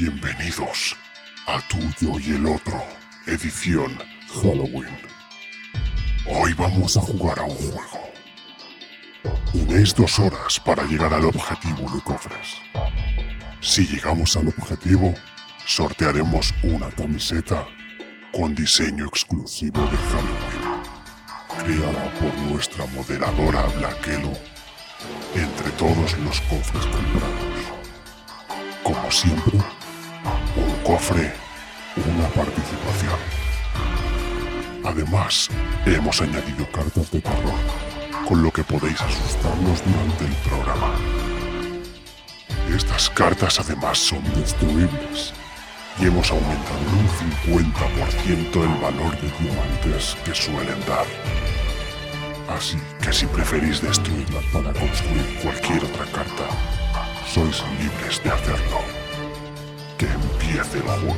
Bienvenidos a Tuyo y el Otro, edición Halloween. Hoy vamos a jugar a un juego. Tenéis dos horas para llegar al objetivo de cofres. Si llegamos al objetivo, sortearemos una camiseta con diseño exclusivo de Halloween, creada por nuestra moderadora Blackelo entre todos los cofres comprados. Como siempre, cofre, una participación. Además, hemos añadido cartas de terror, con lo que podéis asustarnos durante el programa. Estas cartas además son destruibles y hemos aumentado en un 50% el valor de diamantes que suelen dar. Así que si preferís destruirlas para construir cualquier otra carta, sois libres de hacerlo. Empiece el juego.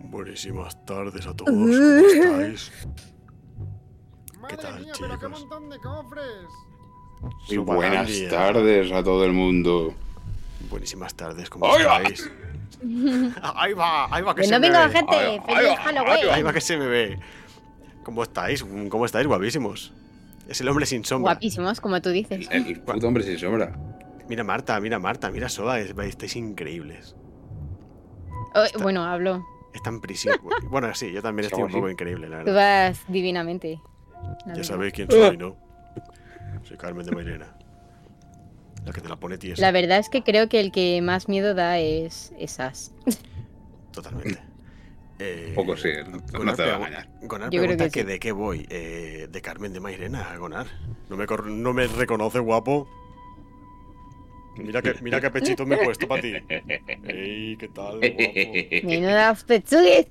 Buenísimas tardes a todos, ¿cómo estáis? ¿Qué Madre tal, mía, pero qué chicos? montón de cofres. Y buenas tardes a todo el mundo. Buenísimas tardes, ¿cómo ¡Hola! estáis? ahí va, ahí va que se me venga ve. gente, Ay, feliz ay, ay, Halloween. Ahí va que se me ve. ¿Cómo estáis? ¿Cómo estáis? Guapísimos. Es el hombre sin sombra. Guapísimos, como tú dices. El, el puto hombre sin sombra. Mira Marta, mira Marta, mira Soa, es- estáis increíbles. Oh, bueno, hablo. Está en prisión. Bueno, sí, yo también estoy un poco increíble, la Tú verdad. vas divinamente. Ya verdad. sabéis quién soy, ¿no? Soy Carmen de Mairena. La que te la pone tiesa. La verdad es que creo que el que más miedo da es esas. Totalmente. Eh, Poco sí, no- no Gonar te va a engañar. Gonar Yo creo pregunta que que sí. de qué voy. Eh, de Carmen de Mairena, Gonar. ¿No me, no me reconoce, guapo? Mira qué, mira qué pechito me he puesto para ti. Ey, ¿qué tal, guapo? Pechugues.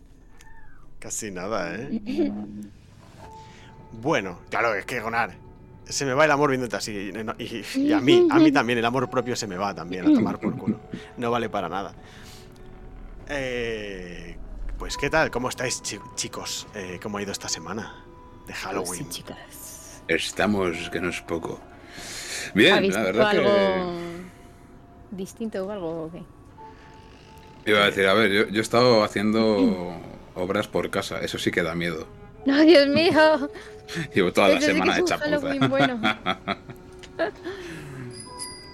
Casi nada, ¿eh? Bueno, claro, es que Gonar. Se me va el amor viéndote así. Y- y a mí, a mí también, el amor propio se me va también a tomar por culo. No vale para nada. Eh, pues, ¿qué tal? ¿Cómo estáis, chi- chicos? Eh, ¿Cómo ha ido esta semana de Sí, Halloween? chicas. Estamos, que no es poco. ¿Ha Bien, visto la verdad algo que. distinto o algo? o qué? Iba a decir, a ver, yo, yo he estado haciendo obras por casa, eso sí que da miedo. ¡No, Dios mío! Llevo toda la semana hecha Halloween bueno.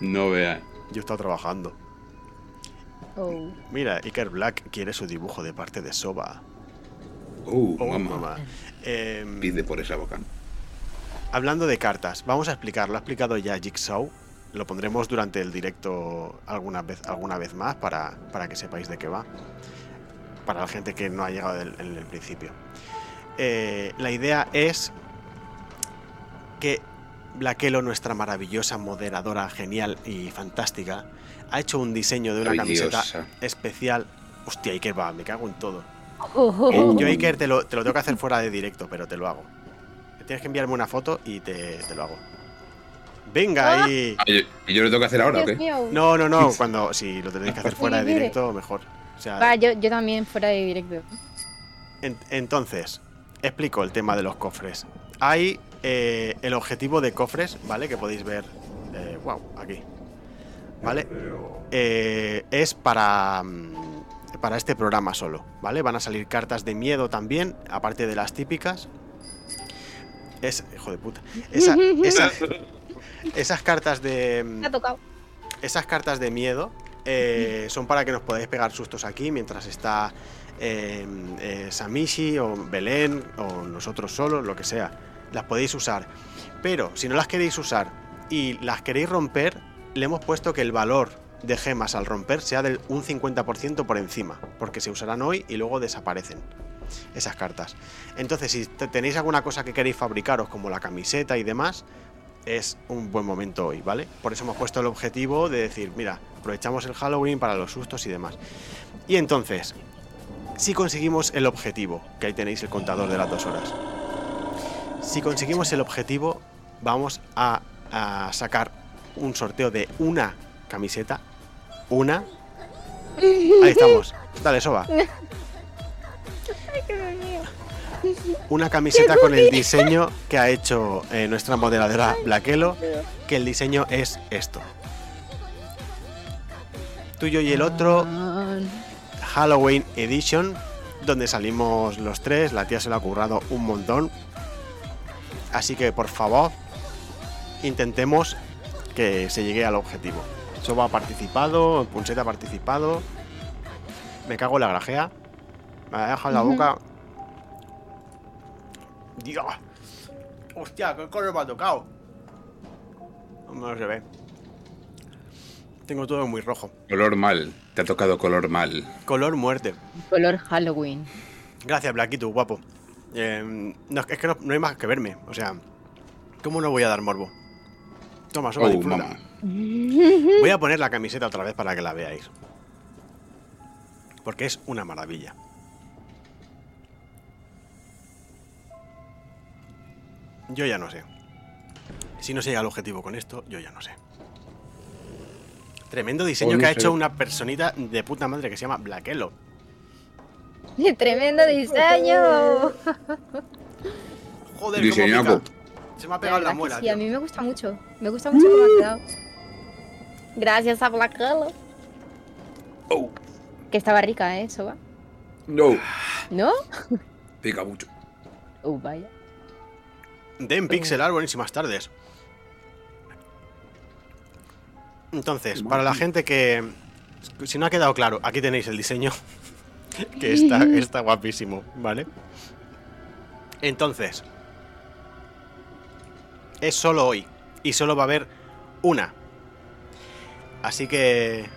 No vean. Yo he estado trabajando. Oh. Mira, Iker Black quiere su dibujo de parte de Soba. Uh, Oh, mamá. mamá. Em, Pide por esa boca. Hablando de cartas, vamos a explicar, lo ha explicado ya Jigsaw. Lo pondremos durante el directo alguna vez, alguna vez más para, para que sepáis de qué va. Para la gente que no ha llegado del- en el principio. Eh, la idea es que Blaquelo, nuestra maravillosa moderadora genial y fantástica, ha hecho un diseño de una camiseta especial. Hostia, Iker, va, me cago en todo. Oh, Eh. Yo, Iker, te lo, te lo tengo que hacer fuera de directo, pero te lo hago. Tienes que enviarme una foto y te, te lo hago. Venga ahí. Ah, ¿Y yo, y yo lo tengo que hacer ahora o Dios qué? mío. No, no, no. Cuando si lo tenéis que hacer fuera de directo, mejor. O sea, Va, yo, yo también fuera de directo. en- entonces, explico el tema de los cofres. Hay eh, el objetivo de cofres, ¿vale? Que podéis ver. eh, wow, aquí. ¿Vale? Eh, es para. mm, Para este programa solo, ¿vale? Van a salir cartas de miedo también, aparte de las típicas. Es. Hijo de puta. Esa- esa- esas cartas de. mm, Me ha tocado. esas cartas de miedo eh, son para que nos podáis pegar sustos aquí mientras está eh, eh, Samishi o Belén o nosotros solos, lo que sea. Las podéis usar. Pero si no las queréis usar y las queréis romper, le hemos puesto que el valor de gemas al romper sea del un 50% por encima, porque se usarán hoy y luego desaparecen esas cartas. Entonces, si te- tenéis alguna cosa que queréis fabricaros, como la camiseta y demás, es un buen momento hoy, ¿vale? Por eso hemos puesto el objetivo de decir, mira, aprovechamos el Halloween para los sustos y demás. Y entonces, si conseguimos el objetivo, que ahí tenéis el contador de las dos horas, si conseguimos el objetivo, vamos a, a sacar un sorteo de una camiseta, una. Ahí estamos. Dale, Soba. Una camiseta con el diseño que ha hecho eh, nuestra modeladora Blaquelo, que el diseño es esto. Tuyo y el otro, Halloween Edition, donde salimos los tres. La tía se lo ha currado un montón. Así que por favor, intentemos que se llegue al objetivo. Soba ha participado, Punset ha participado. Me cago en la grajea. Me ha dejado la boca. Dios. Hostia, qué color me ha tocado. No se ve. Tengo todo muy rojo. Color mal. Te ha tocado color mal. Color muerte. color Halloween. Gracias, Blaquito, guapo. Eh, no, es que no, no hay más que verme. O sea, ¿cómo no voy a dar morbo? Toma, Soba, Oh, mamá. Voy a poner la camiseta otra vez para que la veáis. Porque es una maravilla. Yo ya no sé. Si no se llega al objetivo con esto, yo ya no sé. Tremendo diseño no que ha sé. hecho una personita de puta madre que se llama Blaquelo. ¡Tremendo diseño! Joder, Diseñaco. cómo pica. Se me ha pegado la muela. sí, a mí me gusta mucho. Me gusta mucho cómo ha quedado. Gracias a Black Hello. Oh, Que estaba rica, ¿eh, Soba? no. ¿No? Pica mucho. Uh, vaya. Den Pixel Art, buenísimas tardes. Entonces, para la gente que. Si no ha quedado claro, aquí tenéis el diseño. que está, está guapísimo, ¿vale? Entonces. Es solo hoy. Y solo va a haber una. Así que.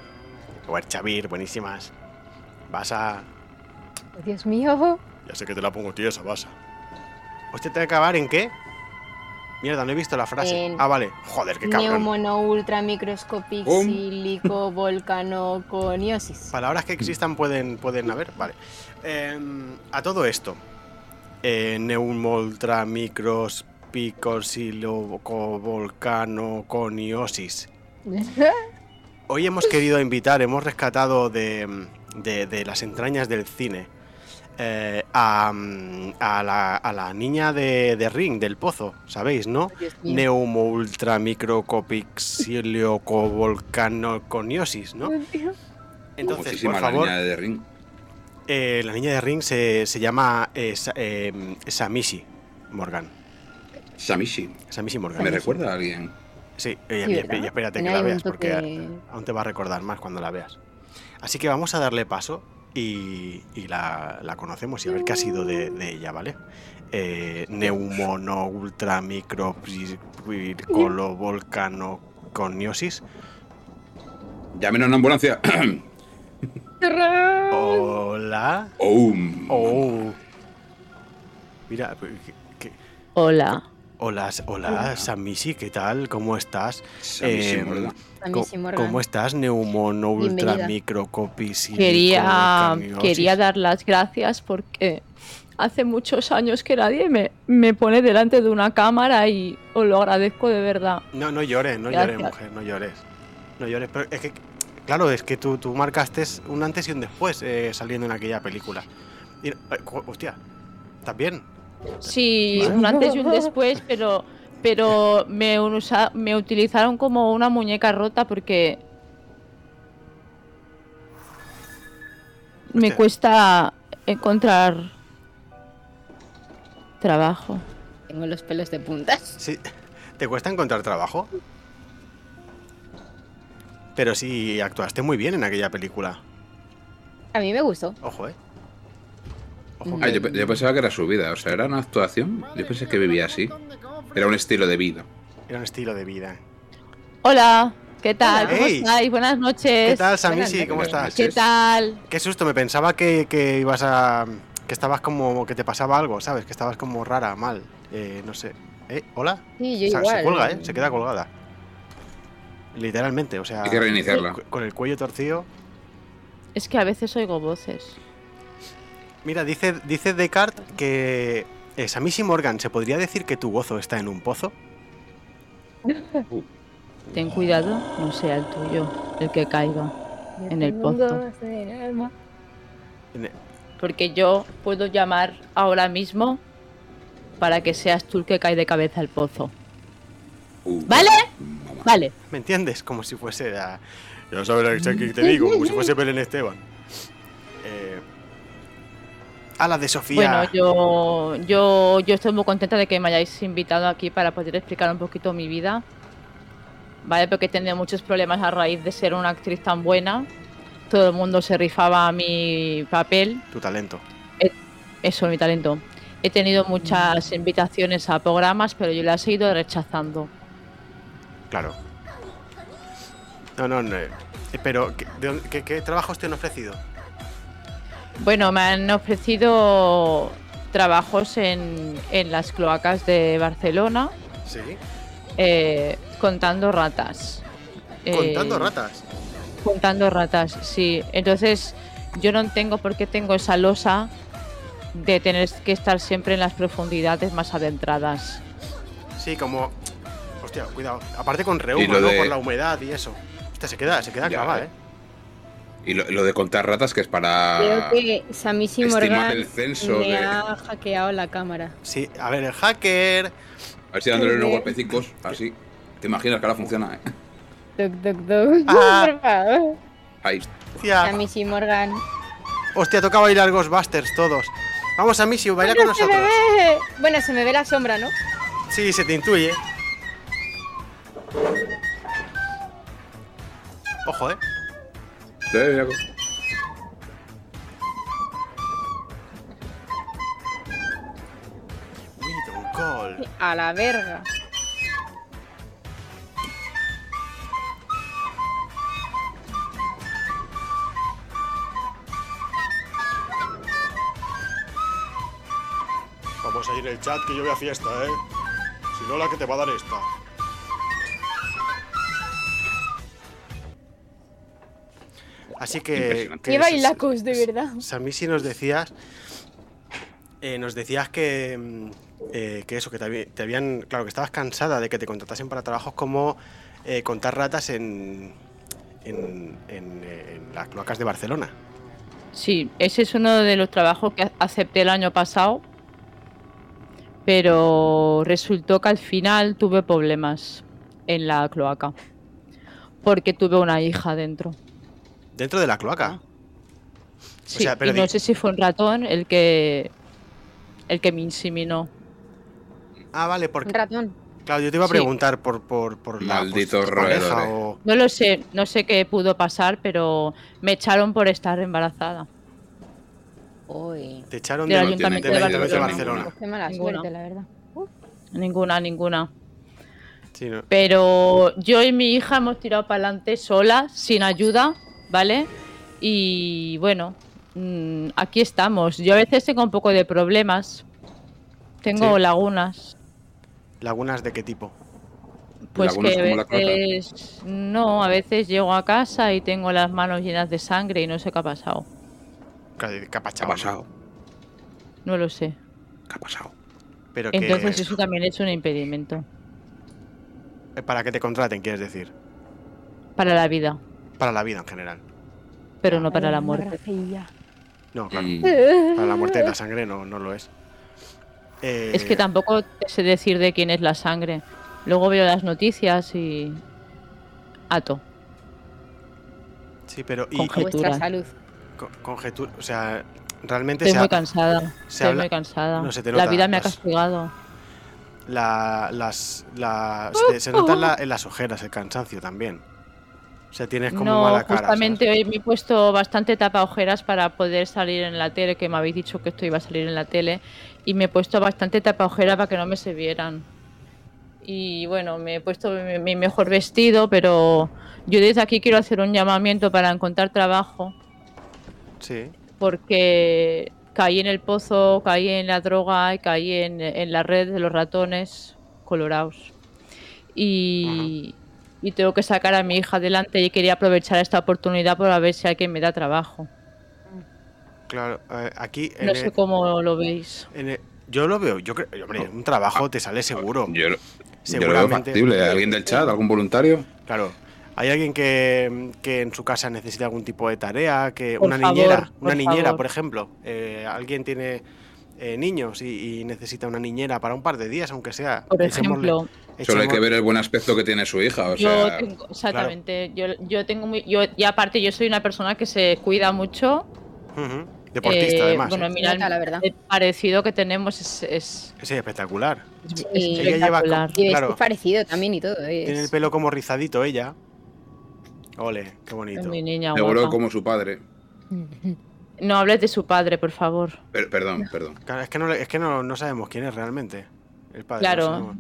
Ver, Chavir, buenísimas. Vas a. Oh, Dios mío. Ya sé que te la pongo tiesa, vas a. ¿Usted te va a acabar en qué? Mierda, no he visto la frase. En Ah, vale. Joder, qué cabrón. Neumono ultra microscopic Um. silico volcanoconiosis. Palabras que existan pueden, pueden haber, vale. Em, a todo esto, eh, Neumoltra microspico volcano coniosis. Hoy hemos querido invitar, hemos rescatado de, de- de las entrañas del cine eh, a, a la, a la niña de, de Ring, del pozo, ¿sabéis, no? Dios mío. Neumo ultra microcopixilio volcanoconiosis, ¿no? Entonces, Muchísima por la favor, niña de Ring. eh, la niña de Ring se, se llama eh, eh, Samishi Morgan. Samishi. Samishi Morgan. Me recuerda a alguien. Sí, Sí, y- y- ¿verdad? y espérate que la veas, porque aún te va a recordar más cuando la veas. Así que vamos a darle paso y, y la, la conocemos y a ver qué ha sido de, de ella, ¿vale? Eh, Neumono ultra micro colo volcano coniosis. Llamen a una ambulancia. Hola. oh. Oh. Mira, que- que- Hola. Hola, hola, Samishi, ¿qué tal? ¿Cómo estás? Eh, sí, Morgan. ¿Cómo estás, Neumono ultra microcopis Quería, quería dar las gracias porque hace muchos años que nadie me, me pone delante de una cámara y os lo agradezco de verdad. No, no llores, no llores, Gracias. mujer, no llores. No llores, pero es que, claro, es que tú, tú marcaste un antes y un después eh, saliendo en aquella película. Y, eh, hostia, ¿estás bien? Sí, Vale. un antes y un después, pero, pero me, usa- me utilizaron como una muñeca rota porque me cuesta encontrar trabajo. Tengo los pelos de puntas. Sí. ¿Te cuesta encontrar trabajo? Pero sí, actuaste muy bien en aquella película. A mí me gustó. Ojo, eh. Ojo, Ah, yo, pe- yo pensaba que era su vida. O sea, era una actuación. Yo pensé que vivía así. Era un estilo de vida. era un estilo de vida. Hola, ¿qué tal? Hola. ¿Cómo Hey. estáis? Buenas noches. ¿Qué tal, Samishi? ¿Cómo estás? ¿Qué tal? Qué susto, me pensaba que, que ibas a. que estabas como. que te pasaba algo, ¿sabes? Que estabas como rara, mal. Eh, no sé. ¿Eh? ¿Hola? Sí, yo O sea, igual. se cuelga, ¿eh? Se queda colgada. Literalmente, o sea. Hay que reiniciarla. Con el cuello torcido. Es que a veces oigo voces. Mira, dice, dice Descartes que. Eh, Samishi Morgan, ¿se podría decir que tu gozo está en un pozo? Ten cuidado, no sea el tuyo el que caiga. en el pozo. Porque yo puedo llamar ahora mismo para que seas tú el que cae de cabeza al pozo. Uh, ¿Vale? Vale. ¿Me entiendes? Como si fuese. a- Ya sabes lo que te digo, como si fuese Belén Esteban. Eh, a la de Sofía. Bueno, yo, yo, yo estoy muy contenta de que me hayáis invitado aquí para poder explicar un poquito mi vida. Vale, porque he tenido muchos problemas a raíz de ser una actriz tan buena. Todo el mundo se rifaba a mi papel. Tu talento. Eso, mi talento. He tenido muchas invitaciones a programas, pero yo las he ido rechazando. Claro. No, no, no. eh, Pero, ¿qué, de dónde- qué- qué trabajos te han ofrecido? Bueno, me han ofrecido trabajos en, en las cloacas de Barcelona, Sí. eh, contando ratas. Contando Eh, ratas. Contando ratas, sí. Entonces, yo no tengo por qué tengo esa losa de tener que estar siempre en las profundidades más adentradas. Sí, como. Hostia, cuidado. Aparte con reuma, ¿no? de- Por la humedad y eso. Hostia, se queda, se queda Ya, clavada, eh. Y lo, lo de contar ratas que es para Creo que Samishi estimar Morgan el censo me de... ha hackeado la cámara. Sí, a ver, el hacker. A ver si dándole unos golpecicos, así. Te imaginas que ahora funciona, ¿eh? Doc, doc, doc. Ah. Por favor. Ahí. Hostia, Samishi Morgan. hostia, toca bailar Ghostbusters todos. Vamos a Missy, baila con Bueno, se me nosotros. ve. Bueno, se me ve la sombra, ¿no? Sí, se te intuye. Ojo, eh. A la verga. Vamos a ir en el chat que yo voy a fiesta, eh. Si no, la que te va a dar esta. Así que. Que Qué bailacos, de verdad. Samisi nos decías. eh, nos decías que. mm, eh, que eso, que te, habí- te habían. Claro, que estabas cansada de que te contratasen para trabajos como eh, contar ratas en. En, en, en las cloacas de Barcelona. Sí, ese es uno de los trabajos que acepté el año pasado, pero resultó que al final tuve problemas en la cloaca, porque tuve una hija dentro. Dentro de la cloaca. Sí, sea, pero y no sé si fue un ratón el que el que me inseminó. Ah, vale, Un porque. ratón. Claro, yo te iba a Sí. preguntar por, por, por la Maldito por pareja eh. o. No lo sé, no sé qué pudo pasar, pero me echaron por estar embarazada. Uy. Te echaron Del de, Ayuntamiento de Ayuntamiento de Barcelona. Barcelona. Qué mala Ninguna. suerte, la verdad. Ninguna, ninguna. Sí, ¿no? Pero yo y mi hija hemos tirado para adelante solas, sin ayuda, ¿vale? Y bueno, mm, aquí estamos. Yo a veces tengo un poco de problemas. Tengo Sí. lagunas. ¿Lagunas de qué tipo? Pues ¿Lagunas que a veces. No, a veces llego a casa y tengo las manos llenas de sangre y no sé qué ha pasado. ¿Qué qué ha ¿Qué ha pasado? No lo sé. ¿Qué ha pasado? Pero que, Entonces eso también es un impedimento para que te contraten, quieres decir. para la vida, Para la vida en general. pero no para la muerte. No, claro. Para la muerte de la sangre no, no lo es. Eh, Es que tampoco sé decir de quién es la sangre. Luego veo las noticias y. Ato. Sí, pero. Y, Conjetura. salud. con- conjetura. O sea, realmente Estoy se muy ha- cansada. se Estoy habla- muy cansada. no se te la nota, vida me ha las- castigado. la, las. La, se, se nota en, la- en las ojeras el cansancio también. O sea, tienes como no, mala cara. justamente ¿sabes? hoy me he puesto bastante tapa ojeras para poder salir en la tele, que me habéis dicho que esto iba a salir en la tele, y me he puesto bastante tapa ojeras para que no me se vieran. Y bueno, me he puesto mi, mi mejor vestido, pero yo desde aquí quiero hacer un llamamiento para encontrar trabajo, Sí. porque caí en el pozo, caí en la droga y caí en, en la red de los ratones colorados. Y, y tengo que sacar a mi hija adelante y quería aprovechar esta oportunidad para ver si alguien me da trabajo. Claro. eh, aquí. En No el- sé cómo lo veis. en el- yo lo veo. Yo creo. Hombre, un trabajo te sale seguro. Yo, lo- yo lo veo factible. ¿Alguien del chat? ¿Algún voluntario? Claro. ¿Hay alguien que, que en su casa necesite algún tipo de tarea? Que Por una favor, niñera, por una niñera, favor. por ejemplo. Eh, alguien tiene eh, niños y, y necesita una niñera para un par de días, aunque sea. Por Echémosle- Solo hay que ver el buen aspecto que tiene su hija. O yo tengo, exactamente, yo, yo tengo muy, yo, y aparte yo soy una persona que se cuida mucho. Deportista, eh, además. Bueno, ¿eh? mira, la verdad. el parecido que tenemos es, es, Sí, espectacular. es Sí. es Ella lleva espectacular. Y es Claro. parecido también y todo. es- Tiene el pelo como rizadito ella. Ole, qué bonito. Es mi niña seguro guapa. como su padre. No hables de su padre, por favor. Per- perdón, perdón. Claro, es que, no, le- es que no, no sabemos quién es realmente el padre. Claro.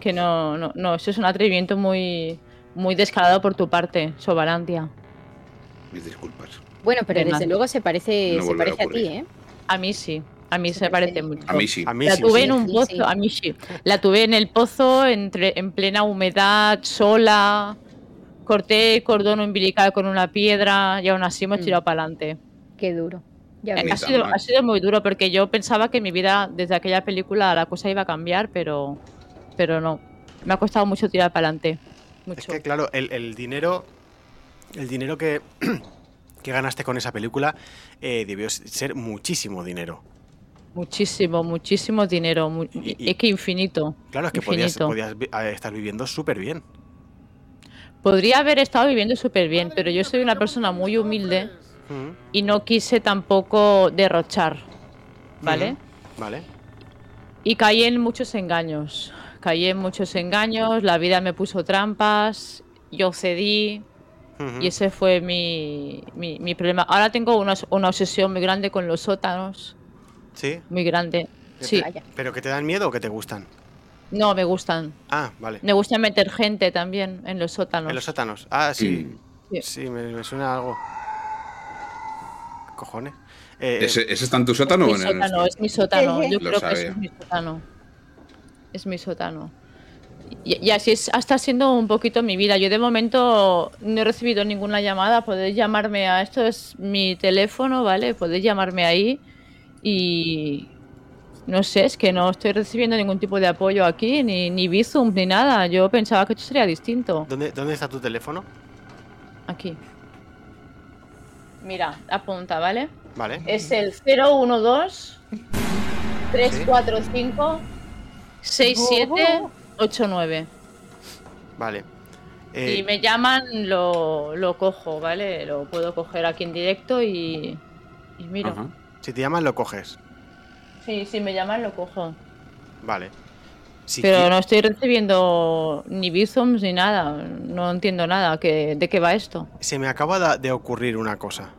Que no, no, no, eso es un atrevimiento muy, muy descarado por tu parte, Sobalandia. Mis disculpas. Bueno, pero De desde luego se parece, No se a parece a ti. ¿eh? A mí sí, a mí Se se, parece- parece mucho. A mí sí. A mí La sí, tuve sí. en un Sí, pozo, sí. a mí sí. La tuve en el pozo, entre, en plena humedad, sola. Corté el cordón umbilical con una piedra y aún así hemos Mm. tirado para adelante. Qué duro. Ya Ha sido, ha sido muy duro porque yo pensaba que mi vida desde aquella película la cosa iba a cambiar, pero, pero no. Me ha costado mucho tirar para adelante. Mucho. Es que claro, el, el dinero. El dinero que, que ganaste con esa película eh, debió ser muchísimo dinero. Muchísimo, muchísimo dinero. mu- Y- y- es que infinito. Claro, es que podías, Infinito. podías vi- estar viviendo súper bien. Podría haber estado viviendo súper bien, pero yo soy una persona muy humilde y no quise tampoco derrochar. ¿Vale? Vale. Y caí en muchos engaños. Caí en muchos engaños, la vida me puso trampas, yo cedí y ese fue mi, mi- mi problema. Ahora tengo una, una obsesión muy grande con los sótanos, Sí. muy grande. ¿Que Sí. ¿Pero que te dan miedo o que te gustan? no, me gustan. Ah, vale. Me gusta meter gente también en los sótanos. En los sótanos. Ah, sí. Sí. Sí, me, me suena algo. ¿Qué cojones? Eh, ¿Ese, ese está en tu sótano mi o en el sótano, es mi sótano. Yo Lo creo que sabía. ese es mi sótano. Es mi sótano. Y, y así es, está siendo un poquito mi vida. Yo de momento no he recibido ninguna llamada. Podéis llamarme a esto es mi teléfono, ¿vale? Podéis llamarme ahí. Y no sé, es que no estoy recibiendo ningún tipo de apoyo aquí, ni, ni Bizum, ni nada. Yo pensaba que esto sería distinto. ¿dónde, ¿Dónde está tu teléfono? Aquí. Mira, apunta, ¿vale? Vale. Es el 012 345 6789. Vale. Si Eh, me llaman, lo, lo cojo, ¿vale? Lo puedo coger aquí en directo y, y miro. Ajá. Si te llaman, lo coges. Sí, si me llaman, lo cojo. Vale. Si Pero qui- no estoy recibiendo ni bizums ni nada. No entiendo nada. ¿Qué- ¿De qué va esto? Se me acaba de ocurrir una cosa.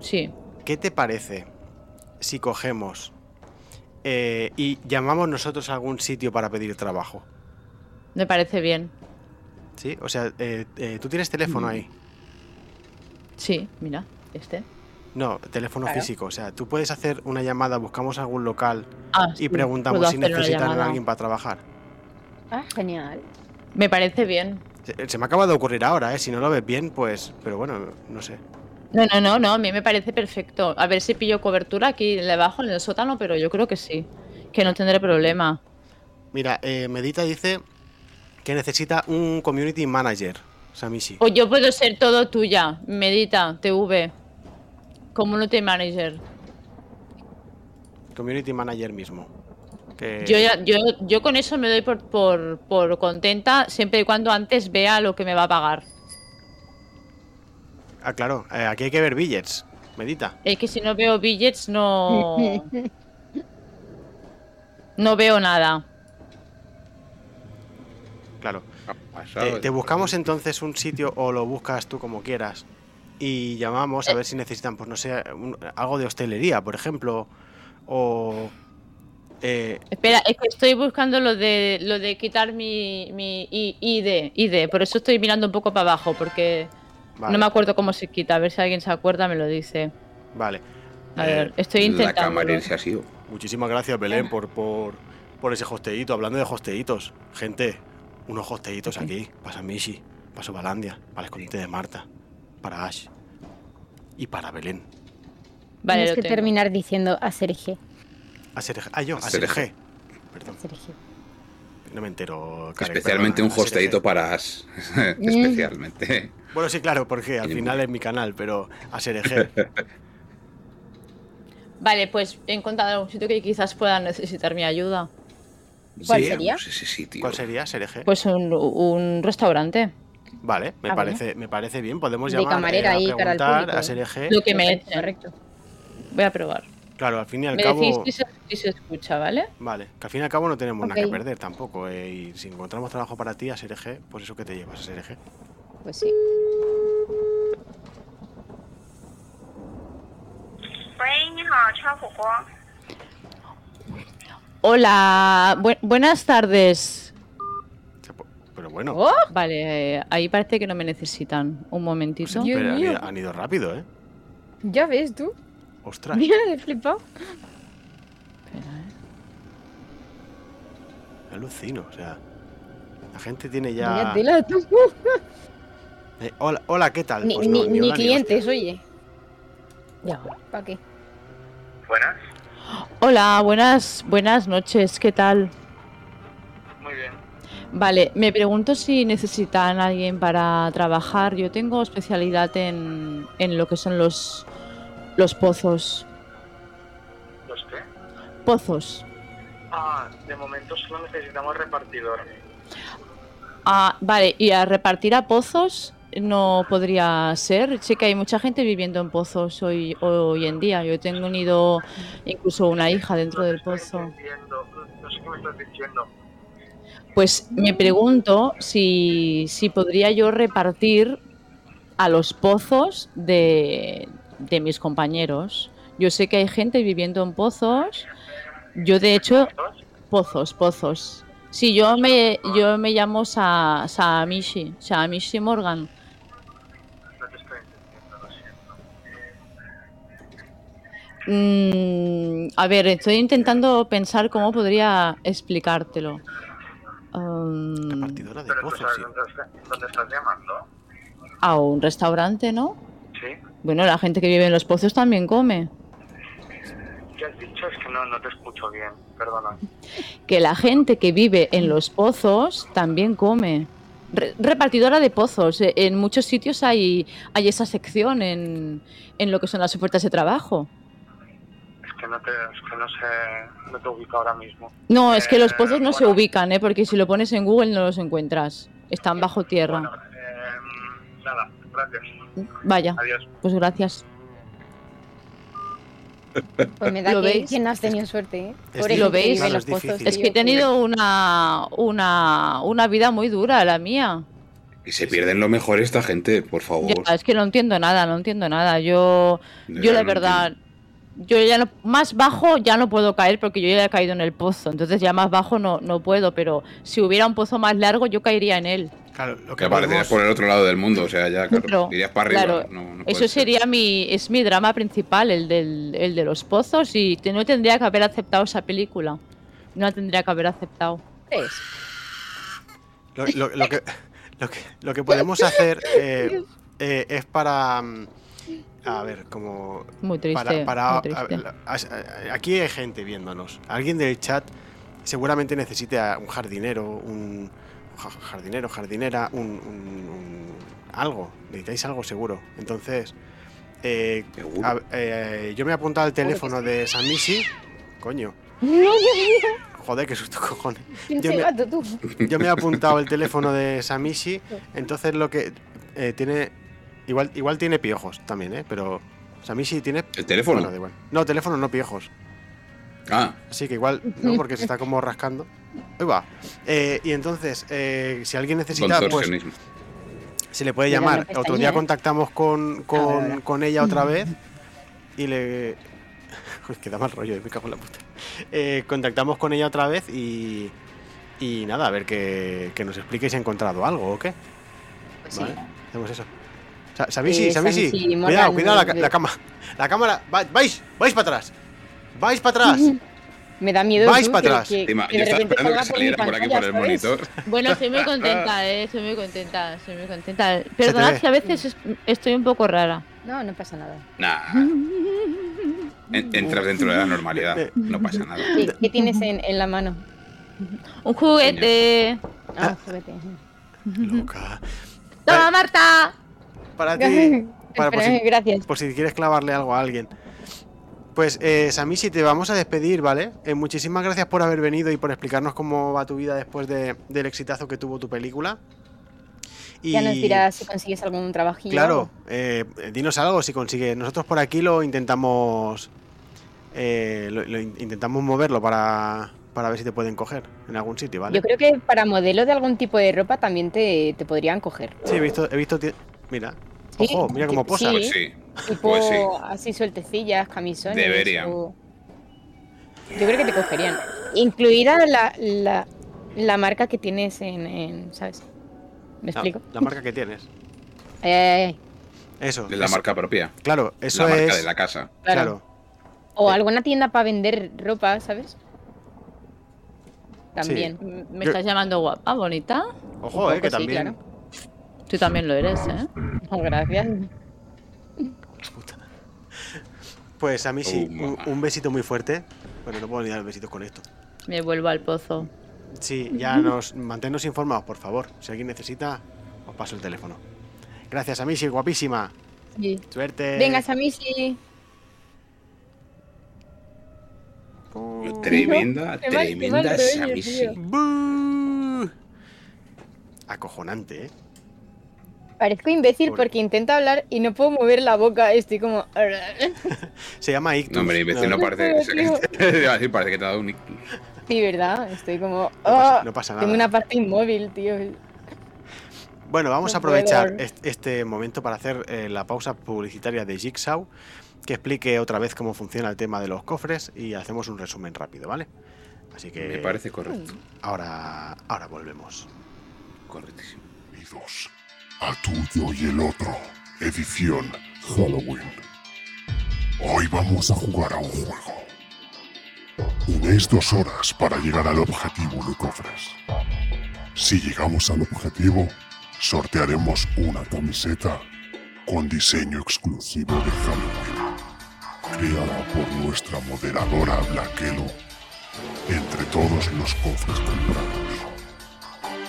Sí. ¿Qué te parece si cogemos eh, y llamamos nosotros a algún sitio para pedir trabajo? Me parece bien. ¿Sí? O sea, eh, eh, tú tienes teléfono ahí. Sí, mira, este. No, teléfono Claro. físico. O sea, tú puedes hacer una llamada, buscamos algún local Ah, y sí, preguntamos puedo si necesitan a alguien para trabajar. Ah, genial. Me parece bien. Se, se me acaba de ocurrir ahora, ¿eh? Si no lo ves bien, pues... Pero bueno, no sé. No, no, no, no, a mí me parece perfecto. A ver si pillo cobertura aquí debajo en el sótano, pero yo creo que sí. Que no tendré problema. Mira, eh, Medita dice que necesita un community manager, Samishi. O yo puedo ser todo tuya. Medita, TV. Community Manager. Community manager mismo. Que... Yo, ya- yo, yo con eso me doy por, por, por contenta siempre y cuando antes vea lo que me va a pagar. Ah, claro, eh, aquí hay que ver billets. Medita. Es que si no veo billets no... No veo nada. Claro. Ha pasado Te, buscamos entonces un sitio o lo buscas tú como quieras. Y llamamos a ver si necesitan, pues no sé, un- algo de hostelería, por ejemplo. O. eh, Espera, es que estoy buscando lo de lo de quitar mi, mi ID, ID. Por eso estoy mirando un poco para abajo, porque vale, no me acuerdo cómo se quita. A ver si alguien se acuerda, me lo dice. Vale. A Eh, ver, estoy La intentando. camarera se ha sido. Muchísimas gracias, Belén, por, por, por ese hosteíto. Hablando de hosteitos, gente, unos hosteitos aquí, para Mishi, para Sobalandia, para el escondite de Marta, para Ash y para Belén. Vale, Tienes que tengo. terminar diciendo a Sergio. A Serge- ah, yo, a Serge. Serge. Perdón. Sergio. no me entero. Karek, Especialmente un perdona, ASRG. para As. Especialmente. Bueno, sí, claro, porque al final es mi canal, pero a SRG. Vale, pues he encontrado un sitio que quizás pueda necesitar mi ayuda. ¿Cuál Sí, sería? Pues ese sitio. ¿Cuál sería SRG? Pues un, un restaurante. Vale, me parece, me parece bien. Podemos De llamar camarera eh, a ahí cara al preguntar público. a SRG. Lo que me echen. Correcto. Voy a probar. Claro, al fin y al Me cabo. decís si se, si se escucha, ¿vale? Vale, que al fin y al cabo no tenemos nada que perder tampoco. eh, y si encontramos trabajo para ti a SRG, pues eso que te llevas a SRG pues sí. Hola, buenas tardes. Pero bueno. Oh. Vale, ahí parece que no me necesitan. Un momentito. Pues pero han, ido, rápido, ¿eh? Ya ves tú. Ostras. Mira, de flipado. Espera, ¿eh? Alucino, o sea. La gente tiene ya. Eh, hola, hola, ¿qué tal? Ni, Pues no, ni, ni ni hola, ni clientes, oye. Ya. ¿Para qué? Buenas. Hola, buenas, buenas noches, ¿qué tal? Muy bien. Vale, me pregunto si necesitan a alguien para trabajar. Yo tengo especialidad en, en lo que son los, los pozos. ¿Los qué? Pozos. Ah, de momento solo necesitamos repartidor. Ah, vale, y a repartir a pozos no podría ser. Sé que hay mucha gente viviendo en pozos hoy, hoy en día. Yo tengo unido incluso una hija dentro del pozo. No sé qué me estás diciendo. Pues me pregunto si, si podría yo repartir a los pozos de, de mis compañeros. Yo sé que hay gente viviendo en pozos. Yo de hecho, pozos, pozos. Sí, yo me, yo me llamo Sa, Saamishi, Saamishi Morgan. No te estoy entendiendo, lo siento. Mm, a ver, estoy intentando pensar cómo podría explicártelo. Um, Repartidora de pozos, sí. dónde, está- dónde estás llamando. a un restaurante, ¿no? Sí. Bueno, la gente que vive en los pozos también come. ¿Qué has dicho? Es que no, no te escucho bien. Perdona. que la gente que vive en los pozos también come. Re- repartidora de pozos. eh, En muchos sitios hay, hay esa sección en, en lo que son las ofertas de trabajo. Es que no te, es que no sé, no te ubico ahora mismo. No, es que los Eh, pozos no se bueno. ubican, ¿eh? porque si lo pones en Google no los encuentras. Están bajo tierra. Bueno, eh, nada, gracias. Vaya, Adiós. pues gracias. Pues me da ¿Lo que, veis? que no has tenido suerte, ¿eh? Pobre ¿Lo veis? Claro, los es pozos, difícil. Es que he tenido una, una, una vida muy dura, la mía. Y se pierden lo mejor esta gente, por favor. Ya, es que no entiendo nada, no entiendo nada. Yo, De yo la verdad no verdad, yo ya no, más bajo ya no puedo caer porque yo ya he caído en el pozo. Entonces ya más bajo no, no puedo, pero si hubiera un pozo más largo yo caería en él. Claro, lo Que que aparecerías podemos- por el otro lado del mundo, o sea, ya, claro, Claro, irías para arriba. claro. no- no Eso ser. sería mi, es mi drama principal, el, del, el de los pozos y no tendría que haber aceptado esa película. No la tendría que haber aceptado. ¿Crees? Lo, lo- lo que, lo, que, lo que podemos hacer eh, eh, es para. A ver, como. Muy triste. para, para- muy triste. a- a- a- aquí hay gente viéndonos. Alguien del chat seguramente necesite a un jardinero, un ja- jardinero, jardinera, un, un- un- algo. Necesitáis algo seguro. Entonces, eh, a- eh, yo me he apuntado al teléfono de Samishi. Coño, No, Dios mío. joder, qué susto cojones. Pinche me-. Yo me he apuntado el teléfono de Samishi, entonces lo que eh, tiene. Igual, igual tiene piojos también, ¿eh? Pero Samishi tiene. ¿El teléfono? Bueno, da igual. No, teléfono no piojos. Ah, Así que igual, ¿no? Porque se está como rascando. Ahí va. Eh, y entonces, eh, si alguien necesita, pues se le puede llamar. Otro día ¿eh? contactamos con, con, con ella otra vez y le. Uy, que da mal rollo, me cago en la puta. Eh, contactamos con ella otra vez y. Y nada, a ver que, que nos explique si ha encontrado algo o qué. Pues sí. Vale, hacemos eso. Sa- Samishi, Eh, Samishi, Samishi, cuidado, cuidado la, la cama. La cámara, va- vais, vais para atrás. Vais para atrás. Me da miedo Vais tú, pa' que- atrás. que- Encima, que yo de estaba repente esperando que saliera por aquí por el monitor. Bueno, estoy muy contenta, eh, estoy muy contenta, estoy muy contenta. Perdonad si a veces es- estoy un poco rara. No, no pasa nada. Nah. En- entras dentro de la normalidad, no pasa nada. ¿Qué, qué tienes en, en la mano? Un juguete. Ah, juguete. Loca. ¡Toma, Marta! Para ti. Para, por, si, Gracias. por si quieres clavarle algo a alguien. Pues, eh, Samishi, te vamos a despedir, ¿vale? Eh, muchísimas gracias por haber venido y por explicarnos cómo va tu vida después de- del exitazo que tuvo tu película. Y, Ya nos dirás si consigues algún trabajillo. Claro, eh, dinos algo si consigues. Nosotros por aquí lo intentamos. eh, lo, lo in- intentamos moverlo para, para ver si te pueden coger en algún sitio, ¿vale? Yo creo que para modelo de algún tipo de ropa también te, te podrían coger. Sí, he visto. He visto mira. Sí, Ojo, mira cómo sí, posa. Pues sí. Tipo Pues sí. así sueltecillas, camisones. Deberían. o- Yo creo que te cogerían. Incluida la, la, la marca que tienes en, en- ¿sabes? ¿Me explico? la marca que tienes. Ay, ay, ay. Eso. De la eso- marca propia. Claro, eso la marca es. de la casa. Claro. Claro. O alguna tienda para vender ropa, ¿sabes? También. M- ¿Me Yo- estás llamando guapa, bonita? Ojo, eh, que sí, también. claro. Tú también lo eres, ¿eh? Oh, gracias. Pues a mí sí, Oh, un, besito muy fuerte. Bueno, no puedo ni dar besitos con esto. Me vuelvo al pozo. Sí, ya nos manténnos informados, por favor. Si alguien necesita, os paso el teléfono. Gracias, Amishi, guapísima. Sí. Suerte. Venga, Samishi. Oh. Tremenda, tremenda. Bú. Acojonante, ¿eh? Parezco imbécil Pobre. porque intento hablar y no puedo mover la boca. Estoy como. Se llama Ictus. No, hombre, imbécil no parece. decir, parece que te ha dado un ictus. Sí, ¿verdad? Estoy como. pasa- "Ah". no pasa Tengo nada. una parte inmóvil, tío. Bueno, vamos No a aprovechar este momento para hacer eh, la pausa publicitaria de Jigsaw, que explique otra vez cómo funciona el tema de los cofres y hacemos un resumen rápido, ¿vale? Así que Me parece correcto. ahora, ahora volvemos. Correctísimo. Bienvenidos a Tuyo y el Otro, edición Halloween. Hoy vamos a jugar a un juego. Tenéis dos horas para llegar al objetivo de cofres. Si llegamos al objetivo, sortearemos una camiseta con diseño exclusivo de Halloween, creada por nuestra moderadora Blackelo entre todos los cofres comprados.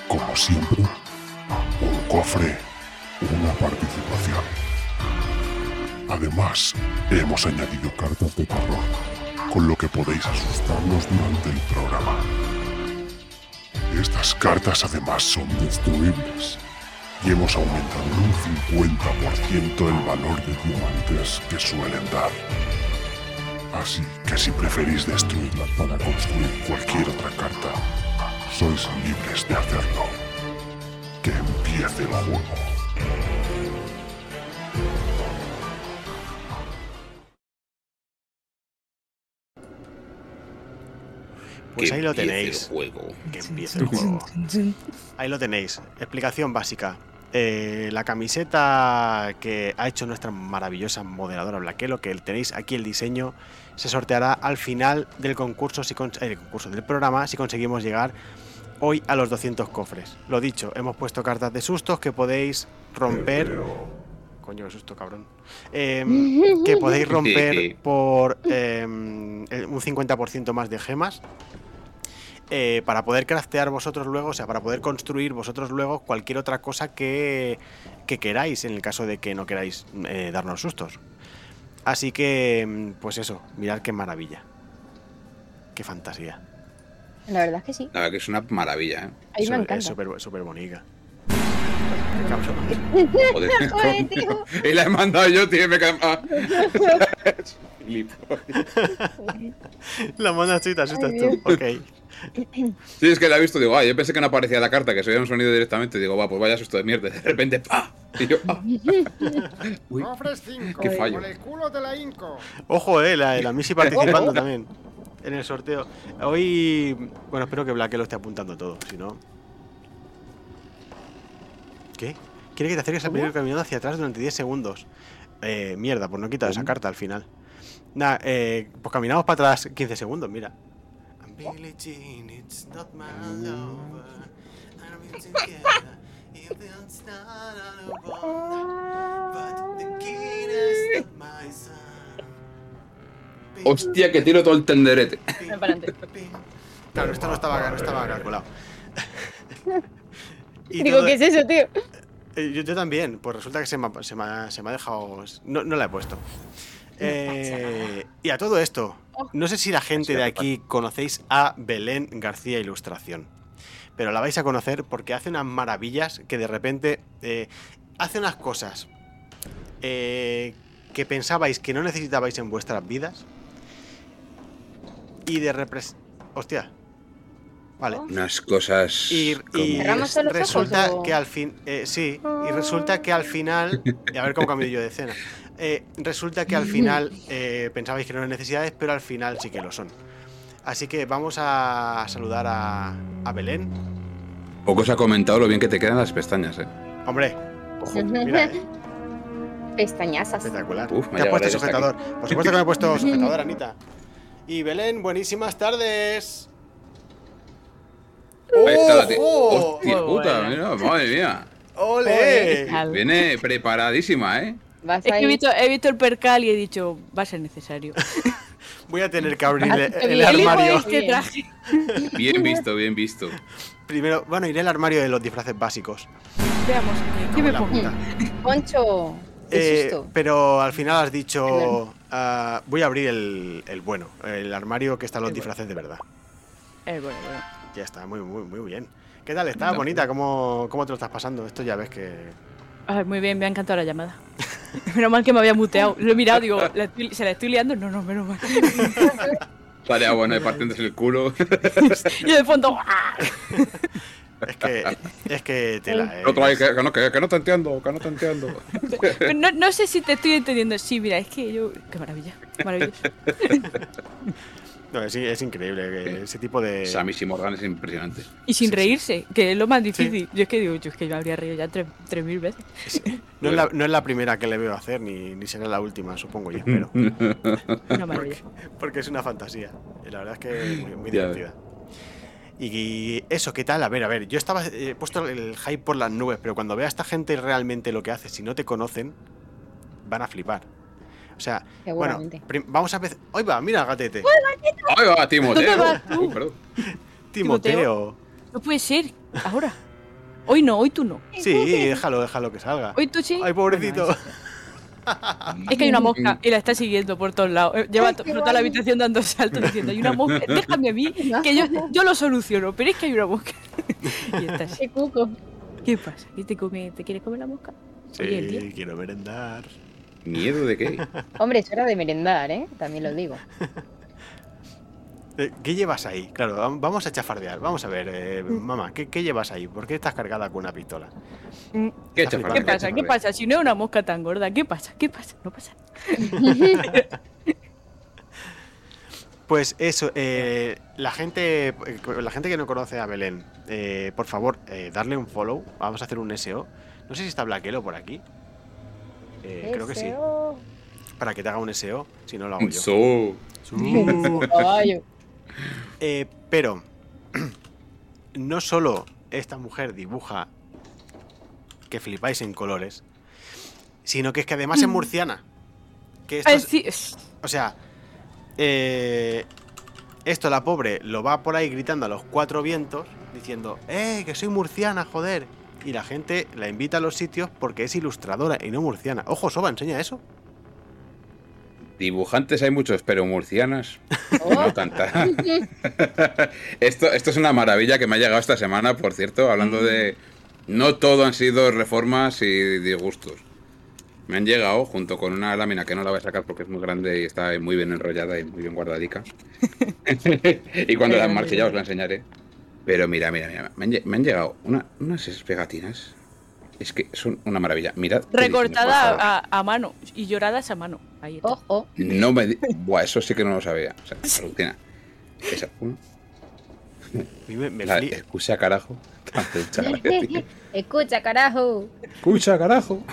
Como siempre, cofre, una participación. Además, hemos añadido cartas de terror, con lo que podéis asustarnos durante el programa. Estas cartas además son destruibles y hemos aumentado en un 50% el valor de diamantes que suelen dar. Así que si preferís destruirlas para construir cualquier otra carta, sois libres de hacerlo. Que empiece el juego. Pues Que ahí lo tenéis. El juego. Que empiece el juego. Ahí lo tenéis. Explicación básica. Eh, la camiseta que ha hecho nuestra maravillosa moderadora Blaquelo, que tenéis aquí el diseño, se sorteará al final del concurso, si eh, el concurso del programa, si conseguimos llegar hoy a los 200 cofres. Lo dicho, hemos puesto cartas de sustos que podéis romper. Coño, qué susto, cabrón. Em, que podéis romper por em, un 50% más de gemas eh, para poder craftear vosotros luego, o sea, para poder construir vosotros luego cualquier otra cosa que, que queráis, en el caso de que no queráis eh, darnos sustos. Así que, mm, pues eso, mirad qué maravilla. Qué fantasía. La verdad es que sí. La verdad que es una maravilla, ¿eh? A mí me encanta. Es súper súper bonita. Joder. Joder, tío. y la he mandado yo, tío, y me. Gilipollas. La mona te asustas Ay, tú. Ok. Sí, es que la he visto, digo, ah, yo pensé que no aparecía la carta, que se oía un sonido directamente. Digo, va, pues vaya susto de mierda. De repente, ¡pa! Y yo, ¡ah! Uy, Cofres 5. Qué fallo. Por el culo de la Inco. Ojo, eh, la, la Missy participando también en el sorteo. Hoy, bueno, espero que Black lo esté apuntando todo, si no. ¿Qué? Quiere que te acerques al primer caminando hacia atrás durante 10 segundos. Eh, mierda, pues no he quitado esa carta al final. Nada, eh, pues caminamos para atrás 15 segundos, mira. Hostia, que tiro todo el tenderete. Ven para adelante. Claro, esto no estaba, no estaba calculado. Y Digo, todo- ¿qué es eso, tío? Eh, Yo, yo también, pues resulta que se me, ha- se me ha, se me ha dejado. No, no la he puesto. Eh, y a todo esto, no sé si la gente de aquí conocéis a Belén García Ilustración, pero la vais a conocer porque hace unas maravillas que de repente eh, hace unas cosas eh, que pensabais que no necesitabais en vuestras vidas y de repres... Hostia. Vale. Unas cosas. Y, y como- ¿Cerramos res- los ojos resulta o- que al fin. eh, sí, y resulta que al final. Y a ver cómo cambio yo de escena. Eh, resulta que al final eh, pensabais que no eran necesidades, pero al final sí que lo son. Así que vamos a saludar a, a Belén. Poco se ha comentado lo bien que te quedan las pestañas, eh. Hombre, ojo, mira, eh, Pestañazas. espectacular. Uf, me Te ha llegaré puesto sujetador. Por supuesto que me he puesto sujetador, Anita. Y Belén, buenísimas tardes. Ahí está la. Hostia Muy puta, buena. mira, madre mía. ¡Ole! Viene preparadísima, ¿eh? Es que he visto, he visto el percal y he dicho, va a ser necesario. Voy a tener que abrir el, el armario. este traje. Bien visto, bien visto. Primero, bueno, iré al armario de los disfraces básicos. Veamos, ¿qué, qué me pongo? Poncho. Qué Eh, susto. pero al final has dicho, ah, voy a abrir el, el bueno, el armario que están los El bueno. disfraces de verdad. Eh, bueno, bueno. Ya está, muy, muy, muy bien. ¿Qué tal? ¿Estás bonita? ¿Cómo, ¿Cómo te lo estás pasando? Esto ya ves que... Ay, muy bien, me ha encantado la llamada. Menos mal que me había muteado. Lo he mirado, digo, ¿la estoy- ¿se la estoy liando? No, no, menos mal. Estaría bueno de partiéndose el culo. Y de fondo, ¡ah! Es que, es que tela, eh. Otro ahí, que, que no, que, que no te entiendo, que no te entiendo. No, no sé si te estoy entendiendo. Sí, mira, es que yo. Qué maravilla. Maravilloso. No, es, es increíble que ese tipo de... Sammy y Morgan es impresionante. Y sin Sí, sí. reírse, que es lo más difícil. Yo es que digo, yo es que yo habría reído ya tres, tres mil veces. No es, la, no es la primera que le veo hacer, ni, ni será la última, supongo y espero. Una maravilla. Porque es una fantasía. Y la verdad es que es muy, muy Ya divertida. Y, eso, ¿qué tal? A ver, a ver, yo estaba eh, puesto el hype por las nubes, pero cuando vea a esta gente realmente lo que hace, si no te conocen, van a flipar. O sea, bueno, vamos a empezar. ¡Ay, va! Mira, gatete. ¡Ahí va, Timoteo! vas tú? Uy, perdón. Timoteo. No puede ser. Ahora. Hoy no, hoy tú no. Sí, déjalo, déjalo que salga. Hoy tú sí. Ay, pobrecito. Bueno, Es que hay una mosca y la está siguiendo por todos lados. Eh, Lleva toda la habitación dando saltos diciendo, hay una mosca, déjame a mí, que yo, yo lo soluciono, pero es que hay una mosca. y está así. Qué cuco. ¿Qué pasa? ¿Qué te, come, ¿Te quieres comer la mosca? Sí, quiero merendar. ¿Miedo de qué? Hombre, es hora de merendar, ¿eh? También lo digo. Eh, ¿Qué llevas ahí? Claro, vam- vamos a chafardear. Vamos a ver, eh, mamá, ¿qué, qué llevas ahí? ¿Por qué estás cargada con una pistola? Mm, ¿Qué Está chafa? ¿Qué pasa? ¿Qué pasa? Si no es una mosca tan gorda, ¿qué pasa? ¿Qué pasa? No pasa. Pues eso, eh, la gente eh, la gente que no conoce a Belén, eh, por favor, eh, darle un follow. Vamos a hacer un SEO. No sé si está Blaquelo por aquí. Eh, creo que sí. Para que te haga un SEO, si no lo hago yo. So. Eh, pero no solo esta mujer dibuja que flipáis en colores, sino que es que además es murciana. Que esto es- o sea, eh, esto la pobre lo va por ahí gritando a los cuatro vientos, diciendo, ¡eh, que soy murciana, joder! Y la gente la invita a los sitios porque es ilustradora y no murciana. Ojo, Soba, enseña eso. Dibujantes hay muchos, pero murcianas Oh, no tantas. esto, esto es una maravilla que me ha llegado esta semana, por cierto, hablando de... No todo han sido reformas y disgustos. Me han llegado junto con una lámina que no la voy a sacar porque es muy grande y está muy bien enrollada y muy bien guardadica. y cuando la marche ya os la enseñaré. Pero mira, mira, mira. Me han, me han llegado una- unas pegatinas. Es que son una maravilla. Mirad. recortada a, a mano y lloradas a mano. Ahí está. Ojo. No me. di- Buah, eso sí que no lo sabía. O sea, alucina. Esa. Uno. Me, me La, fli- escucha, carajo. Escucha, carajo. Escucha, carajo.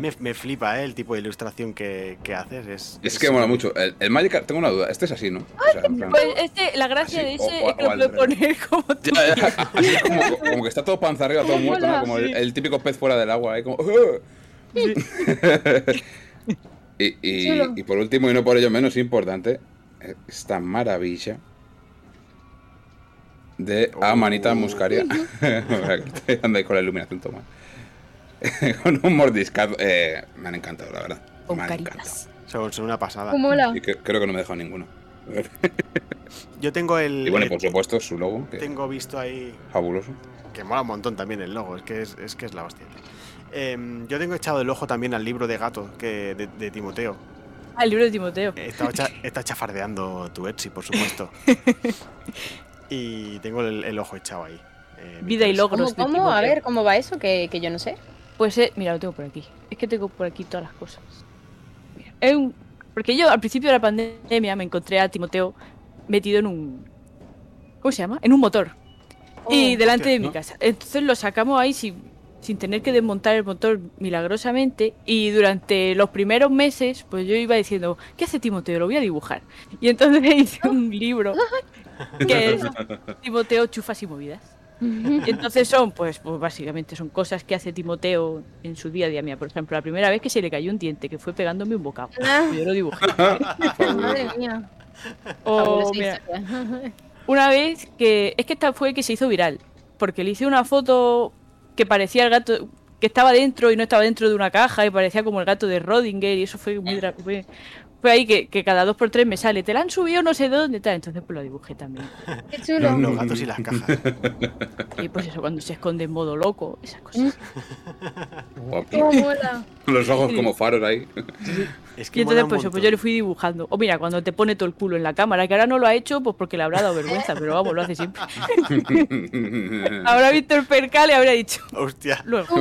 me, me flipa eh, el tipo de ilustración que, que haces. Es, Es que mola mucho. El, el Magic, tengo una duda. Este es así, ¿no? O sea, en plan- Pues este, la gracia Así, de ese o- es que lo revés. poner como tú. Ya, ya, así es como, como que está todo panza arriba, todo muerto, ¿no? Como el, el típico pez fuera del agua, ahí como. y, y- y por último, y no por ello menos importante, esta maravilla. De A Manita Oh. Muscaria. Aquí Estoy dando ahí con la iluminación, toma. con un mordiscado. Eh, me han encantado, la verdad. Con me han. Son, una pasada. ¿Cómo mola? encantado. Y que- creo que no me he dejado ninguno. Yo tengo el. Y bueno, el- por supuesto, su logo, que Tengo visto ahí. fabuloso. Que mola un montón también el logo, es que es, es que es la hostia. Em, yo tengo echado el ojo también al libro de gato que de, de Timoteo. Ah, el libro de Timoteo. He estado chafardeando tu Etsy, por supuesto. Y tengo el, el ojo echado ahí. Eh, Vida y logros. ¿Cómo, de cómo? A ver, ¿cómo va eso? Que, que yo no sé. Pues eh, mira, lo tengo por aquí. Es que tengo por aquí todas las cosas. Mira, es un- Porque yo al principio de la pandemia me encontré a Timoteo metido en un. ¿Cómo se llama? En un motor. y Oh, delante hostia, de mi ¿no? casa. Entonces lo sacamos ahí sin, sin tener que desmontar el motor milagrosamente. Y durante los primeros meses, pues yo iba diciendo, ¿qué hace Timoteo? Lo voy a dibujar. Y entonces hice un libro que es Timoteo Chufas y Movidas. Y entonces son, pues, pues básicamente son cosas que hace Timoteo en su día a día. Mira, por ejemplo, la primera vez que se le cayó un diente, que fue pegándome un bocado. Ah. Yo lo dibujé. Madre mía. O, mira, una vez que. Es que esta fue que se hizo viral. Porque le hice una foto que parecía el gato. que estaba dentro y no estaba dentro de una caja y parecía como el gato de Rodinger y eso fue muy. Fue, fue ahí que, que cada dos por tres me sale, te la han subido no sé dónde tal. Entonces pues lo dibujé también. Qué chulo. Los gatos y las cajas. Y pues eso, cuando se esconde en modo loco, esas cosas. Guapo. ¿Cómo mola? Los ojos como faros ahí. Es que Y entonces un pues, yo- pues yo le fui dibujando. O mira, cuando te pone todo el culo en la cámara, que ahora no lo ha hecho, pues porque le habrá dado vergüenza, pero vamos, lo hace siempre. Habrá visto el percal y habrá dicho. Hostia. Luego.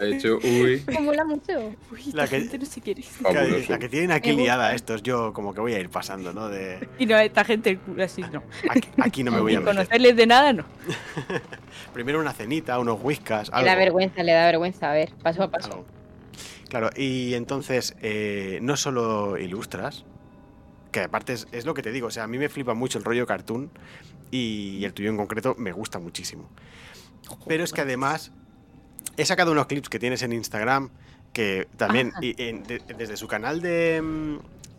He hecho, uy. ¿Cómo mola mucho? Uy, La la que- gente no se quiere. La, Fabuloso. la que tienen aquí liada estos, yo como que voy a ir pasando, ¿no? De Y no, esta gente el culo así, no. aquí, aquí no me voy a meter. conocerles de nada, no. Primero una cenita, unos whiskas, Le da algo. vergüenza, le da vergüenza. A ver, paso a paso. algo. Claro, y entonces eh, no solo ilustras, que aparte es, es lo que te digo, o sea, a mí me flipa mucho el rollo cartoon y el tuyo en concreto me gusta muchísimo. Pero es que además he sacado unos clips que tienes en Instagram que también y en- de- desde su canal de, mm,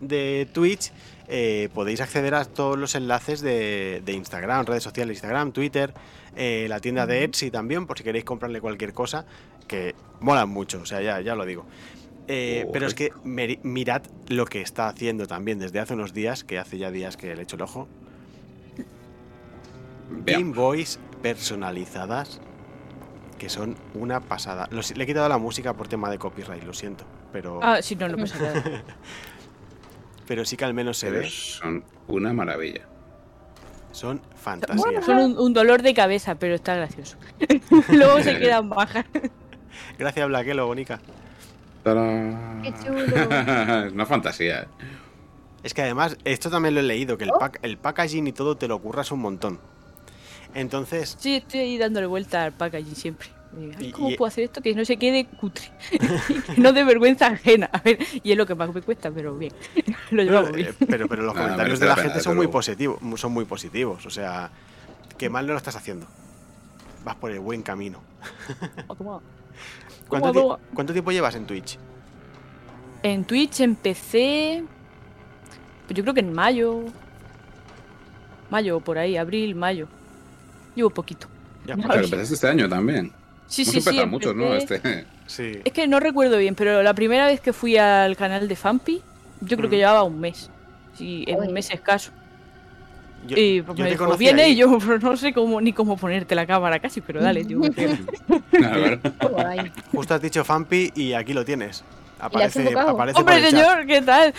de Twitch eh, podéis acceder a todos los enlaces de, de Instagram, redes sociales, Instagram, Twitter, eh, la tienda de Etsy también, por si queréis comprarle cualquier cosa, que molan mucho, o sea, ya, ya lo digo. Eh, pero es que mirad lo que está haciendo también desde hace unos días, que hace ya días que le he hecho el ojo. Game. Boys personalizadas que son una pasada. Lo si- le he quitado la música por tema de copyright, lo siento, pero, Ah, sí, no, no pasa nada. pero sí que al menos se Pero ve. son una maravilla. Son fantasías. Son un, un dolor de cabeza, pero está gracioso. Luego se quedan bajas. Gracias, Blaquelo, bonica. ¡Tarán! Qué chulo. una fantasía. ¿eh? Es que además, esto también lo he leído, que el, pack, el packaging y todo te lo curras un montón. Entonces, Sí, estoy ahí dándole vuelta al packaging siempre. Ay, ¿Cómo y- puedo hacer esto que no se quede cutre? Que no de vergüenza ajena. A ver, y es lo que más me cuesta, pero bien. Lo no, llevamos bien. eh, pero, pero los comentarios de la la pena, gente son muy positivos, son muy positivos. O sea, que mal no lo estás haciendo. Vas por el buen camino. ¿Cuánto, ti- tiempo llevas en Twitch? En Twitch empecé. Pues yo creo que en mayo. Mayo, por ahí, abril, mayo. Llevo poquito. Ya, No, O sea, que empezaste este año también. Sí, Hemos sí, sí. muchos, Este... sí. Es que no recuerdo bien, pero la primera vez que fui al canal de Fampi, yo creo que Mm. llevaba un mes. Sí, en un mes escaso. Yo, y pues yo me te dijo, conocí viene ahí. y yo no sé cómo ni cómo ponerte la cámara casi, pero dale, tío. me pego". Claro. Qué guay. Justo has dicho Fampi y aquí lo tienes. Aparece, aparece por Hombre, chat. señor, ¿qué tal?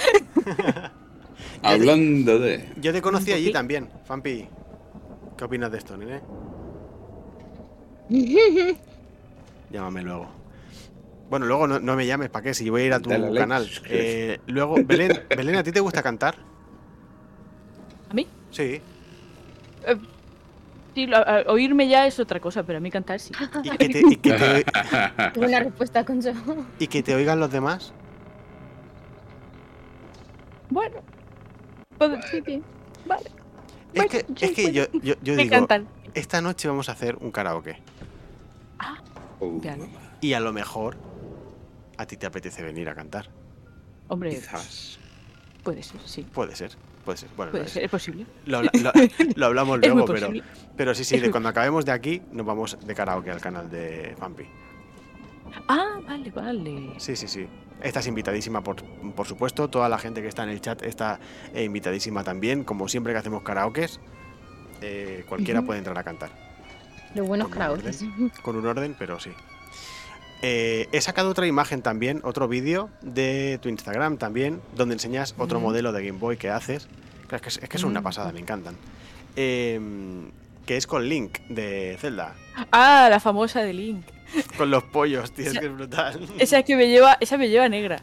Hablando de. Yo te conocí allí también, Fampi. ¿Qué opinas de esto, nene? Llámame luego. Bueno, luego no, no me llames, ¿para qué? Si voy a ir a tu canal. Eh, luego, Belén, Belén, ¿a ti te gusta cantar? Sí. Sí, lo- a- oírme ya es otra cosa, pero a mí cantar sí. ¿Y que te, y que te- Una respuesta con y que te oigan los demás? Bueno. puedo- sí, sí. Vale. Es Bueno, que, sí, es que bueno. yo, yo, yo Me digo, esta noche vamos a hacer un karaoke. Uh, Ya, ¿no? Y a lo mejor a ti te apetece venir a cantar. Hombre, Quizás. puede ser, sí. Puede ser. Puede ser. Bueno, Puede es- ser, es posible. lo, habla- lo- lo hablamos luego, pero, pero sí, sí, de cuando acabemos de aquí, nos vamos de karaoke al canal de Fampi. Ah, vale, vale. Sí, sí, sí. Estás invitadísima, por, por supuesto. Toda la gente que está en el chat está eh, invitadísima también. Como siempre que hacemos karaokes, eh, cualquiera puede entrar a cantar. Los buenos Con karaoke. Con un orden, pero sí. Eh, he sacado otra imagen también, otro vídeo de tu Instagram también, donde enseñas otro modelo de Game Boy que haces. Es que, es- es que son una pasada, me encantan. Em, que es con Link de Zelda. Ah, la famosa de Link. Con los pollos, tío, es que es brutal. Esa es que me lleva, esa me lleva negra.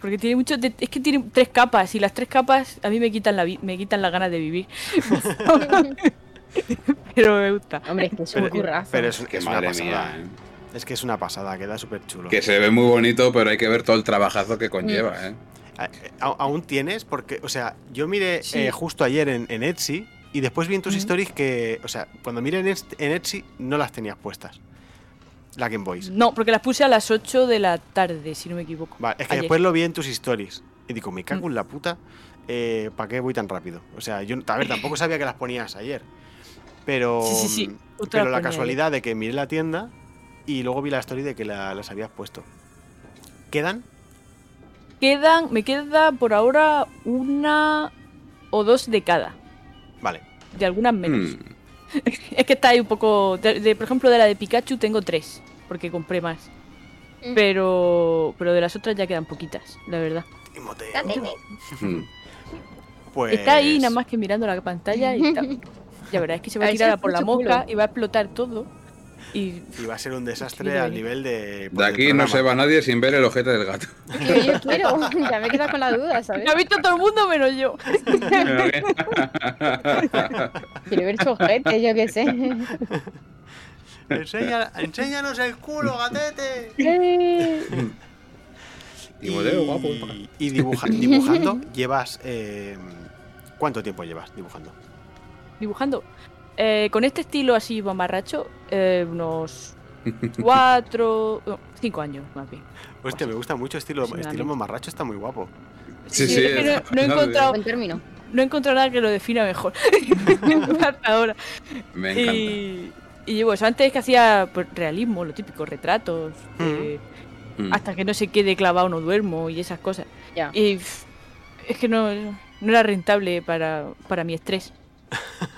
Porque tiene mucho, de- es que tiene tres capas y las tres capas a mí me quitan la me quitan las ganas de vivir. Pero me gusta. Hombre, es que es un Pero, currazo. pero es, Que es una madre pasada. mía, ¿eh? Es que es una pasada, queda súper chulo. Que se ve muy bonito, pero hay que ver todo el trabajazo que conlleva, ¿eh? A- a- ¿Aún tienes? Porque, o sea, yo miré Sí. eh, justo ayer en, en Etsy y después vi en tus Ujú. stories que, o sea, cuando miré en, en Etsy no las tenías puestas. La Game Boys. No, porque las puse a las 8 de la tarde, si no me equivoco. Vale, es que Ayer. después lo vi en tus stories y digo, me cago Mm. en la puta, eh, ¿para qué voy tan rápido? O sea, yo, a ver, tampoco sabía que las ponías ayer. Pero, Sí, sí, sí, mm, pero la casualidad de que miré la tienda y luego vi la story de que la- las habías puesto. ¿Quedan? Quedan, me queda por ahora una o dos de cada. Vale. De algunas menos. Hmm. Es que está ahí un poco. de- de- por ejemplo, de la de Pikachu tengo tres, porque compré más. Mm. Pero, pero de las otras ya quedan poquitas, la verdad. Hmm. Pues... Está ahí nada más que mirando la pantalla y está. Ya verás, es que se va A tirar a por la mosca y va a explotar todo. Y Y va a ser un desastre al nivel de... De aquí no se va nadie sin ver el ojete del gato. Tío, yo quiero. ya me he quedado con la duda, ¿sabes? lo ha visto todo el mundo menos yo. Quiero ver su ojete, yo qué sé. Enseña- enséñanos el culo, gatete. Guapo. Y, y dibuja- dibujando, llevas... eh, ¿Cuánto tiempo llevas dibujando? Dibujando. Eh, con este estilo así mamarracho, eh, unos cuatro, no, cinco años más bien. Hostia, me gusta mucho estilo, Sí, estilo mamarracho, está muy guapo. Sí, Sí, sí. es que no- no he encontrado- Buen término. No he encontrado nada que lo defina mejor hasta ahora. Me encanta. Y, y llevo eso. Antes que hacía pues, realismo, lo típico, retratos. eh, Hmm. hasta que no se quede clavado no duermo y esas cosas. Y es que no, no era rentable para, para mi estrés.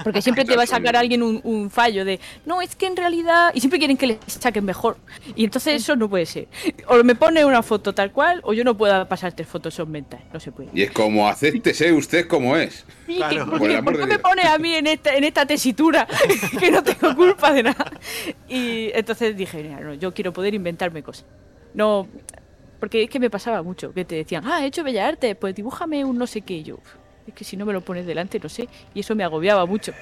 Porque siempre te va a sacar alguien un, un fallo de, no, es que en realidad... Y siempre quieren que les saquen mejor. Y entonces eso no puede ser. O me pone una foto tal cual, o yo no puedo pasarte fotos son mental. No se puede. Y es como, acéptese usted como es. Sí, Claro. que- Por porque, el amor ¿por qué de me pone a mí en esta, en esta tesitura que no tengo culpa de nada? Y entonces dije, "Mira, no, yo quiero poder inventarme cosas. No, porque es que me pasaba mucho, que te decían, ah, he hecho Bellas Artes, pues dibújame un no sé qué. Y yo, es que si no me lo pones delante, no sé. Y eso me agobiaba mucho.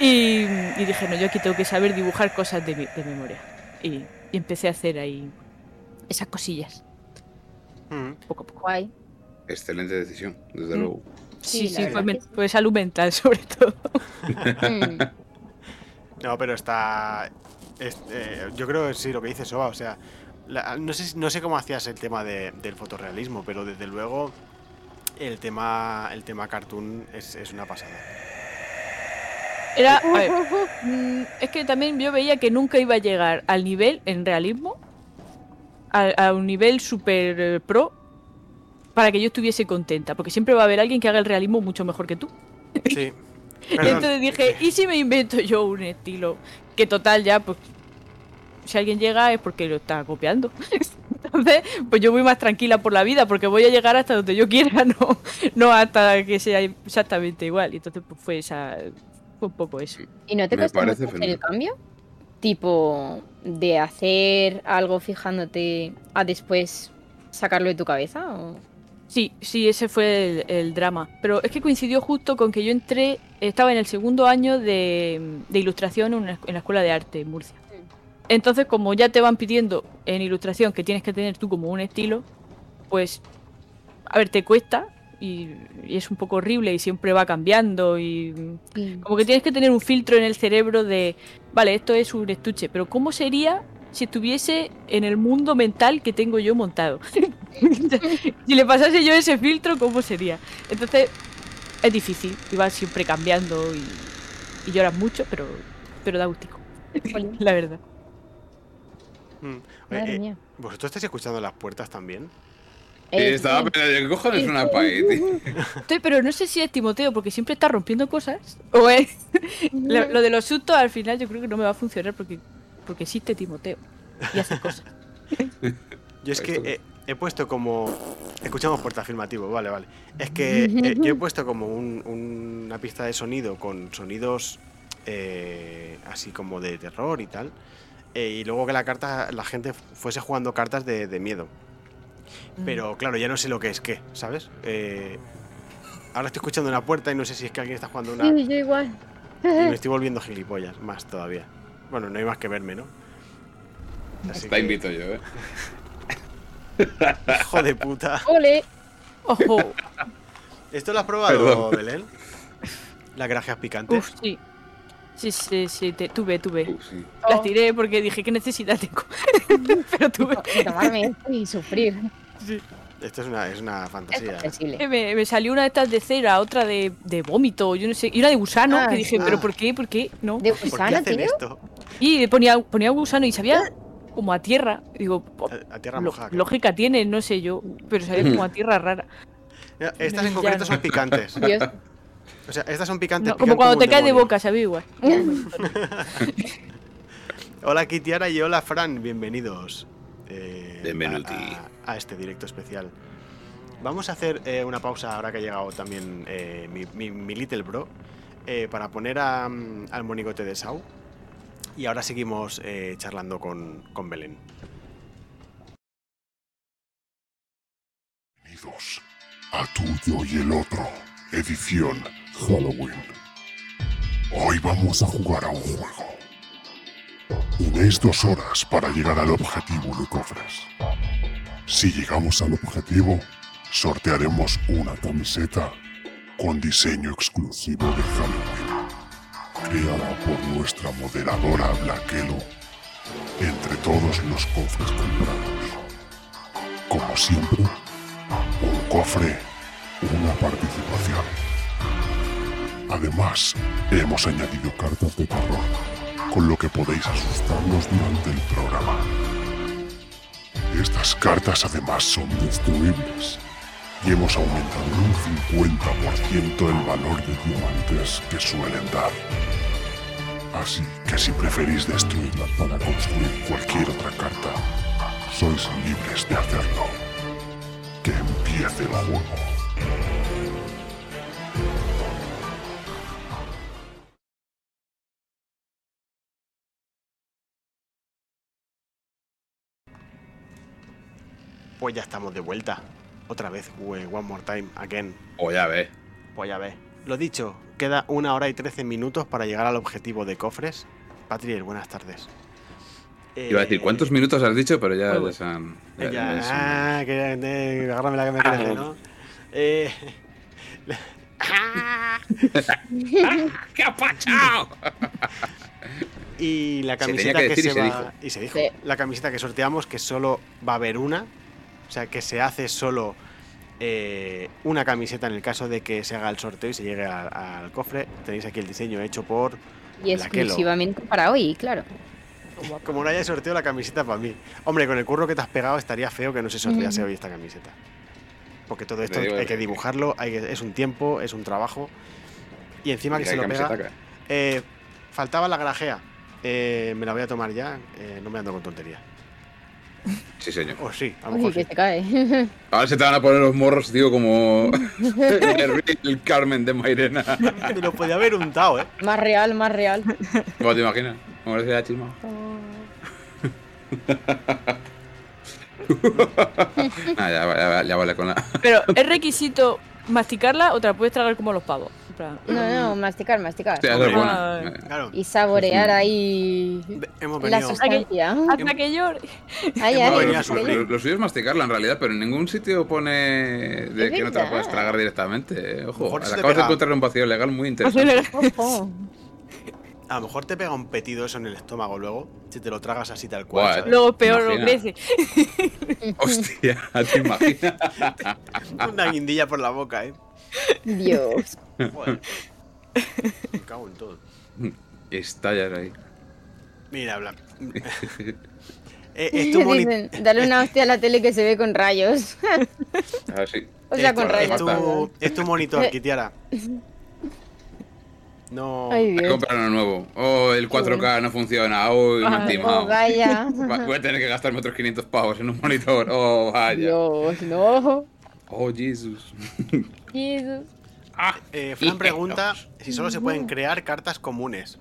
Y, y dije, no, yo aquí tengo que saber dibujar cosas de, mi- de memoria. Y, y empecé a hacer ahí esas cosillas, Mm. poco a poco. Guay. Excelente decisión, desde Mm. luego. Sí, Sí, sí, fue, men- salud mental sobre todo. Mm. No, pero está... es- eh, yo creo que sí, lo que dice Soba, o sea... la- no, sé, no sé cómo hacías el tema de- del fotorrealismo, pero desde luego el tema, el tema cartoon es, es una pasada. Era, a ver, mm, es que también yo veía que nunca iba a llegar al nivel en realismo, a, a un nivel super eh, pro, para que yo estuviese contenta, porque siempre va a haber alguien que haga el realismo mucho mejor que tú. Sí. Y entonces dije, ¿y si me invento yo un estilo? Que total ya, pues, si alguien llega es porque lo está copiando. Entonces, pues yo voy más tranquila por la vida, porque voy a llegar hasta donde yo quiera, no, no hasta que sea exactamente igual. Y entonces, pues fue esa, fue un poco eso. ¿Y no te mucho hacer el cambio? Tipo, de hacer algo fijándote a después sacarlo de tu cabeza. ¿o? Sí, sí, ese fue el, el drama. Pero es que coincidió justo con que yo entré, estaba en el segundo año de, de ilustración en, una- en la Escuela de Arte en Murcia. Entonces, como ya te van pidiendo en ilustración que tienes que tener tú como un estilo, pues, a ver, te cuesta y, y es un poco horrible y siempre va cambiando y como que tienes que tener un filtro en el cerebro de, vale, esto es un estuche, pero ¿cómo sería si estuviese en el mundo mental que tengo yo montado? si le pasase yo ese filtro, ¿cómo sería? Entonces, es difícil, y va siempre cambiando y, y lloras mucho, pero, pero da gustico. La verdad. Mm. Madre eh, mía. ¿Vosotros estáis escuchando las puertas también? Eh, estaba pensando, ¿qué cojones una paella? Estoy- pero no sé si es Timoteo porque siempre está rompiendo cosas o es lo, lo de los sustos al final yo creo que no me va a funcionar porque porque existe Timoteo y hace cosas. Yo es que he, he puesto como. Escuchamos puerta afirmativo, vale, vale. Es que eh, yo he puesto como un- una pista de sonido con sonidos eh, así como de terror y tal. Eh, y luego que la carta, la gente fuese jugando cartas de, de miedo. Pero claro, ya no sé lo que es qué, ¿sabes? Eh, ahora estoy escuchando una puerta y no sé si es que alguien está jugando una. Sí, yo igual. Y me estoy volviendo gilipollas, más todavía. Bueno, no hay más que verme, ¿no? Así que- invito yo, ¿eh? Hijo de puta. Ole. Ojo, ¿Esto lo has probado, Perdón. Belén? ¿Las grajeas picantes? uf, sí. Sí, sí, sí, te- tuve, tuve. Uh, sí. Las tiré porque dije qué necesidad tengo. pero tuve. Y tomarme esto y sufrir. Esto es una, es una Es fantasía. ¿eh? Me, me salió una de estas de cera, otra de, de vómito, yo no sé, y una de gusano, Ah, que dije, sí. pero ¿por qué? ¿Por qué? No. ¿De ¿Por qué gusano, hacen tío? esto? Y ponía, ponía gusano y sabía como a tierra. Digo, po- A, a tierra lo- lógica tiene, no sé yo, pero sabía como a tierra rara. Mira, Estas en concreto no. son picantes. Dios. O sea, estas son picantes. No, pican como cuando te caes de boca, sabía igual. Hola Kitiara y hola Fran, bienvenidos. eh. A, a- a este directo especial. Vamos a hacer eh, una pausa ahora que ha llegado también eh, mi, mi- mi Little Bro eh, para poner a, al monigote de Sau. Y ahora seguimos eh, charlando con, con Belén. Bienvenidos a Tuyo y el Otro, edición Halloween. Hoy vamos a jugar a un juego. Tenéis dos horas para llegar al objetivo de cofres. Si llegamos al objetivo, sortearemos una camiseta con diseño exclusivo de Halloween, creada por nuestra moderadora Blackelo entre todos los cofres comprados. Como siempre, un cofre, una participación. Además, hemos añadido cartas de terror, con lo que podéis asustarnos durante el programa. Estas cartas además son destruibles y hemos aumentado en un 50% el valor de diamantes que suelen dar. Así que si preferís destruirlas para construir cualquier otra carta, sois libres de hacerlo. Que empiece el juego. Pues ya estamos de vuelta. Otra vez, we- one more time, again. O ya ve. Pues ya ves. Lo dicho, queda una hora y trece minutos para llegar al objetivo de cofres. Patriel, buenas tardes. Iba a decir, Eh, ¿cuántos minutos has dicho? Pero ya, bueno. se han. eh, ya- ya- ya se ah, que, eh, agárrame la que me crece, ¿no? Eh, ¡Qué ha pachado! y la Se camiseta que que, decir y se se va. Y se dijo. Sí. La camiseta que sorteamos, que solo va a haber una. O sea, que se hace solo eh, una camiseta en el caso de que se haga el sorteo y se llegue al, al cofre. Tenéis aquí el diseño hecho por. Y exclusivamente para hoy, claro. Como no haya sorteo, la camiseta para mí. Hombre, con el curro que te has pegado estaría feo que no se sortease hoy esta camiseta. Porque todo esto digo hay que- que dibujarlo, hay que- es un tiempo, es un trabajo. Y encima que se lo pega. Eh, faltaba la grajea. Eh, me la voy a tomar ya, eh, no me ando con tonterías. Sí, señor. O sí, a lo Uy, mejor que sí. se cae. Ahora se te van a poner los morros, tío, como. el Carmen de Mairena. Me lo podía haber untado, ¿eh? más real, más real. ¿Cómo te imaginas? ¿Cómo decía la chisma? Ah, ya, ya, va- ya vale con la. Pero es requisito masticarla o te la puedes tragar como los pavos. Plan, No, no, masticar, masticar. Esa es buena. Claro. Y saborear ahí Hemos la venido. sustancia. Hasta que llore. Ay, Hemos ay. Lo, llore. lo suyo es masticarla en realidad, pero en ningún sitio pone de que no te la puedes tragar directamente. eh. Ojo, Mejor se te acabas de pega. encontrar un vacío legal muy Pues interesante. Ojo. A lo mejor te pega un petido eso en el estómago luego, si te lo tragas así tal cual. Luego peor lo crece. Hostia, te imaginas. Una guindilla por la boca, ¿eh? Dios. Joder. Me cago en todo. Estallar ahí. Mira, habla. Eh, es Dicen, dale una hostia a la tele que se ve con rayos. Así. o sea, es con tu- rayos. es tu, es tu monitor, Kitiara. No. Ay, Hay que Dios. comprar uno nuevo. Oh, el 4K no funciona. Oh, me han timado. Oh, vaya. Va- Voy a tener que gastarme otros 500 pavos en un monitor. Oh, vaya. Dios, no. Oh, Jesus. Jesus. Ah, Eh, Fran y- pregunta si solo se pueden crear cartas comunes.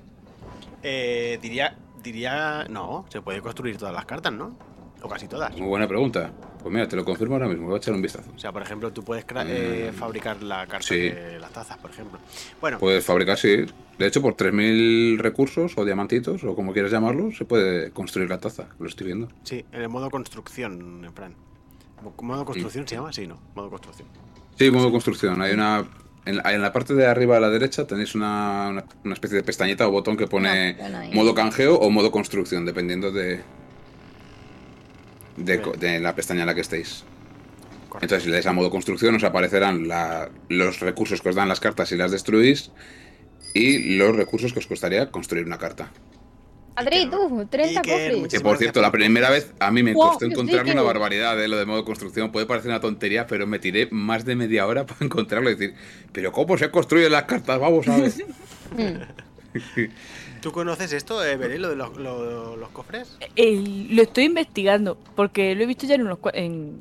Eh, diría, diría, no, se puede construir todas las cartas, ¿no? O casi todas. Muy buena pregunta. Pues mira, te lo confirmo ahora mismo. Voy a echar un vistazo. O sea, por ejemplo, tú puedes cra- eh, Mm. fabricar la carta Sí. de las tazas, por ejemplo. Bueno, Puedes fabricar, sí. De hecho, por 3.000 recursos o diamantitos, o como quieras llamarlo, se puede construir la taza. Lo estoy viendo. sí, en el modo construcción, en Fran. Mo- ¿Modo construcción se llama? Sí, ¿no? Modo construcción. Sí, modo construcción. Hay una. En la, en la parte de arriba a la derecha tenéis una, una- una especie de pestañita o botón que pone modo canjeo o modo construcción, dependiendo de, de, co- de la pestaña en la que estéis. Correcto. Entonces, si le dais a modo construcción, os aparecerán la- los recursos que os dan las cartas si las destruís y los recursos que os costaría construir una carta. Adri, tú, 30 Iker, cofres. Que por cierto, la primera vez a mí me Wow, costó encontrarme una barbaridad de lo de modo construcción. Puede parecer una tontería, pero me tiré más de media hora para encontrarlo y decir, pero ¿cómo se construyen las cartas? Vamos a ver. ¿Tú conoces esto, eh, Belén, lo de los, lo- los cofres? Eh, lo estoy investigando, porque lo he visto ya en unos cua- en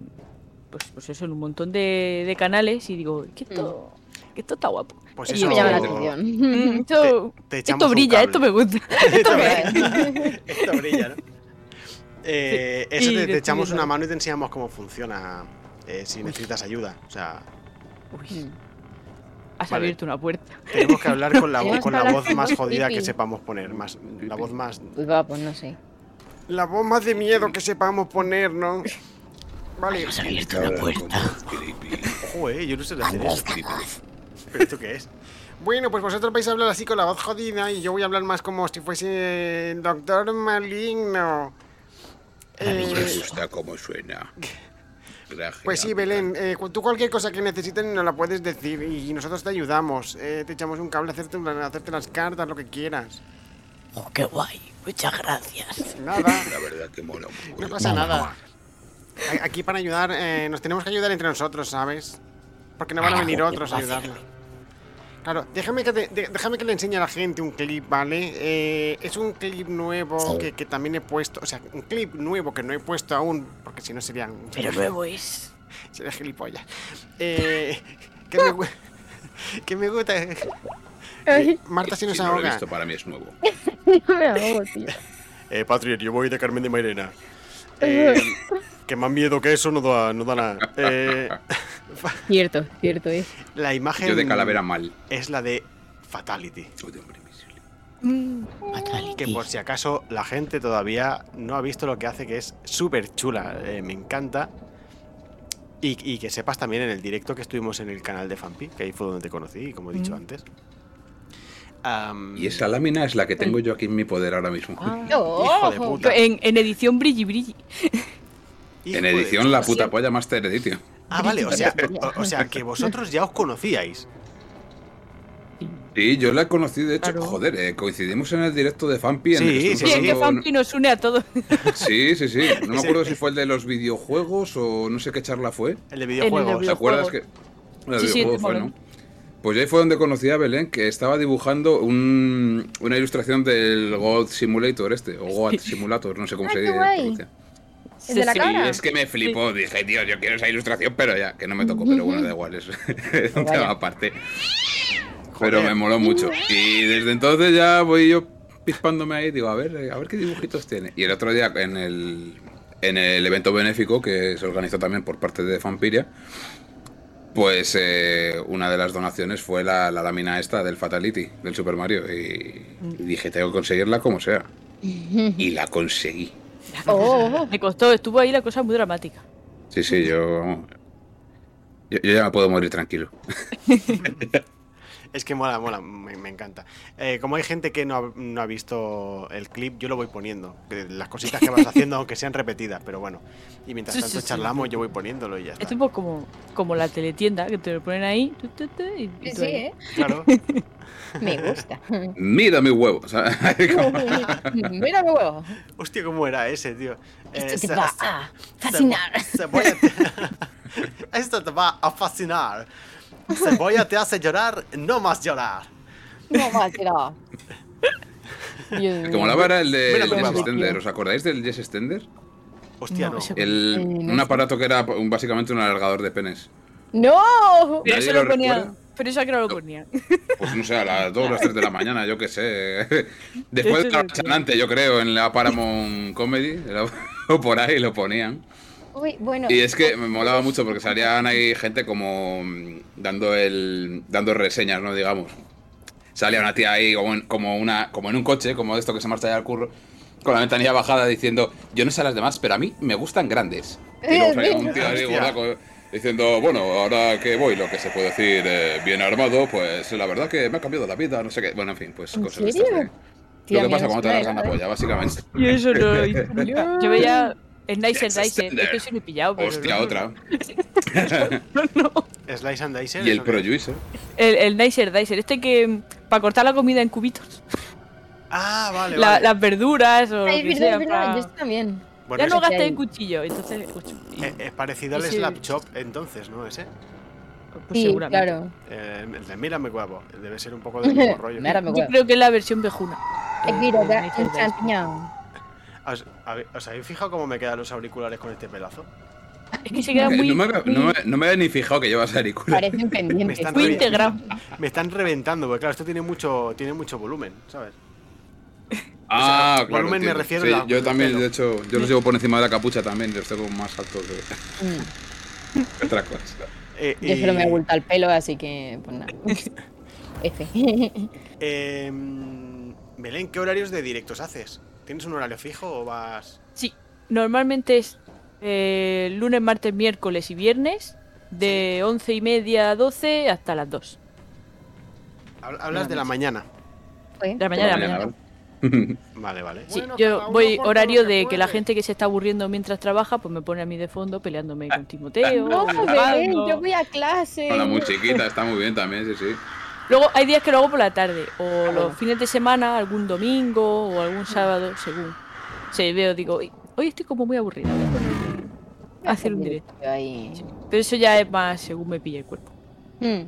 pues, pues eso, en un montón de, de canales y digo, que esto, que esto está guapo. Pues eso me llama la te- Mm, atención. esto, te brilla, esto me gusta. esto, brilla, esto brilla, ¿no? Eh, Sí, eso y te, echamos una mano y te enseñamos cómo funciona eh, si necesitas ayuda. O sea, Uy, has Vale. abierto una puerta. tenemos que hablar con la, con la voz más jodida que sepamos poner. Más, la voz más. Pues va, pues no sé. La voz más de miedo que sepamos poner, ¿no? Vale. abierto una puerta. Joder, yo no sé hacer eso. ¿Pero esto qué es? Bueno, pues vosotros vais a hablar así con la voz jodida y yo voy a hablar más como si fuese el doctor maligno. Me Eh, gusta cómo suena. pues sí, Belén, eh, tú cualquier cosa que necesites nos la puedes decir y nosotros te ayudamos. Eh, te echamos un cable a hacerte, una- a hacerte las cartas, lo que quieras. Oh, qué guay. Muchas gracias. Nada, La verdad que mola no pasa nada. A- Aquí para ayudar, eh, nos tenemos que ayudar entre nosotros, ¿sabes? Porque no van a venir otros a ayudarnos. Claro, déjame que, te- déjame que le enseñe a la gente un clip, ¿vale? Eh, es un clip nuevo que, que también he puesto, o sea, un clip nuevo que no he puesto aún, porque si no serían... Pero nuevo es. Sería gilipollas. Eh, que, me, gu- que me gusta... Ay, Marta si nos Si no lo he visto, para mí es nuevo. me ahogo, tío. Eh, Patriot, yo voy de Carmen de Mairena. Eh, que más miedo que eso no da, no da nada. Eh, Cierto, cierto es. la imagen Yo de calavera mal. es la de Fatality. Oh, de hombre invisible. Fatality. Que por si acaso la gente todavía no ha visto lo que hace, que es súper chula. eh, me encanta. Y, y que sepas también en el directo que estuvimos en el canal de Fampi, que ahí fue donde te conocí, como he dicho antes. Am, Y esa lámina es la que tengo yo aquí en mi poder ahora mismo. hijo de puta. En, en edición brilli brilli. hijo en de edición, la puta. puta polla Master Edition. Ah, vale, o sea, o, o sea que vosotros ya os conocíais. Sí, yo la conocí, de hecho, Claro. joder, eh, coincidimos en el directo de Fampi. En Sí, el que sí, Sí, que Fampi nos une a todos. Sí, sí, sí. No me acuerdo si fue el de los videojuegos o no sé qué charla fue. El de de videojuegos. ¿Te acuerdas que.? El Sí, sí, videojuego te fue. ¿no? Pues ahí fue donde conocí a Belén, que estaba dibujando un- una ilustración del God Simulator este, o God Simulator, no sé cómo Ah, se dice. Guay. pronuncia. ¿El de la Sí, cara? Es que me flipó, dije, tío, yo quiero esa ilustración, pero ya, que no me tocó, pero bueno, da igual, es un tema aparte. Pero me moló mucho. Y desde entonces ya voy yo pispándome ahí, digo, a ver, eh, a ver qué dibujitos tiene. Y el otro día en el, en el evento benéfico que se organizó también por parte de Fampiria, pues eh, una de las donaciones fue la, la lámina esta del Fatality, del Super Mario. Y, y dije, tengo que conseguirla como sea. Y la conseguí. Oh, Me costó, estuvo ahí la cosa muy dramática. Sí, sí, yo, yo, yo ya me puedo morir tranquilo. Es que mola, mola, me, me encanta. Eh, como hay gente que no ha, no ha visto el clip, yo lo voy poniendo. que Las cositas que vas haciendo, aunque sean repetidas, pero bueno. Y mientras Sí, tanto sí, sí. charlamos, yo voy poniéndolo y ya Es está. tipo como, como la teletienda, que te lo ponen ahí. tu, tu, tu, y, y Sí, tú sí, ahí. ¿eh? Claro. Me gusta. Mira mi huevo. o sea, como- Mira mi huevo. Hostia, ¿cómo era ese, tío? Eh, Esto te se- va se- a fascinar. Cebolla te- Esto te va a fascinar. Cebolla te hace llorar, no más llorar. No más, que mío. molaba era el de el Jess. Extender. ¿Os acordáis del Jess Extender? Hostia, No, no. El, un aparato que era un- básicamente un alargador de penes. ¡No! Pero ¿Nadie eso lo recuerda? Pero eso que no lo ponían. Pues no sé, a las 2 o las 3 de la mañana, yo qué sé. Después de la chanante, yo creo, en la Paramount Comedy, o por ahí lo ponían. Uy, bueno. Y es que me molaba mucho porque salían ahí gente como mm, dando el dando reseñas, ¿no? Digamos. Salía una tía ahí como en, como una como en un coche, como esto que se marcha ya al curro, con la ventanilla bajada diciendo, yo no sé a las demás, pero a mí me gustan grandes. Y luego salía un tío ahí gordaco diciendo, bueno, ahora que voy, lo que se puede decir eh, bien armado, pues la verdad que me ha cambiado la vida, no sé qué. Bueno, en fin, pues ¿En cosas de serio? estas. de- Tía, lo que pasa cuando te largan la polla, básicamente. Y eso no hice. Yo- Yo veía Yes, Dicer. Extender. Es que lo he pillado. Pero Hostia, no, otra. Slice and Dicer. Y el ¿eso qué? Pro Juicer. El, el Nicer Dicer. Este que. Para cortar la comida en cubitos. Ah, vale, La- vale. Las verduras o Ay, lo que verdad, sea. verdad, pa- Yo también. Bueno, ya no gasté el cuchillo, entonces. y- eh, es parecido al Slap Chop, entonces, ¿no? Ese. pues Sí, seguramente. claro. Eh, el de Mírame guapo. Debe ser un poco del mismo rollo. Mira, me Yo creo que es la versión vejuna. Es Eh, Dicer. champiñón. ¿Os, habéis fijado cómo me quedan los auriculares con este pelazo? Es que se queda Eh, muy. no, me, había- no, muy- me, no me había ni fijado que llevas auriculares. Me están, muy revi- integrado. me están reventando, porque claro, esto tiene mucho, tiene mucho volumen, ¿sabes? Ah, O sea, claro. volumen me refiero Sí, a la- yo también, pelo. de hecho, yo los llevo por encima de la capucha también, los tengo más altos que Mm. que otra cosa. Eh, Yo solo me he vuelto al pelo, así que. Pues nada. F. eh, Belén, ¿qué horarios de directos haces? ¿Tienes un horario fijo o vas...? Sí, normalmente es eh, lunes, martes, miércoles y viernes. De once y media a 12 hasta las 2 Hab- Hablas de la mañana. De la mañana. de la Mañana. ¿vale? Vale. Sí, Bueno, yo voy horario de que la gente que se está aburriendo mientras trabaja, pues me pone a mí de fondo peleándome con Timoteo. No. Belén, yo voy a clase. Hola, muy chiquita, está muy bien también, sí, sí. Luego hay días que lo hago por la tarde, o Ah, los bueno. fines de semana, algún domingo o algún sábado, según. Se veo, digo, "Uy, hoy estoy como muy aburrida. voy a ponerme a hacer un directo. Pero eso ya es más según me pille el cuerpo. Mm.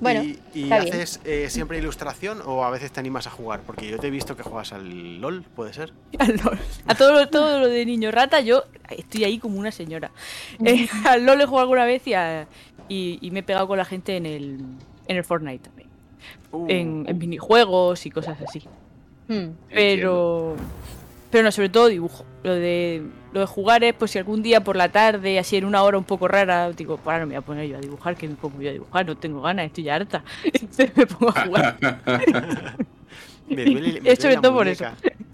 Bueno, ¿Y, y está bien. haces eh, siempre ilustración o a veces te animas a jugar? Porque yo te he visto que juegas al LOL, ¿puede ser? Al LOL. A todo lo, todo lo de niño rata, yo estoy ahí como una señora. Eh, al LOL he jugado alguna vez y, a- y, y me he pegado con la gente en el, en el Fortnite también. Uh, En, en minijuegos y cosas así. Mm. Pero. Pero no, sobre todo dibujo. Lo de, lo de jugar es, pues si algún día por la tarde, así en una hora un poco rara, digo, ahora no me voy a poner yo a dibujar, que me pongo yo a dibujar, no tengo ganas, estoy ya harta. Entonces me pongo a jugar. me duele- me es sobre todo por eso.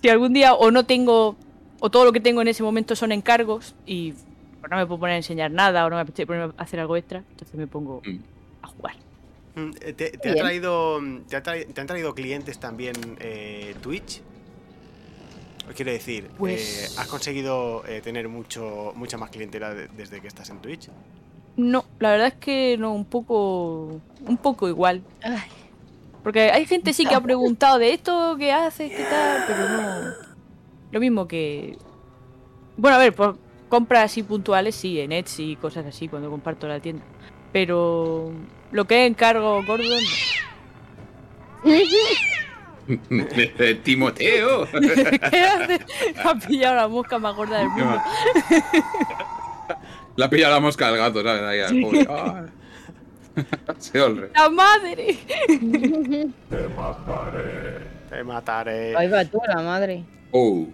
Si algún día o no tengo, o todo lo que tengo en ese momento son encargos y pues, no me puedo poner a enseñar nada o no me apetece ponerme a hacer algo extra, entonces me pongo Mm. a jugar. Mm, eh, ¿Te, te ha traído, te, ha te han traído clientes también eh, Twitch? Quiero decir, Pues- eh, ¿has conseguido eh, tener mucho, mucha más clientela de- desde que estás en Twitch? No, la verdad es que no, un poco, un poco igual. Ay, Porque hay gente sí que ha preguntado de esto, qué haces, qué tal, pero no. Lo mismo que. Bueno, a ver, por compras así puntuales, sí, en Etsy y cosas así, cuando comparto la tienda. Pero lo que es encargo gordo, no. Timoteo. ¿Qué haces? Ha pillado la mosca más gorda del mundo. La pilla la mosca al gato, ¿sabes? Ahí al pobre. Ah. Se honre. ¡La madre! Te mataré. ahí va tú, la madre. Oh.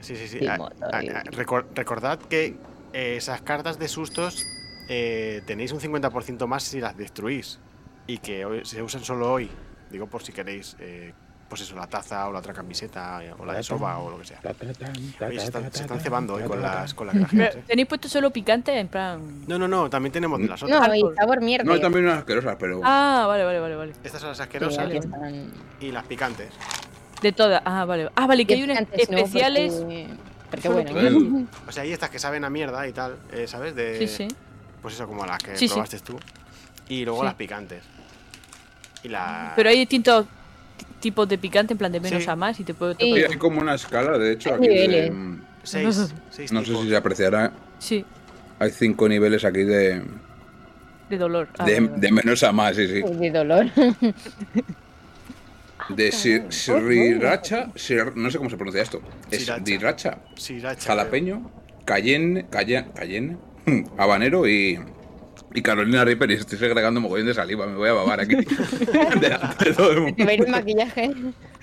Sí, sí, sí. Te Ah, mataré. ah, ah, recor- recordad que eh, esas cartas de sustos eh, tenéis un 50% más si las destruís. Y que hoy- se usan solo hoy. Digo por si queréis eh, pues eso, la taza o la otra camiseta o la de soba o lo que sea. Oye, se están, se cebando hoy con las, con las grajeas, ¿eh? ¿Tenéis puesto solo picante? En plan. No, no, no, también tenemos de las otras. No, y sabor mierda. No, hay también unas asquerosas, pero. Ah, vale, vale, vale, vale. Estas son las Sí, asquerosas están. y las picantes. De todas. Ah, vale. Ah, vale, que hay unas no, especiales. Porque, bueno. O sea, hay estas que saben a mierda y tal, eh, ¿sabes? De, Sí, sí. Pues eso, como las que Sí, sí. probaste tú. Y luego Sí. las picantes. Y la... Pero hay distintos tipos de picante, en plan de menos Sí. a más, y te puedo Sí. Hay como una escala, de hecho, aquí de. Seis, seis No sé si se apreciará. Sí, Hay cinco niveles aquí de. de dolor. Ah, de, vale, vale. de menos a más, sí, sí. De dolor. De sriracha. sir- no sé cómo se pronuncia esto. Es Sriracha. sriracha, Sriracha. jalapeño, cayenne, cayenne, cayenne, habanero y. Y Carolina Reaper, y estoy segregando mogollón de saliva, me voy a babar aquí. Delante de todo el mundo. Te va a ir el maquillaje.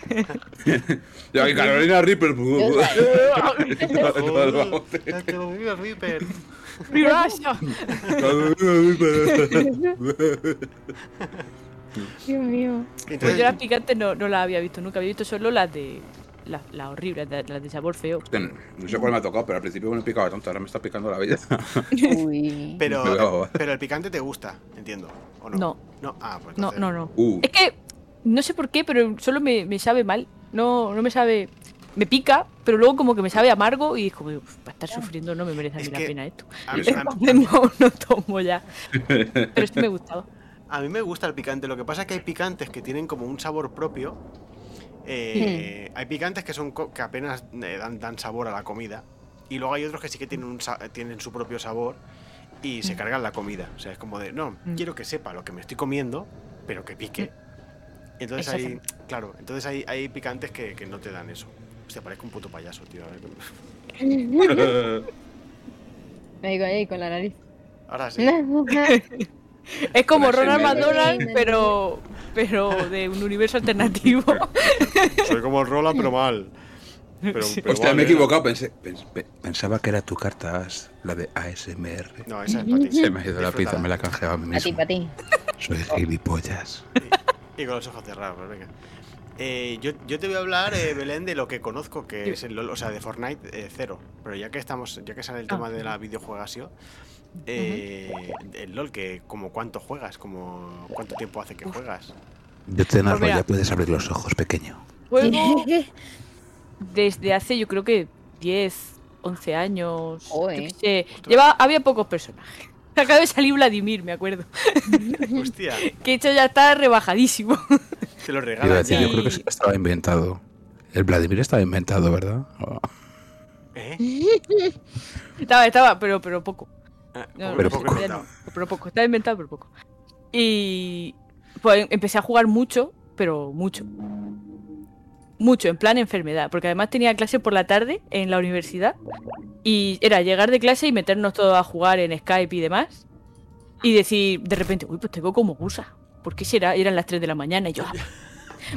Yo aquí, Carolina Reaper. Carolina Reaper. Dios mío. Pues Entonces, yo las picantes no, no las había visto nunca, había visto solo las de. Las, las horribles, las de, las de sabor feo. No sé cuál me ha tocado, pero al principio me picaba tanto, ahora me está picando la vida. Uy. pero, pero el picante te gusta, entiendo. ¿O no? No. No, ah, pues No, entonces- no, no. Uh, Es que no sé por qué, pero solo me, me sabe mal. No, no me sabe. Me pica, pero luego como que me sabe amargo y es como, "Uf, para estar sufriendo no me merece a Es mí la que- pena esto. A mí, no, no tomo ya. Pero sí me gustaba. a mí me gusta el picante. Lo que pasa es que hay picantes que tienen como un sabor propio. Eh, Hay picantes que son que apenas eh, dan, dan sabor a la comida. Y luego hay otros que sí que tienen, un tienen su propio sabor y se cargan la comida. O sea, es como de, no, Mm. quiero que sepa lo que me estoy comiendo, pero que pique. Entonces hay, claro, entonces hay, hay picantes que, que no te dan eso. Hostia, parezco un puto payaso, tío. Ahí con, ahí con la nariz. Ahora sí. Es como Ronald. McDonald, pero, pero de un universo alternativo. Soy como el Roland, pero mal. Pero, pero Hostia, me he ¿eh? equivocado. Pensé, pens- pe- pensaba que era tu carta As, la de ASMR. No, esa es para ti. Se me ha ido la pizza, me la he canjeado a mí A ti, mismo. para ti. Soy gilipollas. Y con los ojos cerrados, pues venga. Eh, yo, yo te voy a hablar, eh, Belén, de lo que conozco, que es el LOL, o sea, de Fortnite eh, cero. Pero ya que estamos, ya que sale el Ah. tema de la videojuegación, eh, el LOL, que como cuánto juegas, como cuánto tiempo hace que juegas. Yo te narro, ya puedes abrir los ojos, pequeño. Juego desde hace yo creo que 10, 11 años. qué sé. Lleva, había pocos personajes. Acaba de salir Vladimir, me acuerdo. Hostia, Que esto ya está rebajadísimo. te lo regalan yo creo que estaba inventado. El Vladimir estaba inventado, ¿verdad? Oh. ¿Eh? estaba, estaba, pero, pero poco. Ah, No, Pero poco ya inventado. no, pero poco. Estaba inventado, pero poco. Y pues empecé a jugar mucho, pero mucho. Mucho, en plan enfermedad. Porque además tenía clase por la tarde en la universidad. Y era llegar de clase y meternos todos a jugar en Skype y demás. Y decir, de repente, uy, pues tengo como gusa. ¿Por qué será? Eran las 3 de la mañana y yo, "Ah,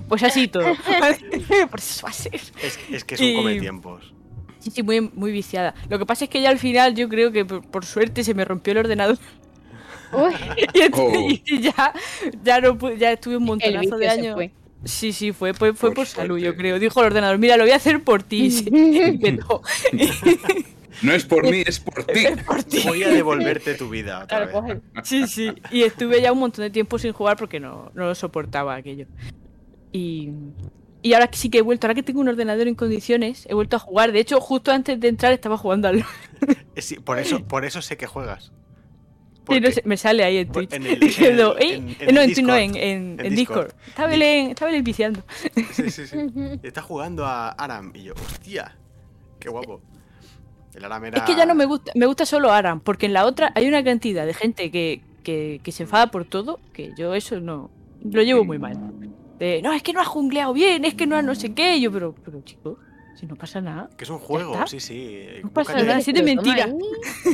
pues así todo. por eso va a ser. Es, es que es un Y- come tiempos. Sí, sí, muy, muy viciada. Lo que pasa es que ya al final yo creo que por, por suerte se me rompió el ordenador. Uy, Y, entonces- Oh. y ya, ya, no, ya estuve un montonazo de años. Sí, sí, fue, fue, fue Por por, salud, yo creo. Dijo el ordenador, mira, lo voy a hacer por ti. No es por mí, es por ti. por ti. Voy a devolverte tu vida otra Claro, vez. coge. Sí, sí. Y estuve ya un montón de tiempo sin jugar porque no, no lo soportaba aquello. Y, y ahora sí que he vuelto, ahora que tengo un ordenador en condiciones, he vuelto a jugar. De hecho, justo antes de entrar estaba jugando al. Eh, sí, por, eso, por eso sé que juegas. No sé, me sale ahí en Twitch. en el- Diciendo, en el- eh, no, en, Twitch no, en, Discord. Está Belén, está Belén viciando. Sí, sí, sí. Está jugando a Aram y yo, hostia, qué guapo. El Aram era... Es que ya no me gusta, me gusta solo Aram, porque en la otra hay una cantidad de gente que, que, que se enfada por todo, que yo eso no lo llevo muy mal. De, no, es que no has jungleado bien, es que no has no sé qué. Y yo, pero, pero chico, si no pasa nada. Que es un juego, sí, sí. No pasa Búscate- nada, si de mentira.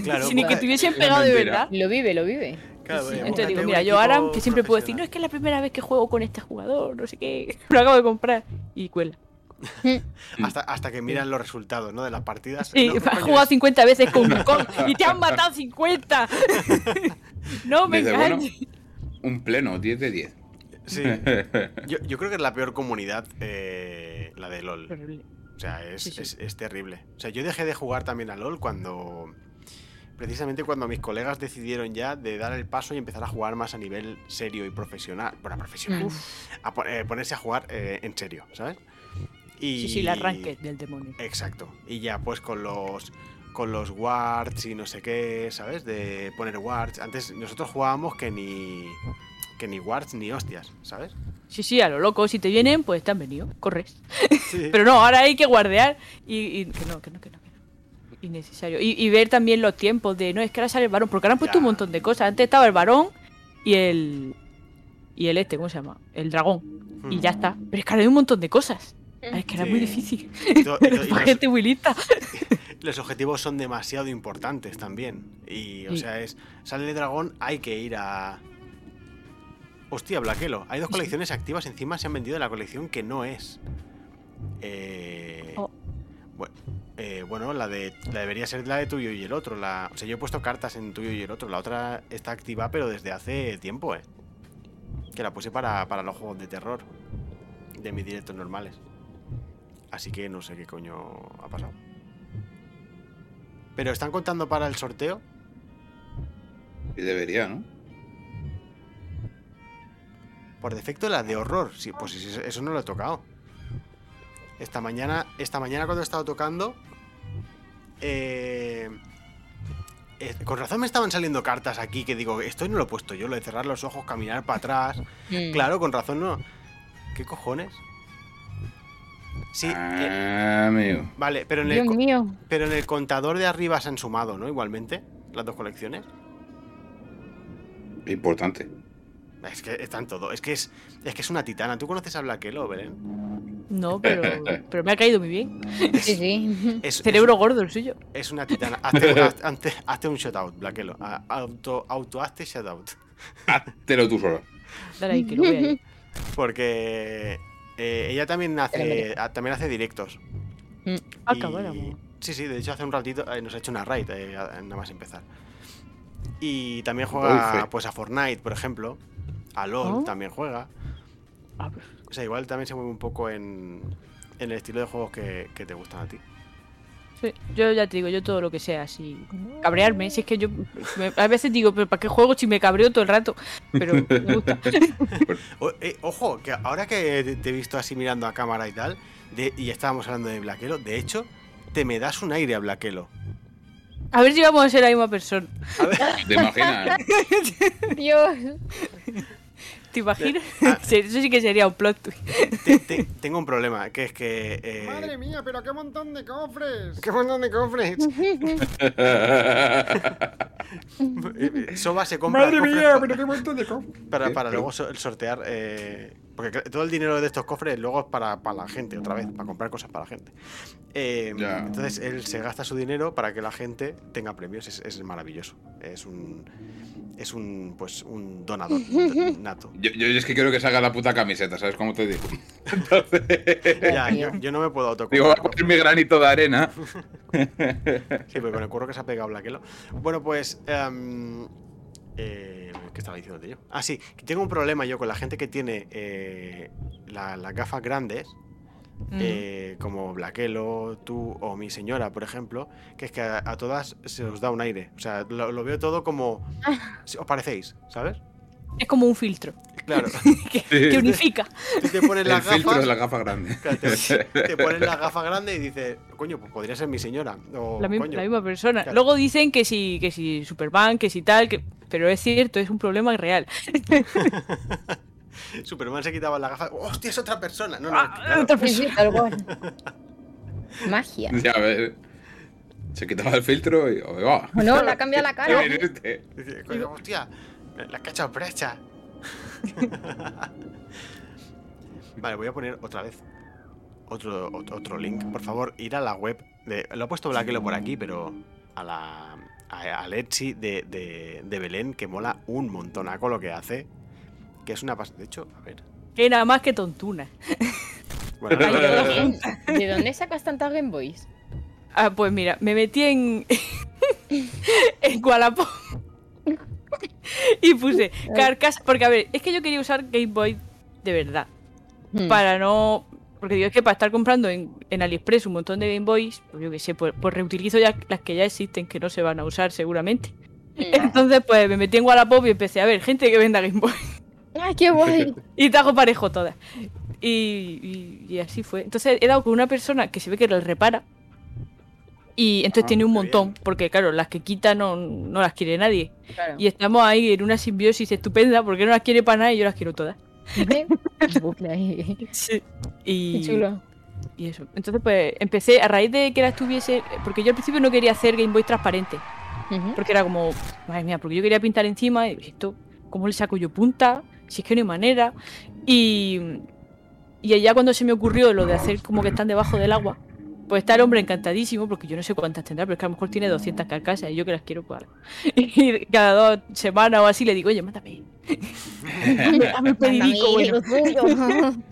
Claro, si ni que te hubiesen Es pegado de verdad. Lo vive, lo vive. claro, Sí, eh, Entonces digo, mira, yo Aram, que siempre puedo decir, no, es que es la primera vez que juego con este jugador, no sé qué. Lo acabo de comprar. Y cuela. Hasta, hasta que miran los resultados, ¿no? De las partidas. Sí, No, ¿qué has jugado es? 50 veces con Wukong y te han matado 50. no me bueno, engañes. un pleno, 10 de 10. Sí. Yo, yo creo que es la peor comunidad, eh, la de LOL. Horrible. O sea, es, Sí, sí. es- es terrible. O sea, yo dejé de jugar también a LOL cuando. Precisamente cuando mis colegas decidieron ya de dar el paso y empezar a jugar más a nivel serio y profesional. Bueno, profesional. A po- eh, ponerse a jugar eh, en serio, ¿sabes? Y... Sí, sí, el arranque del demonio. Exacto. Y ya pues con los con los wards y no sé qué, ¿sabes? De poner wards. Antes nosotros jugábamos que ni que ni wards ni hostias, ¿sabes? Sí, sí, a lo loco. Si te vienen, pues te han venido. Corres. Sí. Pero no, ahora hay que guardear y, y que no, que no, que no. que no. Innecesario. Y, y ver también los tiempos de, no, es que ahora sale el varón, porque ahora han puesto Ya. un montón de cosas. Antes estaba el varón y el... Y el este, ¿cómo se llama? El dragón. Y ya está. Pero es que ahora hay un montón de cosas. Ah, Es que era Sí. muy difícil. Y los- gente muy lista. los objetivos son demasiado importantes también. Y, o Sí. sea, es. Sale el dragón, hay que ir a. Hostia, Blaquelo. Hay dos colecciones activas. Encima se han vendido la colección que no es. Eh. Oh. bue- eh, bueno, la de. La debería ser la de tuyo y el otro. La, o sea, yo he puesto cartas en tuyo y el otro. La otra está activa, pero desde hace tiempo, eh. Que la puse para, para los juegos de terror. De mis directos normales. Así que no sé qué coño ha pasado. Pero están contando para el sorteo. Y debería, ¿no? Por defecto la de horror. Sí, pues eso no lo he tocado. Esta mañana, esta mañana cuando he estado tocando. eh, eh, con razón me estaban saliendo cartas aquí que digo, esto no lo he puesto yo, lo de cerrar los ojos, caminar para atrás. Mm. Claro, con razón no. ¿Qué cojones? Sí, eh, Ah, amigo. vale, pero en, el, mío. pero en el contador de arriba se han sumado, ¿no? Igualmente, las dos colecciones. Importante. Es que están todo. Es que es, es que es una titana. ¿Tú conoces a Blaquelo, Belén? No, pero, pero me ha caído muy bien. Sí, sí. Es, Cerebro gordo el suyo. Es, una titana. Hazte, haz- hazte- hazte un shoutout, Blaquelo. A- Auto, auto hazte shoutout. Háztelo tú solo. Dale ahí, que lo ahí. Porque eh, ella también hace, a- también hace directos. Ah, Y- cabrón. Sí, sí, de hecho hace un ratito eh, nos ha hecho una raid, eh, nada más empezar. Y también juega pues a Fortnite, por ejemplo. A LOL Oh. también juega. Ah, pues, O sea, igual también se mueve un poco en, en el estilo de juegos que, que te gustan a ti. sí. Yo ya te digo, yo todo lo que sea así. Cabrearme, si es que yo me- a veces digo, pero ¿para qué juego si me cabreo todo el rato? Pero me gusta. O- eh, ojo, que ahora que te- te he visto así mirando a cámara y tal, de- y estábamos hablando de Blaquelo, de hecho, te me das un aire a Blaquelo. A ver si vamos a ser la misma persona. A ver, ¿Te imaginas? Dios. ¿Te imaginas? Ah. Eso sí que sería un plot twist. te- te- tengo un problema, que es que... eh, Madre mía, pero qué montón de cofres. ¡Qué montón de cofres! Soba se compra Madre mía, pero qué montón de cofres. para, para luego sortear... eh, porque todo el dinero de estos cofres luego es para, para la gente, otra vez, para comprar cosas para la gente. Eh. Entonces él se gasta su dinero para que la gente tenga premios, es, es maravilloso. Es un... Es un, pues, un donador nato. Yo, yo es que quiero que salga la puta camiseta, ¿sabes cómo te digo? Entonces, Ya, yo, yo no me puedo digo, voy a poner mi granito de arena. Sí, pero con el curro que se ha pegado Blaquelo. Bueno, pues. em, eh, ¿Qué estaba diciendo yo? Ah, sí, que tengo un problema yo con la gente que tiene eh, la- las gafas grandes, Mm. eh, como Blaquelo, tú o mi señora, por ejemplo, que es que a, a todas se os da un aire. O sea, lo, lo veo todo como. si ¿Os parecéis? ¿Sabes? Es como un filtro Claro. que, que unifica. Tú te pones El las filtro gafas. de la gafa grande. claro, te, te pones las gafas grandes y dices, coño, pues podría ser mi señora. O, La, mi- coño, la misma persona. Claro. Luego dicen que si, que si Superman, que si tal, que... pero es cierto, es un problema real. Superman se quitaba las gafas. ¡Hostia, es otra persona! No, no, Ah, claro. otra. Magia. Ya ves. Se quitaba el filtro y. oh, va. O no, le ha cambiado la cara. Este. Dice, coño, hostia, la cacha brecha. vale, voy a poner otra vez otro, ot- otro link. Por favor, ir a la web de. Lo he puesto Blackelo por aquí, pero a la. a- al Etsy de, de, de Belén, que mola un montonaco lo que hace. Que es una pas- De hecho, a ver. Que nada más que tontuna. Bueno, Ay, no, no, no, no. ¿de dónde- ¿De dónde sacas tantas Game Boys? Ah, pues mira, me metí en. en Wallapop. y puse carcasa. Porque a ver, es que yo quería usar Game Boy de verdad. Hmm. Para no. Porque digo, es que para estar comprando en, en AliExpress un montón de Game Boys, pues yo qué sé, pues, pues reutilizo ya las que ya existen, que no se van a usar seguramente. Entonces, pues me metí en Wallapop y empecé a ver gente que venda Game Boy. ¡Ay, qué guay! Y te hago parejo todas. Y, y- y así fue. Entonces he dado con una persona que se ve que las repara. Y entonces Ah, tiene un montón, bien. porque claro, las que quita no, no las quiere nadie. Claro. Y estamos ahí en una simbiosis estupenda, porque no las quiere para nada y yo las quiero todas. Sí. Y, Qué chulo. y eso. Entonces pues empecé, a raíz de que las tuviese, porque yo al principio no quería hacer Game Boy transparente. Porque era como, madre mía, porque yo quería pintar encima y esto, ¿cómo le saco yo punta? Si es que no hay manera. Y, y allá cuando se me ocurrió lo de hacer como que están debajo del agua, pues está el hombre encantadísimo, porque yo no sé cuántas tendrá, pero es que a lo mejor tiene 200 carcasas y yo que las quiero, ala. Y cada dos semanas o así le digo, oye. Hazme hazme un pedidico, bueno.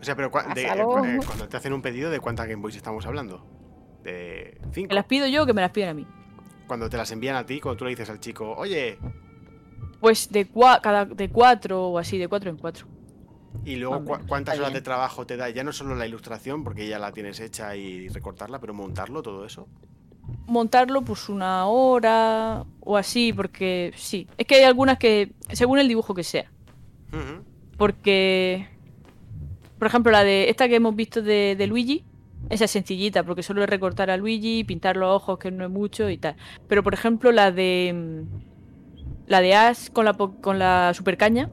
O sea, pero cua- de- Pásalo. cu- eh, cuando te hacen un pedido, ¿de cuántas Game Boys estamos hablando? De cinco. Que las pido yo o que me las piden a mí. Cuando te las envían a ti, cuando tú le dices al chico, oye, Pues de, cua- cada, de cuatro o así, de cuatro en cuatro. y luego cuántas horas de trabajo te da, ya no solo la ilustración, porque ya la tienes hecha y recortarla, pero montarlo, todo eso. montarlo pues una hora o así, porque sí. Es que hay algunas que, según el dibujo que sea. Porque, por ejemplo, la de esta que hemos visto de, de Luigi, esa es sencillita, porque solo es recortar a Luigi, pintar los ojos, que no es mucho y tal. Pero, por ejemplo, la de mm, la de Ash con la, po- con la super caña,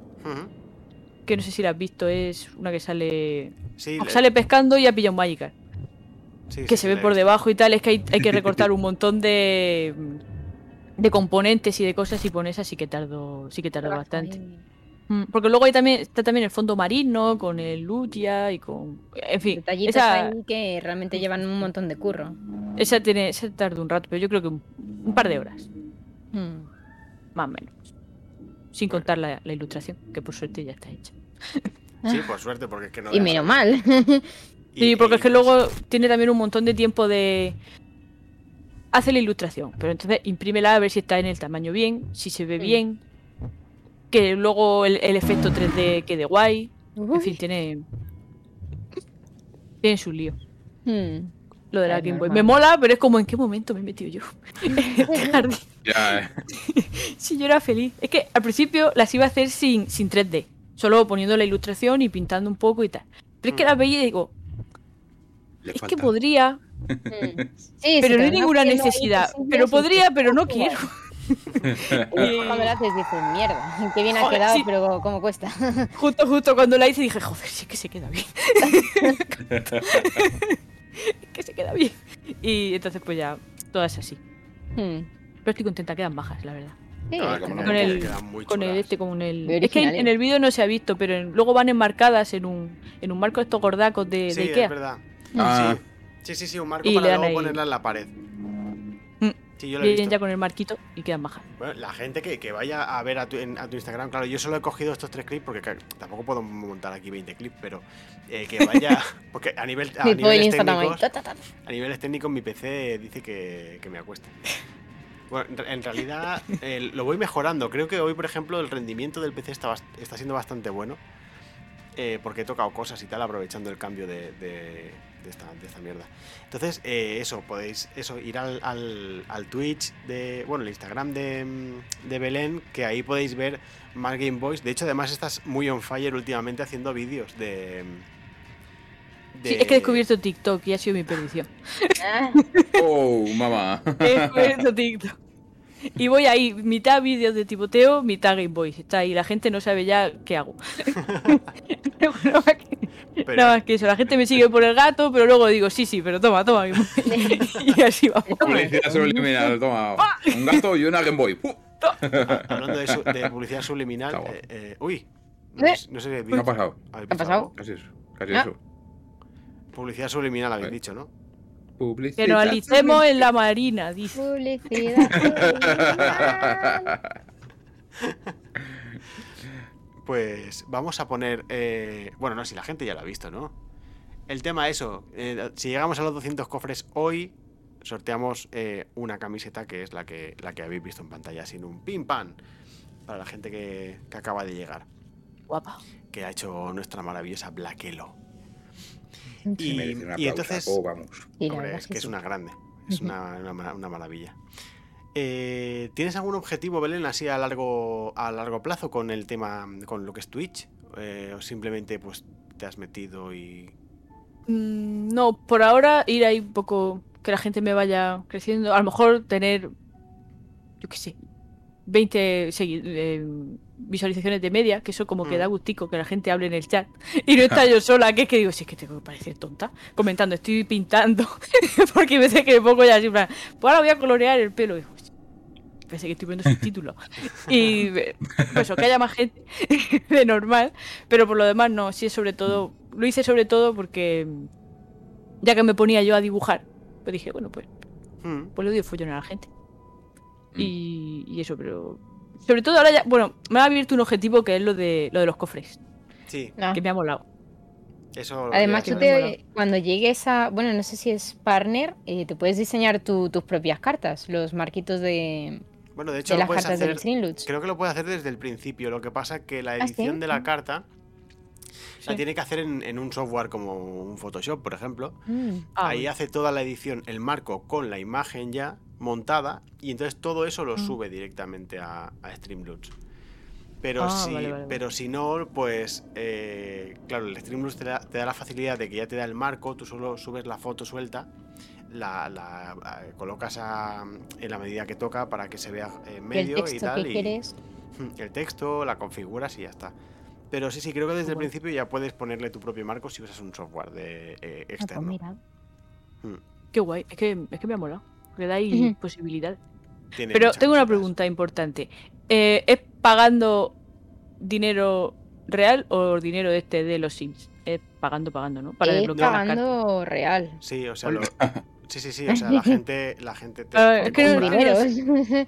que no sé si la has visto, es una que sale Sí, le- sale pescando y ha pillado un Magikarp. sí, que sí, se sí, ve por debajo y tal, es que hay, hay que recortar un montón de, de componentes y de cosas y pones así que tardo, sí que tardo bastante. Mm, Porque luego hay también, está también el fondo marino, con el Lugia y con. En fin, Detallitos esa, ahí que realmente llevan un montón de curro. esa tiene, esa tarda un rato, pero yo creo que un, un par de horas, Hmm. Más o menos. Sin contar la, la ilustración, que por suerte ya está hecha. Sí, por suerte, porque es que no. Y menos mal. Sí, Y- porque es que luego tiene también un montón de tiempo de. Hace la ilustración, pero entonces imprímela a ver si está en el tamaño bien, si se ve bien, que luego el, el efecto 3D quede guay. En fin, tiene. Tiene su lío. Hmm. Lo de la Game Boy. Me mola, pero es como en qué momento me he metido yo. en este jardín. Ya, eh. Si yo era feliz. Es que al principio las iba a hacer sin, sin 3D. Solo poniendo la ilustración y pintando un poco y tal. Pero es que las veía y digo, Le es que podría, Hmm. Sí, pero sí, no hay ninguna ahí necesidad. Pero podría, pero no quiero. Y cuando lo haces dices, mierda, qué bien ha quedado, sí. pero cómo cuesta. Justo, justo cuando la hice dije, joder, sí que se queda bien. que se queda bien. Y entonces pues ya, todas así. Hmm. Pero estoy contenta, quedan bajas, la verdad. Sí, No. Con el, con el este, con el. Muy Es que en, el vídeo no se ha visto, pero en- luego van enmarcadas en un, en un marco de estos gordacos de, de Sí, Ikea. es verdad. Ah, Sí, sí, sí, un marco Y para luego ahí- ponerla en la pared. Sí, yo lo he Vienen ya con el marquito y quedan bajas. Bueno, la gente que, que vaya a ver a tu, en- a tu Instagram, claro, yo solo he cogido estos tres clips porque tampoco puedo montar aquí 20 clips, pero eh, que vaya. Porque a, nivel, a, niveles técnicos, a niveles técnicos mi PC dice que, que me acueste. Bueno, en re- en realidad eh, lo voy mejorando. Creo que hoy, por ejemplo, el rendimiento del PC está, está siendo bastante bueno. eh, porque he tocado cosas y tal, aprovechando el cambio de, de- de esta, de esta mierda. Entonces, eh, eso, podéis eso, ir al, al, al Twitch de. Bueno, el Instagram de, de Belén, que ahí podéis ver más Game Boys. De hecho, además estás muy on fire últimamente haciendo vídeos de. de- Sí, es que he descubierto TikTok y ha sido mi perdición. Oh, mamá. He descubierto TikTok. Y voy ahí, mitad vídeos de tipoteo, mitad Game Boy. Está ahí, la gente no sabe ya qué hago. Pero nada, más que, eso, la gente me sigue por el gato, pero luego digo, sí, sí, pero toma, toma y así vamos. Publicidad subliminal, toma. Un gato y una Game Boy. Hablando de, su- de publicidad subliminal. Eh, eh, uy, no, Eh. sé- no sé si habéis ¿Qué ha pasado? habéis ¿Qué ha pasado? Casi eso. Casi Ah. eso. Publicidad subliminal habéis dicho, ¿no? Publicidad. Que nos alicemos en la marina, dice. publicidad. Pues vamos a poner. eh, bueno, no, si la gente ya lo ha visto, ¿no? El tema eso. eh, si llegamos a los 200 cofres hoy, sorteamos eh, una camiseta que es la que, la que habéis visto en pantalla, sin un pim pam. Para la gente que, que acaba de llegar. guapa. que ha hecho nuestra maravillosa Blackelo. Se Y, y entonces, Oh, vamos. Y hombre, es que es una grande, es una, una maravilla. Eh, ¿Tienes algún objetivo, Belén, así a largo, a largo plazo con el tema, con lo que es Twitch? Eh, ¿O simplemente pues te has metido y... Mm, no, por ahora ir ahí un poco, que la gente me vaya creciendo. A lo mejor tener, yo qué sé, 20 segui- eh, visualizaciones de media, que eso como que Mm. da gustico que la gente hable en el chat. Y no está yo sola, que es que digo, si es que tengo que parecer tonta, comentando, estoy pintando, porque me veces que me pongo ya así, pues ahora voy a colorear el pelo. Y Pensé que estoy viendo subtítulos. y pues eso, que haya más gente de normal, pero por lo demás no, sí es sobre todo, lo hice sobre todo porque ya que me ponía yo a dibujar, pues dije, bueno, pues, Hmm, pues le doy follón a la gente. Mm. Y, y eso, pero sobre todo ahora ya, bueno, me ha abierto un objetivo que es lo de lo de los cofres, Sí, Ah. que me ha molado. eso... lo Además, tú te, cuando llegues a, bueno, no sé si es partner, eh, te puedes diseñar tu- tus propias cartas, los marquitos de, Bueno, de hecho de lo las puedes cartas hacer... del. Creo que lo puede hacer desde el principio. Lo que pasa es que la ¿Ah, sí? edición de la carta la Sí. tiene que hacer en, en un software como un Photoshop, por ejemplo. Mm. Ah, Ahí hace toda la edición, el marco con la imagen ya montada y entonces todo eso lo Mm. sube directamente a, a. Pero, Ah, si, vale, vale, pero si no, pues eh, claro, el te da, te da la facilidad de que ya te da el marco, tú solo subes la foto suelta, la, la, eh, colocas a- en la medida que toca para que se vea en el medio y tal. que y- quieres. el texto, la configuras y ya está. Pero sí, sí, creo que desde el principio ya puedes ponerle tu propio marco si usas un software de, eh, Ah, pues externo. mira. Qué guay, es que, es que me ha molado. Le da ahí Ujú. posibilidad. Tiene Pero tengo una pregunta importante. Eh, ¿Es pagando dinero real o dinero este de los Sims? Es pagando, pagando, ¿no? Para Es desbloquear las pagando real. Sí, o sea, lo- sí, sí, sí, o sea, la gente, la gente te es que no- Con compra- dinero.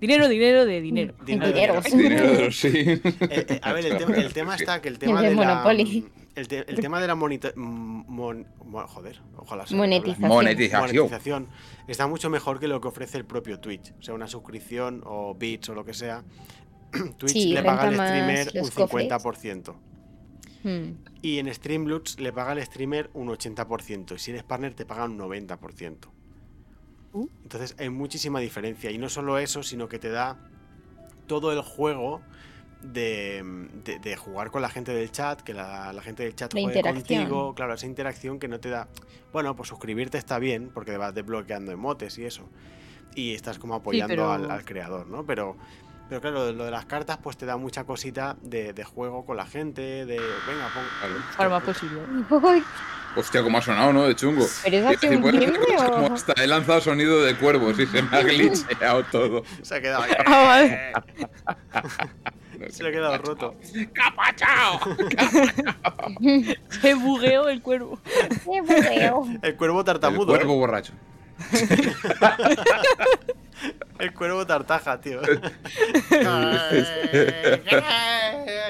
Dinero, dinero de dinero. Dinero, Dinero. Dinero de los sí. Eh, eh, a ver, el, tema- el tema está que el tema de de la, Monopoly. el, te- el tema de la monita- mm, mon- joder, ojalá se me Monetización. Monetización. monetización está mucho mejor que lo que ofrece el propio Twitch, o sea, una suscripción o bits o lo que sea. Twitch Sí, le paga al streamer un los cofres. 50%. Mm. Y en Streamloots le paga al streamer un 80%. Y si eres partner te pagan un 90%. Uh. Entonces hay muchísima diferencia. Y no solo eso, sino que te da todo el juego de, de- de jugar con la gente del chat, que la, la gente del chat La juegue contigo. Claro, esa interacción que no te da... Bueno, pues suscribirte está bien, porque te vas desbloqueando emotes y eso. Y estás como apoyando pero- al, al creador, ¿no? Pero... Pero claro, lo de las cartas pues te da mucha cosita de, de juego con la gente, de... Venga, pon... Claro. Para más posibilidad. Uy, Hostia, cómo ha sonado, ¿no? De chungo. ¿Pero es decir, un como hasta he lanzado sonido de cuervos y se me ha glitcheado todo. Se ha quedado... Ah, vale. Se le ha quedado roto. ¡Capachao! Se bugueó el cuervo. Qué bugueo. El cuervo El tartamudo. cuervo ¿eh? borracho. El cuervo tartaja, tío.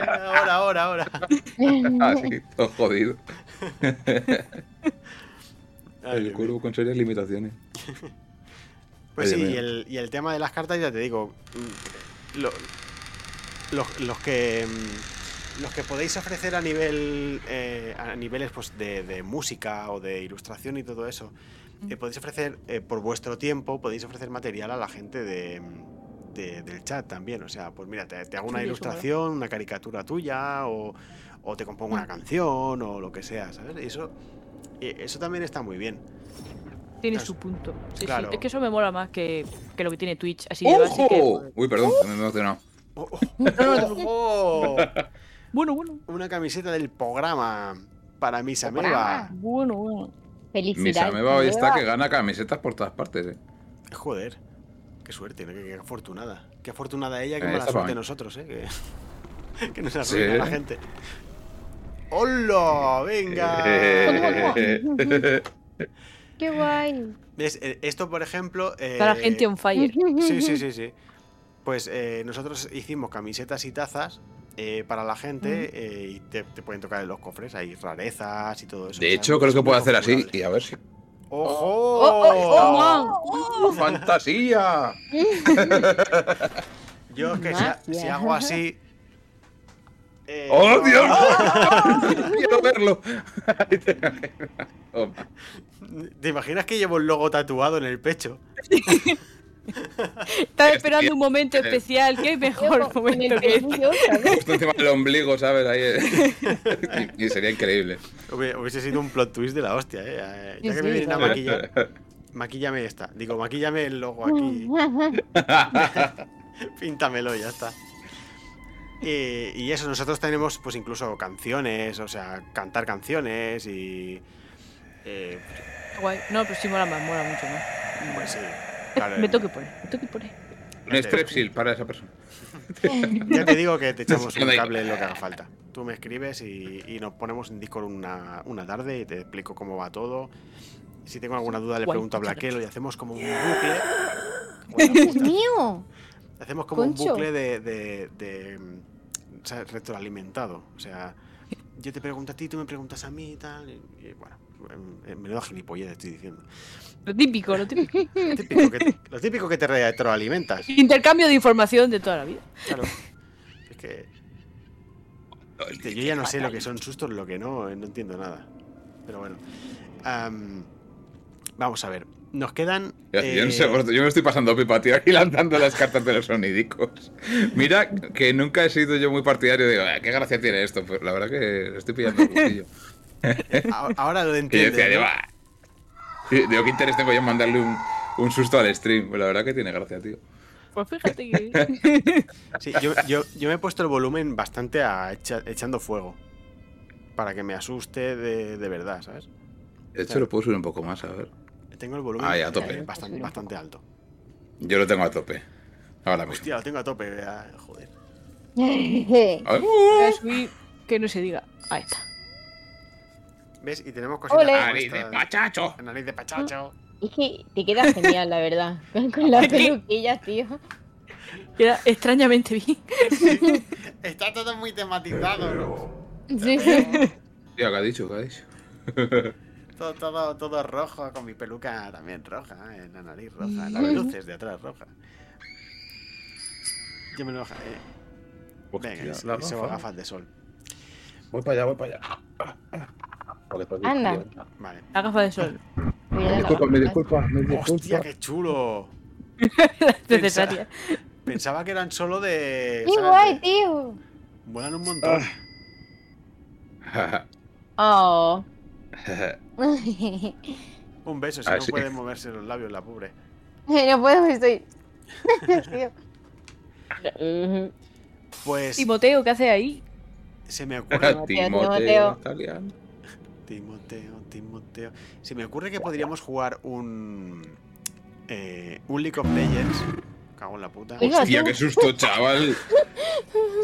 ahora, ahora, ahora. Así, todo jodido. El cuervo con serias limitaciones. Pues sí, y el, y el tema de las cartas, ya te digo. mm, lo- los, los que. mm, Los que podéis ofrecer a nivel. eh, a niveles pues de, de música o de ilustración y todo eso. Eh, podéis ofrecer eh, por vuestro tiempo, podéis ofrecer material a la gente de, de- del chat también. O sea, pues mira, te, te hago una Sí, eso mola. ilustración, una caricatura tuya, o, o te compongo una canción, o lo que sea, ¿sabes? Y eso, eso también está muy bien. Tiene Claro. su punto. Sí, sí. Claro. Es que eso me mola más que, que lo que tiene Twitch. Así de base que- ¡Ojo! Uy, perdón, me he emocionado. ¡Oh! ¡Oh! Bueno, bueno. Una camiseta del programa para mis amigos. Bueno, bueno. Felicidades. Mis amigos hoy está que gana camisetas por todas partes, eh. Joder, qué suerte, ¿no? qué, qué afortunada. Qué afortunada ella, qué Eh, mala suerte nosotros, ¿eh? Que, que nos Sí. arruina la gente. ¡Hola! ¡Venga! Qué guay. ¿Ves? Eh, Esto, por ejemplo. Está la eh, gente on fire. Sí, sí, sí, sí. Pues eh, nosotros hicimos camisetas y tazas eh, para la gente eh, y te, te pueden tocar en los cofres, hay rarezas y todo eso. De hecho, creo que puedo hacer así y a ver si. ¡Ojo! Oh, oh, ¡Fantasía! Yo es que si, hago así, Eh, ¡Oh, Dios! Quiero verlo. ¿Te imaginas que llevo el logo tatuado en el pecho? Estaba esperando un momento especial. ¿Qué mejor momento que este? Justo encima del ombligo, ¿sabes? Ahí. eh. y, y sería increíble. Hubiese sido un plot twist de la hostia, eh. Eh, Ya Sí, que me sí, vienen a maquillar, maquíllame esta. Digo, maquíllame el logo aquí. Píntamelo y ya está. Y, y eso, nosotros tenemos pues incluso canciones, o sea, cantar canciones y... eh, Guay. No, pero sí mola más, mola mucho más. pues sí, claro, Me tengo que poner, me tengo que poner. Un strepsil para esa persona. Ya te digo que te echamos un cable en lo que haga falta. Tú me escribes y, y nos ponemos en Discord una, una tarde y te explico cómo va todo. Si tengo alguna duda le pregunto a Blaquelo y hacemos como un bucle. ¡Dios mío! hacemos como un bucle de, de, de, mm, o sea, retroalimentado. O sea, yo te pregunto a ti, tú me preguntas a mí y tal. Y, y bueno, menudo gilipollez estoy diciendo. Lo típico, lo típico. Lo típico que te, lo típico que te retroalimentas. Intercambio de información de toda la vida. Claro. Es que Hostia, yo ya no sé lo que son sustos, lo que no, eh, no entiendo nada. Pero bueno. Am, vamos a ver. Nos quedan. Yo no eh, sé, yo me estoy pasando pipa, tío, aquí lanzando las cartas de los sonidicos. Mira que nunca he sido yo muy partidario de, "Ah, qué gracia tiene esto, pero la verdad que estoy pillando a- ahora lo entiendo. digo, "Ah". Sí, digo, qué interés tengo yo en mandarle un, un susto al stream. Pues la verdad que tiene gracia, tío. Pues fíjate que. Sí, yo, yo- yo me he puesto el volumen bastante a echa- echando fuego. Para que me asuste de, de verdad, ¿sabes? De hecho, lo puedo subir un poco más, a ver. Tengo el volumen Ah, ya, a tope. eh, bastante, bastante alto. Yo lo tengo a tope. Ahora mismo. Hostia, lo tengo a tope. Joder. A ver. Voy a subir que no se diga. Ahí está. ¿Ves? Y tenemos cositas. Nariz de pachacho. Nariz de pachacho. Es que te queda genial, la verdad. Con, con las peluquillas, tío. Queda extrañamente bien. Está todo muy tematizado, ¿no? Sí, sí. Tío, ¿qué ha dicho? ¿Qué ha dicho? Todo, todo, todo rojo, con mi peluca también roja, ¿eh? la nariz roja, las luces de atrás rojas. Yo me lo baja, eh. Venga, gafa. gafas de sol. Voy para allá, voy para allá. Porque Anda. Vale. La gafa de sol. La Disculpa, me disculpa, me ¡Hostia, qué chulo! Necesaria. Pensaba que eran solo de. ¡Qué ¿sabes? guay, tío! Vuelan un montón. Oh. Un beso, si Ah, no sí. puede moverse los labios, la pobre. no puedo, estoy. Tío. Pues Timoteo, ¿qué hace ahí? se me ocurre. Timoteo. Timoteo. Timoteo, Timoteo. Se me ocurre que podríamos jugar un. eh, un League of Legends. Cago en la puta. Hostia, qué susto, chaval.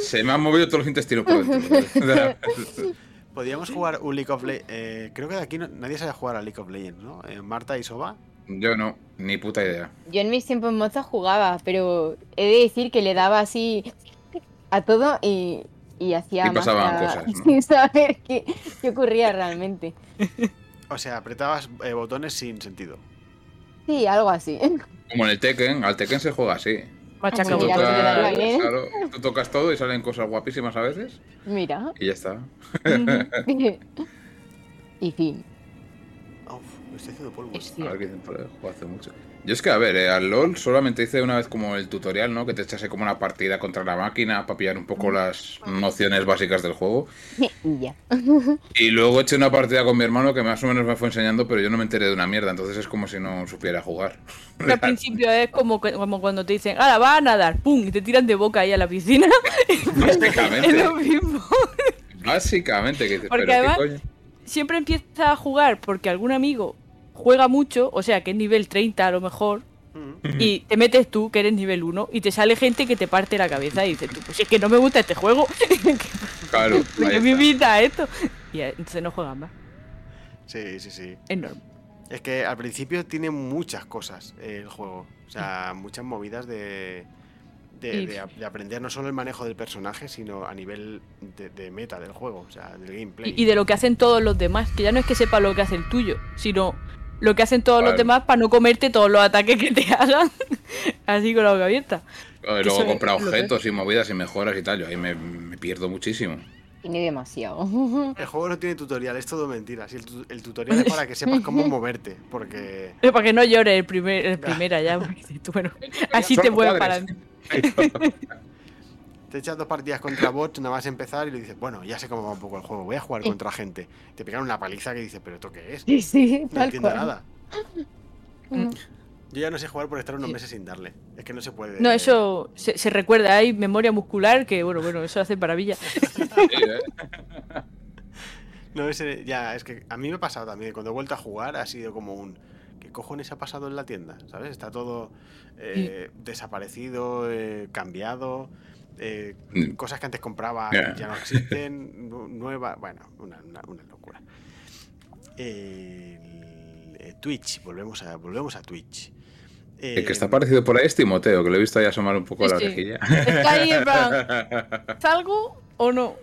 Se me han movido todos los intestinos por dentro. Podríamos jugar un League of Legends. creo que de aquí no- nadie sabe jugar a League of Legends, ¿no? Eh, Marta y Soba. Yo no, ni puta idea. Yo en mis tiempos mozos jugaba, pero he de decir que le daba así a todo y, y hacía Y pasaban magia cosas, ¿no? sin saber qué, qué ocurría realmente. O sea, apretabas eh, botones sin sentido. Sí, algo así. Como en el Tekken, al Tekken se juega así. Machaca Tú que tocas, claro, tú tocas todo y salen cosas guapísimas a veces Mira. y ya está. y fin. Uf, me estoy haciendo polvo. Es A ver cierto. qué dicen por ahí, juego hace mucho. Yo es que, a ver, eh, al LOL solamente hice una vez como el tutorial, ¿no? Que te echase como una partida contra la máquina para pillar un poco las nociones básicas del juego. Y ya. Y luego eché una partida con mi hermano que más o menos me fue enseñando, pero yo no me enteré de una mierda, entonces es como si no supiera jugar. Que al principio es como, que- como cuando te dicen, ahora va a nadar, pum, y te tiran de boca ahí a la piscina. es Básicamente, lo mismo. básicamente, que dices, Porque pero además- qué coño. Siempre empieza a jugar porque algún amigo juega mucho, o sea que es nivel 30 a lo mejor, y te metes tú, que eres nivel 1, y te sale gente que te parte la cabeza y dices tú, pues es que no me gusta este juego, Claro, ahí ¿por qué está. me invita a esto? Y entonces no juegan más, Sí, sí, sí. es normal. Es que al principio tiene muchas cosas eh, el juego. O sea, muchas movidas de, de, aprender no solo el manejo del personaje, sino a nivel de, de meta del juego, o sea, del gameplay. Y, y de lo que hacen todos los demás, que ya no es que sepa lo que hace el tuyo, sino lo que hacen todos Claro. los demás para no comerte todos los ataques que te hagan, así con la boca abierta. Y Que luego comprar objetos y movidas y mejoras y tal. Yo ahí me, me pierdo muchísimo. Tiene demasiado. El juego no tiene tutorial, es todo mentira. Si el, tu- el tutorial es para que sepas cómo moverte, porque Eh, Para que no llore el primer, el primera ya. porque bueno, así Son te mueves para te echas dos partidas contra bots nada más empezar y le dices, bueno, ya sé cómo va un poco el juego, voy a jugar contra gente. Te pegan una paliza que dices, pero ¿esto qué es? Sí, sí, No tal entiendo cual. nada. Mm. Yo ya no sé jugar por estar unos meses sin darle. Es que no se puede. No, eso se, se recuerda, hay memoria muscular que, bueno, bueno, eso hace maravilla. ¿eh? No, ese, ya, es que a mí me ha pasado también. Cuando he vuelto a jugar ha sido como un. ¿Qué cojones ha pasado en la tienda? ¿Sabes? Está todo eh, desaparecido, eh, cambiado. Eh, Mm. cosas que antes compraba Yeah. ya no existen. nu- Nueva. Bueno, una, una- una locura. El- eh, Twitch, volvemos a, volvemos a Twitch. El que Eh, está parecido por ahí es Timoteo, que lo he visto ahí asomar un poco Sí, la sí. orejilla. Ahí en plan, ¿salgo o no?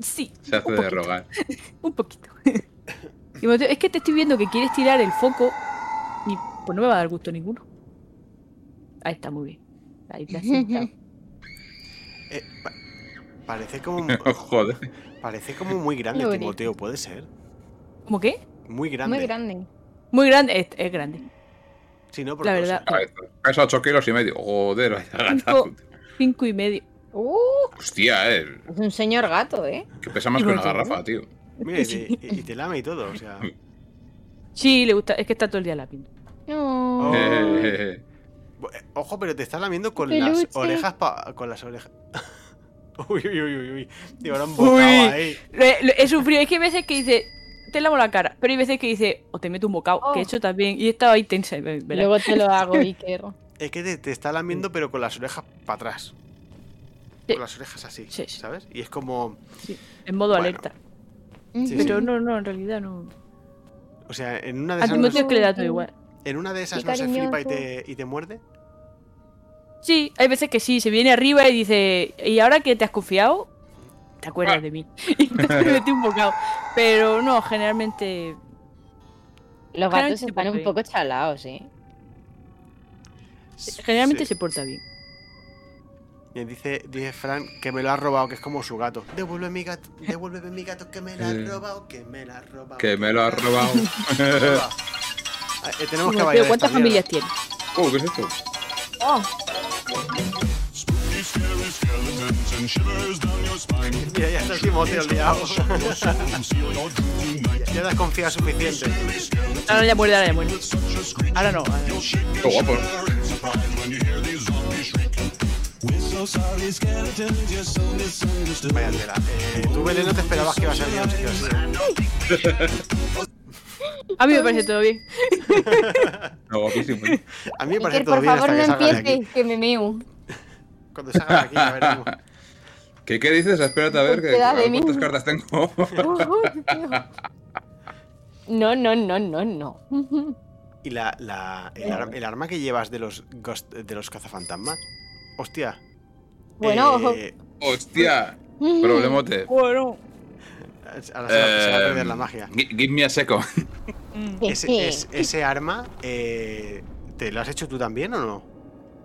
Sí, Se hace un de rogar. un poquito. Es que te estoy viendo que quieres tirar el foco y pues no me va a dar gusto ninguno. Ahí está, muy bien. Ahí te has sentado. Eh, pa- parece como. Joder. parece como muy grande bonito. Timoteo, ¿puede ser? ¿Cómo qué? Muy grande. Muy grande. Muy grande, es, es grande. Sí, ¿no? Porque, La verdad. Pesa 8 kilos y medio. Joder. Cinco, cinco y medio. Uh, Hostia, eh. es un señor gato, ¿eh? Que pesa más que una garrafa, tío. Mira, y te, y- y te lame y todo, o sea. Sí, le gusta, es que está todo el día. No. Oh. Eh, eh, Ojo, pero te está lamiendo con Peluche. las orejas pa- con las orejas. uy, uy, uy, uy, uy. Tío, ahora un bocado Uy. ahí. He sufrido, es que hay veces que dice, te lavo la cara, pero hay veces que dice, o te meto un bocado, Oh. que he hecho también, y he estado ahí tensa. Luego te lo hago, Iker. Es que te, te está lamiendo, pero con las orejas para atrás. Sí. Con las orejas así, Sí, sí. ¿sabes? Y es como. en modo Bueno. alerta. Sí, pero sí. no, no, en realidad no. O sea, en una de A esas. Timoteo no- es que le da todo igual. En una de esas no se flipa y te, y te muerde. Sí, hay veces que sí, se viene arriba y dice, ¿y ahora que te has confiado? ¿Te acuerdas de mí? Y entonces me metí un bocado. Pero no, generalmente. Los gatos se están un poco chalados, ¿eh? Generalmente Sí. se porta bien. Y dice, dice Fran que me lo ha robado, que es como su gato. Devuelve mi gato, devuélveme mi gato, que me lo ha robado, que me lo ha robado. que me lo ha robado. Roba. Eh, tenemos que bailar. ¿Cuántas familias tiene? Oh, ¿qué es esto? Oh. Mira, ya está el Timoteo liado. ya, ya te has confiado suficiente. Ahora ya muerde, ahora ya muerde. Ahora no. ahora. Qué guapo. Vaya tela. Eh, tú, Belén, no te esperabas que iba a ser bien un sitio así. A mí me parece todo bien. No, guapísimo. A mí me parece Iker, todo por bien favor, hasta no que empieces, que me meo. Cuando salgan de aquí, ya veremos. ¿Qué, ¿Qué dices? Espérate a ver que, a ver cuántas cartas tengo. No, no, no, no, no. ¿Y la, la, el, ar- el arma que llevas de los, ghost- de los cazafantasmas? Hostia. Bueno, Eh, Hostia. Problemote. Bueno. Ahora se va, se va a perder la magia. gi- Give me a. Ese, es- ese arma, eh, ¿te lo has hecho tú también o no?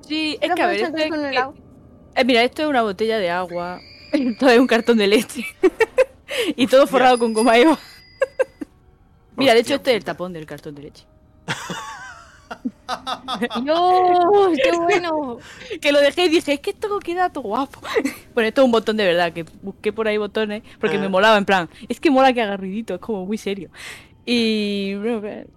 Sí, es que a ver. puedes esto hacer es con el que- agua. eh, mira, esto es una botella de agua. Esto es un cartón de leche. y todo Hostia. forrado con goma eva. Mira, de hecho, este es el tapón del cartón de leche. ¡No! ¡Qué bueno! Que lo dejé y dije, es que esto queda todo guapo. bueno, esto es un botón de verdad, que busqué por ahí botones porque Ah. me molaba, en plan, es que mola que haga ruidito, es como muy serio. Y. que-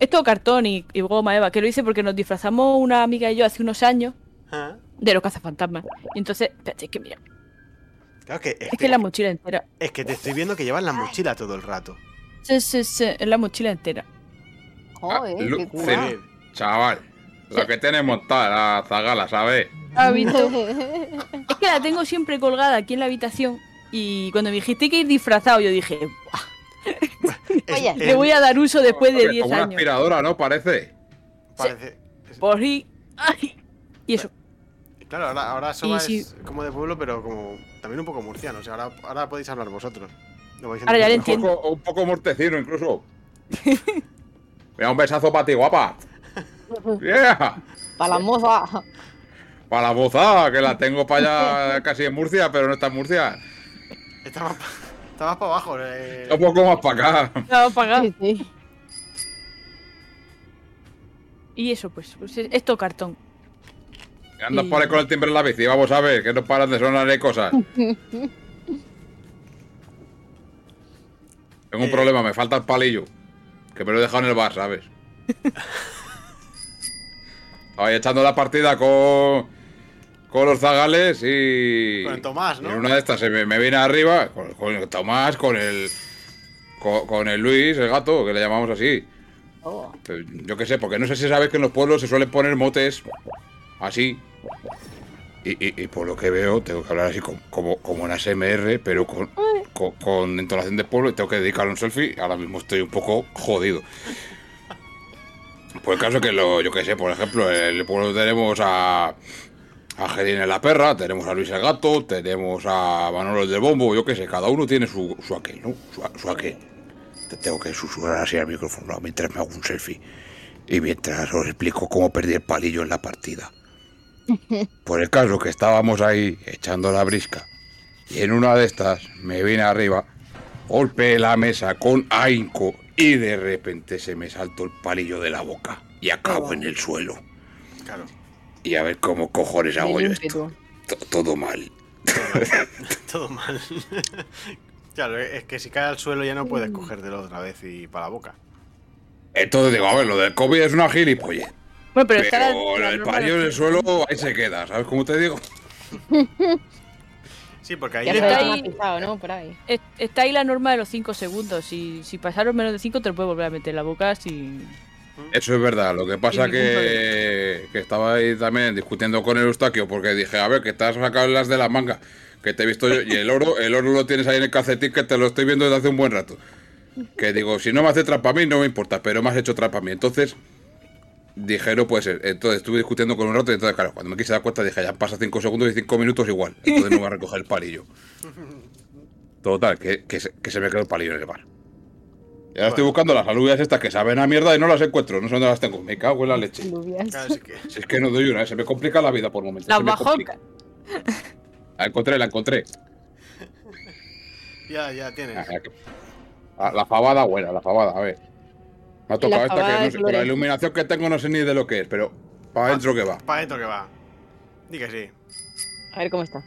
Es todo cartón y, y goma eva, que lo hice porque nos disfrazamos una amiga y yo hace unos años Ah, de los cazafantasmas. Y entonces, espérate, es que mira, Claro que, es que la mochila entera. es que te estoy viendo que llevas la mochila todo el rato. Sí, sí, sí, es la mochila entera. Joder, Ah, qué sí. Chaval. Lo que tiene montada la zagala, ¿sabes? ¿Has visto? Es que la tengo siempre colgada aquí en la habitación. Y cuando me dijiste que ir disfrazado, yo dije, "Buah, Es- Oye, es- le voy a dar uso después de Oye, 10 como una años. aspiradora, ¿no? Parece. parece- es- Por ahí. Ay. Y eso. Claro, ahora, ahora Soba sí. es como de pueblo, pero como también un poco murciano. O sea, ahora, ahora podéis hablar vosotros. Lo Ahora ya le entendiendo. Un entiendo. poco, un poco mortecino, incluso. Mira, un besazo para ti, guapa. Yeah. Para la moza. para la bozada, que la tengo para allá casi en Murcia, pero no está en Murcia. Está más, pa- está más para abajo. eh. Un poco más para acá. No, pagar. Sí, sí. Y eso, pues, pues es- esto cartón. Andas Y- por ahí con el timbre en la bici, vamos a ver, que no paran de sonar ahí cosas. Tengo un Eh. problema, me falta el palillo. Que me lo he dejado en el bar, ¿sabes? Estaba ahí echando la partida con, con los zagales y. Con el Tomás, ¿no? en una de estas se me, me viene arriba, con, con el Tomás, con el. Con, con el Luis, el gato, que le llamamos así. Oh. Yo qué sé, porque no sé si sabes que en los pueblos se suelen poner motes así. Y, y- y por lo que veo, tengo que hablar así como, como, como en ASMR, pero con, con, entonación de pueblo y tengo que dedicarle un selfie. Ahora mismo estoy un poco jodido. Por el caso que lo, yo qué sé, por ejemplo, en el pueblo tenemos a. A Gedine la perra, tenemos a Luis el gato, tenemos a Manolo el del bombo, yo qué sé, cada uno tiene su, su aquel, ¿no? Su, su aquel. Te tengo que susurrar así al micrófono mientras me hago un selfie. Y mientras os explico cómo perdí el palillo en la partida. Por el caso que estábamos ahí echando la brisca. Y en una de estas me vine arriba, golpeé la mesa con ahínco y de repente se me saltó el palillo de la boca. Y acabo en el suelo. Claro. Y a ver cómo cojones hago yo esto. Todo mal. Todo mal. claro, es que si cae al suelo ya no puedes cogértelo otra vez y para la boca. Entonces digo, a ver, lo del COVID es una gilipollez. Bueno, pero, Pero, norma palillo en el suelo, ahí se queda, ¿sabes cómo te digo? Sí, porque ahí está ahí- ha pisado, ¿no? Por ahí. es- Está ahí la norma de los 5 segundos. Si, si pasaron menos de 5 te lo puedes volver a meter en la boca sin... Eso es verdad, lo que pasa que, que estaba ahí también discutiendo con el Eustaquio porque dije, a ver, que te has sacado las de la manga, que te he visto yo, y el oro, el oro lo tienes ahí en el calcetín que te lo estoy viendo desde hace un buen rato. Que digo, si no me hace trampa a mí, no me importa, pero me has hecho trampa a mí. Entonces, dije, no puede ser. Entonces estuve discutiendo con un rato y entonces, claro, cuando me quise dar cuenta dije, ya pasa 5 segundos y 5 minutos igual. Entonces no voy a recoger el palillo. Total, que, que, se, que se me quedó el palillo en el bar. Y ahora estoy buscando las alubias estas que saben a mierda y no las encuentro, no sé dónde las tengo. Me cago en la leche. Que. Si es que no doy una, ¿eh? se me complica la vida por momentos. Complica. bajocas. La encontré, la encontré. Ya, ya tienes. Ah, La fabada buena, la fabada, a ver. Me ha tocado esta que no sé, con la iluminación que tengo no sé ni de lo que es, pero para adentro que va. Para adentro que va. Di que sí. A ver cómo está.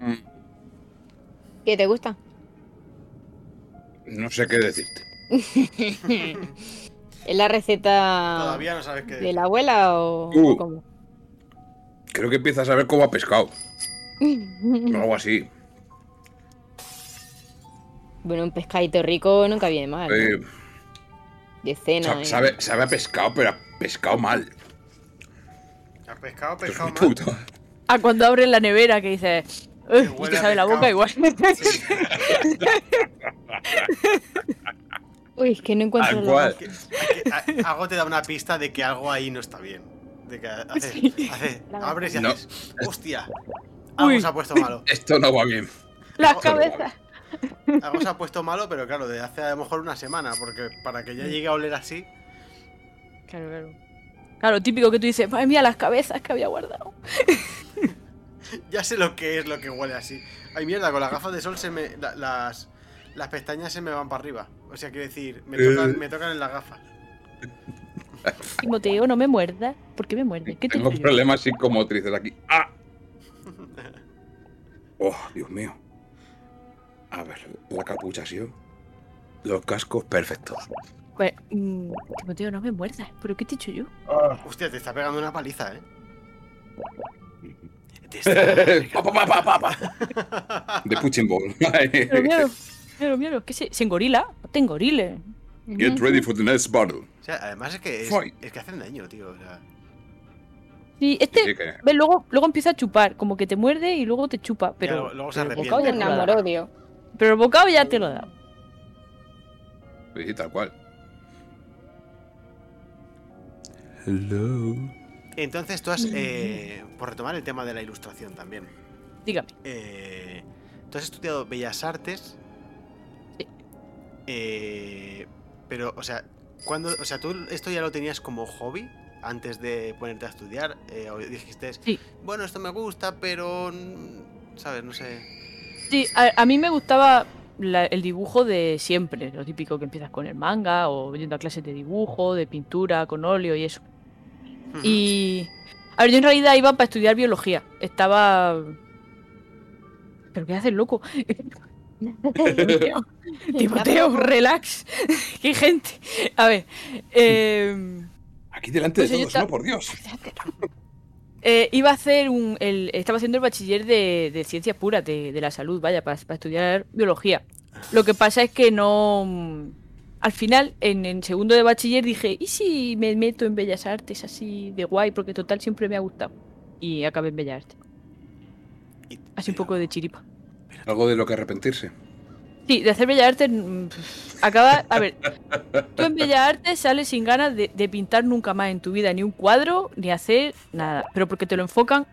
Mm, ¿Qué te gusta? No sé qué decirte. ¿Es la receta Todavía no sabes qué de la abuela o, Uh. o cómo? Creo que empiezas a ver cómo ha pescado. O algo así. Bueno, un pescadito rico nunca viene mal. ¿no? Eh, De cena. sa- ¿eh? sabe, sabe a pescado, pero a pescado mal. ¿Has pescado, pescado mal? puto. Ah, cuando abres la nevera que dices... "Uy", y te a sabe la boca igual. Uy, es que no encuentro la a- algo te da una pista de que algo ahí no está bien. De que hace, hace- abres y No. haces. ¡Hostia! Algo Uy. se ha puesto malo. Esto no va bien. Las cabezas. Algo se ha puesto malo, pero claro, de hace a lo mejor una semana. Porque para que ya llegue a oler así. Claro, claro. Claro, típico que tú dices, madre mía, las cabezas que había guardado. Ya sé lo que es lo que huele así. Ay, mierda, con las gafas de sol se me. la- las. Las pestañas se me van para arriba. O sea, quiero decir, me tocan, me tocan en las gafas. Timoteo, no me muerdas. ¿Por qué me muerdes? ¿Qué te Tengo problemas psicomotrices aquí. ¡Ah! Oh, Dios mío. A ver, la capucha, sí. Los cascos perfectos. Pues, mm, Timoteo, no me muerdas. ¿Pero qué te he dicho yo? Hostia, te está pegando una paliza, eh. Te está- Pa, pa, pa. De punching ball. Pero míralo, míralo, míralo. Que se, se engorila. No te engoriles. Get ready for the next battle. O sea, además es que es, que hacen daño, tío. O sea, Sí, este, Sí, que- ves, luego, luego empieza a chupar. Como que te muerde y luego te chupa. Pero, luego- luego se pero arrepiente. bocado ya Pero el bocado ya te lo da. Sí, tal cual. Hello. entonces tú has. eh, por retomar el tema de la ilustración también. Dígame. eh, tú has estudiado Bellas Artes. Sí. eh, pero, o sea, cuando, o sea, tú esto ya lo tenías como hobby antes de ponerte a estudiar? Eh, o dijiste, Sí. bueno, esto me gusta, pero... ¿Sabes? No sé. Sí, a, a mí me gustaba la- el dibujo de siempre, lo típico que empiezas con el manga o yendo a clases de dibujo, de pintura, con óleo y eso. Y. A ver, yo en realidad iba para estudiar biología. Estaba. ¿Pero qué haces, loco? Timoteo, Timoteo, relax. qué gente. A ver. eh, Aquí delante Pues de yo todos, no, por Dios. Eh, iba a hacer un. el- estaba haciendo el bachiller de, de ciencias puras, de, de la salud, vaya, para, estudiar biología. Lo que pasa es que no. mm, Al final, en, en segundo de bachiller dije, ¿y si me meto en Bellas Artes así de guay? Porque total siempre me ha gustado. Y acabé en Bellas Artes. Así un poco de chiripa. Algo de lo que arrepentirse. Sí, de hacer Bellas Artes. mm, Acaba. A ver, tú en Bellas Artes sales sin ganas de, de pintar nunca más en tu vida ni un cuadro, ni hacer nada. Pero porque te lo enfocan.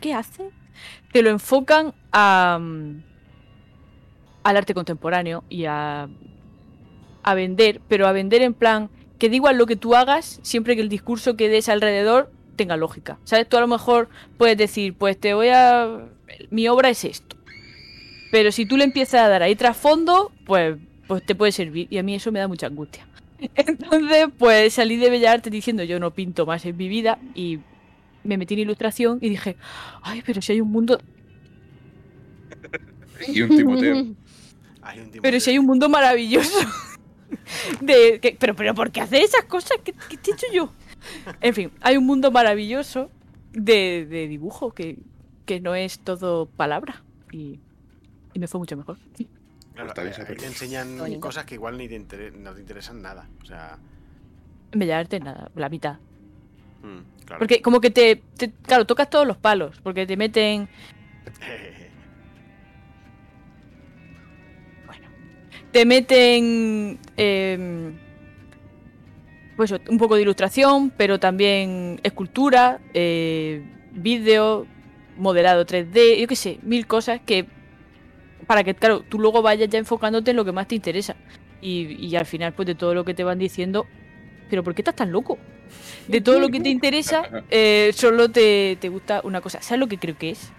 ¿Qué hace? Te lo enfocan a. mm, al arte contemporáneo y a. a vender, pero a vender en plan. Que da igual lo que tú hagas, siempre que el discurso que des alrededor tenga lógica. ¿Sabes? Tú a lo mejor puedes decir, pues te voy a. Mi obra es esto. Pero si tú le empiezas a dar ahí trasfondo, pues, pues te puede servir. Y a mí eso me da mucha angustia. Entonces, pues salí de Bellas Artes diciendo yo no pinto más en mi vida y me metí en ilustración y dije, ay, pero si hay un mundo, Y un Timoteo. Hay un pero si hay un mundo maravilloso. De, que- pero, pero, ¿por qué hacer esas cosas? ¿Qué, qué te he hecho yo? En fin, hay un mundo maravilloso de, de dibujo que, que no es todo palabra. Y, y me fue mucho mejor. Claro, eh, ahí saberlo. te enseñan Bonito. cosas que igual ni te inter- no te interesan nada. O sea, En Bellas Artes, nada, la mitad. mm, claro. Porque como que te, te- Claro, tocas todos los palos. Porque te meten. Te meten. em, pues un poco de ilustración, pero también escultura, eh, vídeo, modelado 3D, yo qué sé, mil cosas que. Para que, claro, tú luego vayas ya enfocándote en lo que más te interesa. Y, y al final, pues de todo lo que te van diciendo. ¿Pero por qué estás tan loco? De todo lo que te interesa, eh, solo te, te gusta una cosa. ¿Sabes lo que creo que es?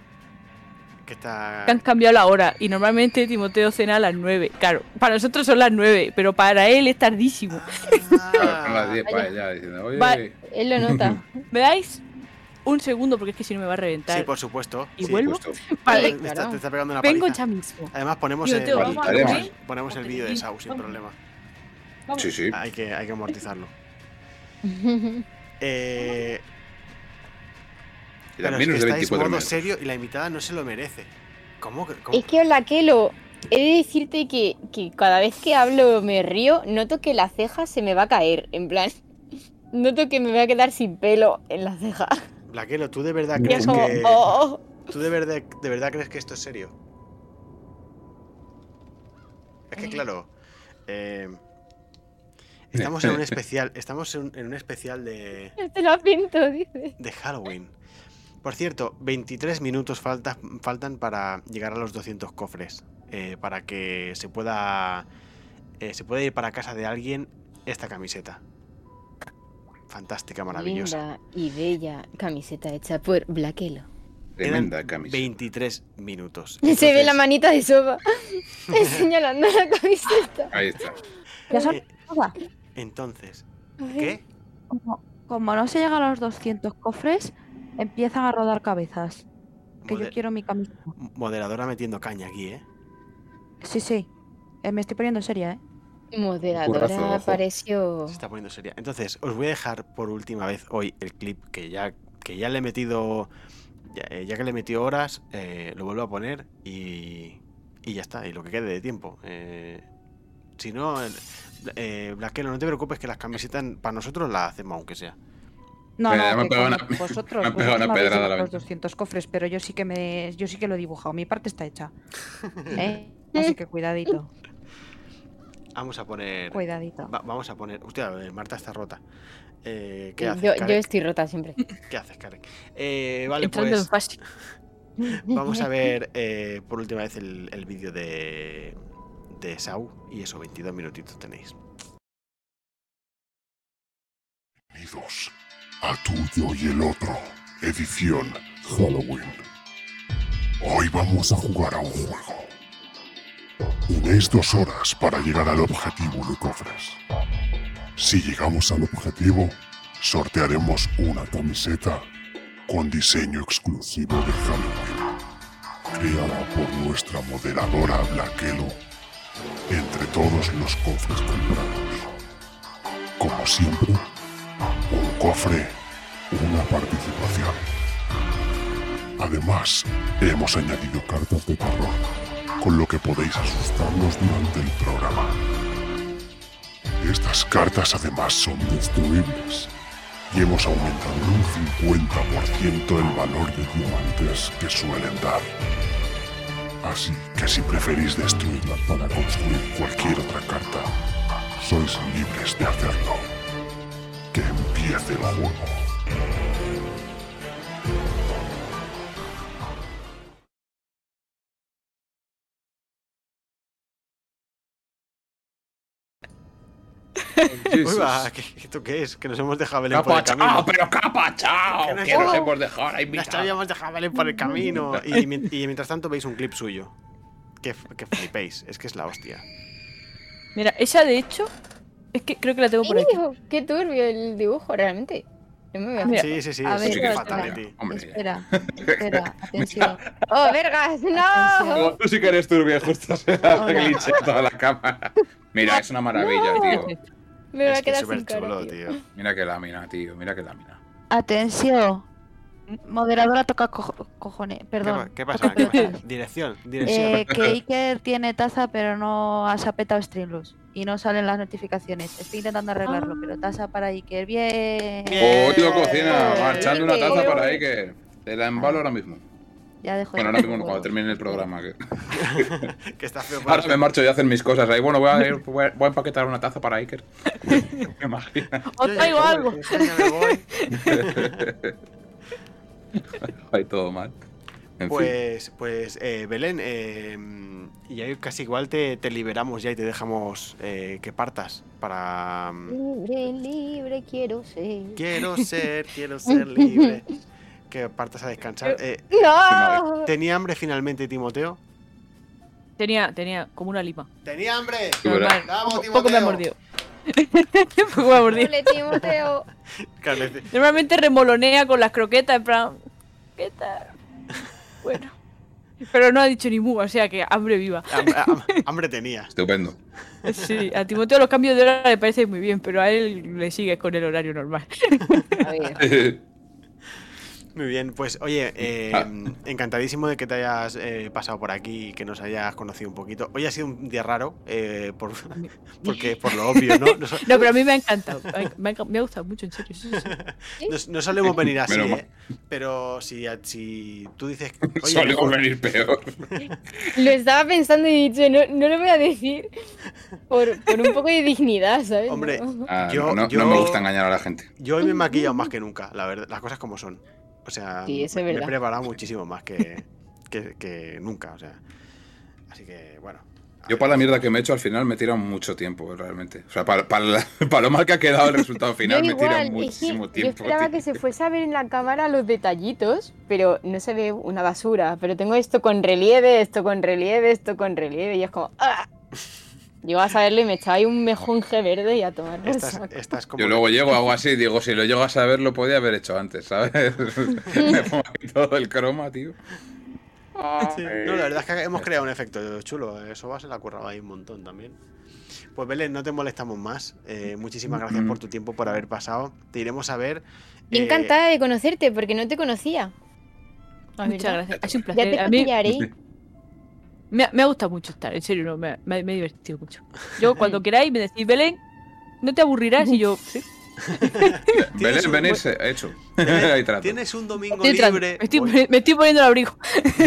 que está... Han cambiado la hora y normalmente Timoteo cena a las 9. Claro, para nosotros son las 9, pero para él es tardísimo. Claro, son las 10 Vaya. para allá diciendo, oye, Va- Él lo nota. ¿Me dais un segundo? Porque es que si no me va a reventar. Sí, por supuesto. ¿Y sí. vuelvo? Vale, Te, está, claro. te está pegando una vengo paliza. ya mismo. Además ponemos Tío, el, ponemos, el vídeo de Sau sin problema. Sí, sí. Hay que, hay que amortizarlo. Eh, pero es menos que de estáis 24 modo minutos. serio y la invitada no se lo merece. Cómo? Es que hola, Kelo. He de decirte que, que cada vez que hablo me río, noto que la ceja se me va a caer. En plan, noto que me voy a quedar sin pelo en la ceja. Blaquelo, ¿tú de verdad crees es como, que... oh. ¿Tú de verdad, de verdad crees que esto es serio? Es que claro... eh, estamos en un especial... Estamos en, en un especial de... Te lo pinto, dice. de Halloween. Por cierto, 23 minutos falta- faltan para llegar a los 200 cofres. eh, para que se pueda. eh, se pueda ir para casa de alguien esta camiseta. Fantástica, maravillosa. Linda y bella camiseta hecha por Blaquelo. Tremenda camisa. 23 minutos. Se ve la manita de sopa señalando la camiseta. Ahí está. Ya son eh, entonces. ¿qué? Como, como no se llega a los 200 cofres, empiezan a rodar cabezas. Que yo quiero mi camisa. Moderadora metiendo caña aquí, ¿eh? Sí, sí. Eh, me estoy poniendo seria, ¿eh? Moderadora apareció. Se está poniendo seria. Entonces, os voy a dejar por última vez hoy el clip que ya, que ya le he metido. Ya, eh, ya que le he metido horas, eh, lo vuelvo a poner y. Y ya está, y lo que quede de tiempo. Eh, si no, eh, no te preocupes que las camisetas para nosotros las hacemos, aunque sea. No, Mira, no, me pegado una- vosotros, me pegado una pedrada a la los vez. 200 cofres, pero yo sí que me, yo sí que lo he dibujado. Mi parte está hecha. ¿Eh? Así que cuidadito, Vamos a poner. cuidadito. va- vamos a poner. Hostia, eh, Marta está rota. Eh, ¿Qué Yo, haces, yo estoy rota siempre. ¿Qué haces, Karen? Eh, vale, Entrando en pues. fase. Vamos a ver eh, por última vez el, el vídeo de, de Sau y eso, 22 minutitos tenéis. Bienvenidos a tuyo y el otro, edición Halloween. Hoy vamos a jugar a un juego. Tenéis dos horas para llegar al objetivo de cofres. Si llegamos al objetivo, sortearemos una camiseta con diseño exclusivo de Halloween, creada por nuestra moderadora Blackelo entre todos los cofres comprados. Como siempre, un cofre, una participación. Además, hemos añadido cartas de terror, con lo que podéis asustarnos durante el programa. Estas cartas además son destruibles y hemos aumentado en un 50% el valor de diamantes que suelen dar. Así que si preferís destruirlas para construir cualquier otra carta, sois libres de hacerlo. Que empiece el juego. Uy, va, ¿qué, qué- ¿esto qué es? Que nos hemos dejado Belén por el ¡Capa, camino. chao! ¡Pero capa, chao! Que nos Que nos hemos- dejado ahí Nos habíamos dejado Belén por el camino. Y, y mientras tanto veis un clip suyo. Que, que flipéis, es que es la hostia. Mira, esa de hecho, es que creo que la tengo por aquí. Qué turbio el dibujo, realmente. No me voy a Mira, Sí, sí, sí, a es ver, es espera, fatality. espera. Hombre. Espera, espera, atención. ¡Oh, vergas! ¡No! Atención. Tú sí que eres turbia, justo se hace glitch en toda la cámara. Mira, es una maravilla, tío. Me voy Es a que es quedar súper sin cara, chulo, tío. tío. Mira qué lámina, tío. Mira qué lámina. Atención. Moderadora toca cojo- cojones. ¿Qué, pa- Perdón. qué pasa? ¿Qué pasa? Dirección, dirección. Eh, que Iker tiene taza, pero no has apetado Streamlabs. Y no salen las notificaciones. Estoy intentando arreglarlo, pero taza para Iker. Bien. Bien. Pollo cocina, marchando una taza Iker. para que te la embalo ahora mismo. Ya dejo Bueno, ahora mismo no, cuando termine el programa. que- que está feo. Ahora me marcho y hacen mis cosas ahí. Bueno, voy a, ir- voy a, voy a empaquetar una taza para Iker. Me imagino. Os traigo algo. Ahí todo mal. En fin. Pues, pues eh, Belén, eh, y ahí casi igual te, te liberamos ya y te dejamos eh, que partas para... Libre, libre quiero ser. Quiero ser, quiero ser libre. Que partas a descansar. Eh, ¡No! ¿Tenía hambre finalmente, Timoteo? Tenía, tenía como una lima. ¡Tenía hambre! Vamos, Un poco me ha Timoteo. mordido. Un poco me ha mordido. Timoteo. Normalmente remolonea con las croquetas, en plan. ¿Qué tal? Bueno. Pero no ha dicho ni mu, o sea que hambre viva. ham- hambre tenía. Estupendo. Sí, a Timoteo los cambios de hora le parece muy bien, pero a él le sigues con el horario normal. A ver. Muy bien, pues oye, eh, Ah. encantadísimo de que te hayas eh, pasado por aquí y que nos hayas conocido un poquito. Hoy ha sido un día raro, eh, por, porque por lo obvio, ¿no? No, pero a mí me ha encantado. Me ha, me ha gustado mucho, en serio. sí, sí, sí. no- no solemos venir así. ¿eh? Pero si, si tú dices... Oye, Solemos mejor- venir peor. Lo estaba pensando y he dicho, no, no lo voy a decir por, por un poco de dignidad, ¿sabes? Hombre, No. Ah, Yo- no, no, yo- no me gusta engañar a la gente. Yo hoy me he maquillado más que nunca, la verdad, las cosas como son. O sea, Sí, eso es me he preparado muchísimo más que, que, que nunca, o sea. Así que, bueno. Yo para la mierda que me he hecho al final me tira mucho tiempo, realmente. O sea, para, para, la- para lo mal que ha quedado el resultado final Yo me igual, es que muchísimo Yo tiempo. esperaba tío. que se fuese a ver en la cámara los detallitos, pero no se ve una basura. Pero tengo esto con relieve, esto con relieve, esto con relieve, y es como. ¡ah! Llego a saberlo y me echaba ahí un mejonje verde y a tomar Estás, estás como. Yo luego llego, hago así, digo, si lo llego a saber, lo podía haber hecho antes, ¿sabes? me pongo aquí todo el croma, tío. Sí, No, la verdad es que hemos creado un efecto chulo. Eso va, se la ha currado ahí un montón también. Pues Belén, no te molestamos más. Eh, muchísimas gracias por tu tiempo, por haber pasado. Te iremos a ver. Eh, encantada de conocerte porque no te conocía. Ay, muchas gracias. Ha sido un Ya placer. te A mí. me, ha- me ha gustado mucho estar, en serio, no, me, ha- me me he divertido mucho. Yo, cuando queráis, me decís, Belén, no te aburrirás y yo, sí. Belén, un venirse, hecho. Belén, Ahí trato. Tienes un domingo Estoy libre. me, estoy, me estoy poniendo el abrigo.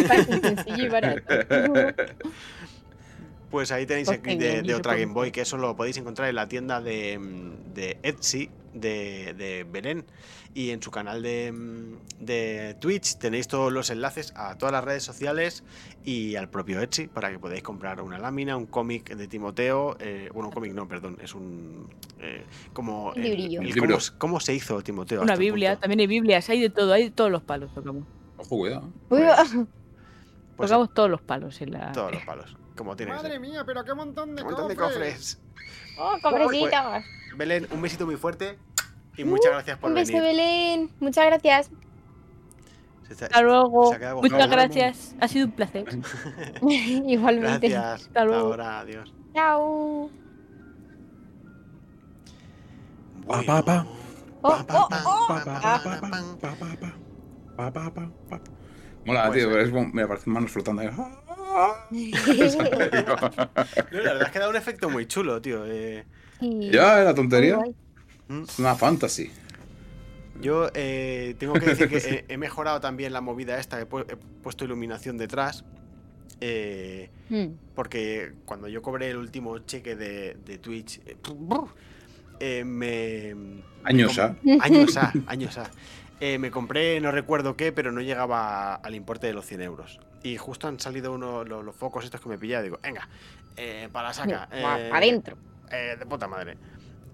Fácil, sencillo y barato. Pues ahí tenéis el clip de, de otra Game Boy, que eso lo podéis encontrar en la tienda de, mm, de Etsy, de, de Belén. Y en su canal de, mm, de Twitch tenéis todos los enlaces a todas las redes sociales y al propio Etsy para que podáis comprar una lámina, un cómic de Timoteo. eh, bueno, un cómic no, perdón, es un. eh, como. Un librillo. el- Libro. cómo, cómo se hizo Timoteo. Una Biblia, punto. también hay Biblias, hay de todo, hay de todos los palos tocamos. Ojo, cuidado. Uy, Pues- Pues tocamos todos los palos en la. todos los palos, como tiene que Madre mía, pero qué montón de Un montón de cofres. ¡Oh, cobrecitos! Belén, un besito muy fuerte y muchas gracias por Un beso, venir. Belén. Muchas gracias. Está- Hasta luego. Muchas gracias. Ha sido un placer. Igualmente. Gracias. Hasta luego. Ahora, adiós. Chao. Oh, oh, oh. Mola, Pues, tío, eh. es me aparecen manos flotando ahí. No, la verdad es que da un efecto muy chulo, tío. eh. Y- ya, la tontería. Es una fantasy. Yo eh, tengo que decir que he, he mejorado también la movida esta, he, pu- he puesto iluminación detrás. eh, Hmm. porque cuando yo cobré el último cheque de, de Twitch, eh, eh, me... Años, A, años A. Eh, me compré, no recuerdo qué, pero no llegaba al importe de los 100 euros. Y justo han salido uno, lo- los, focos estos que me pillaba. Digo, venga, eh, para la saca. Eh, adentro. eh, de puta madre.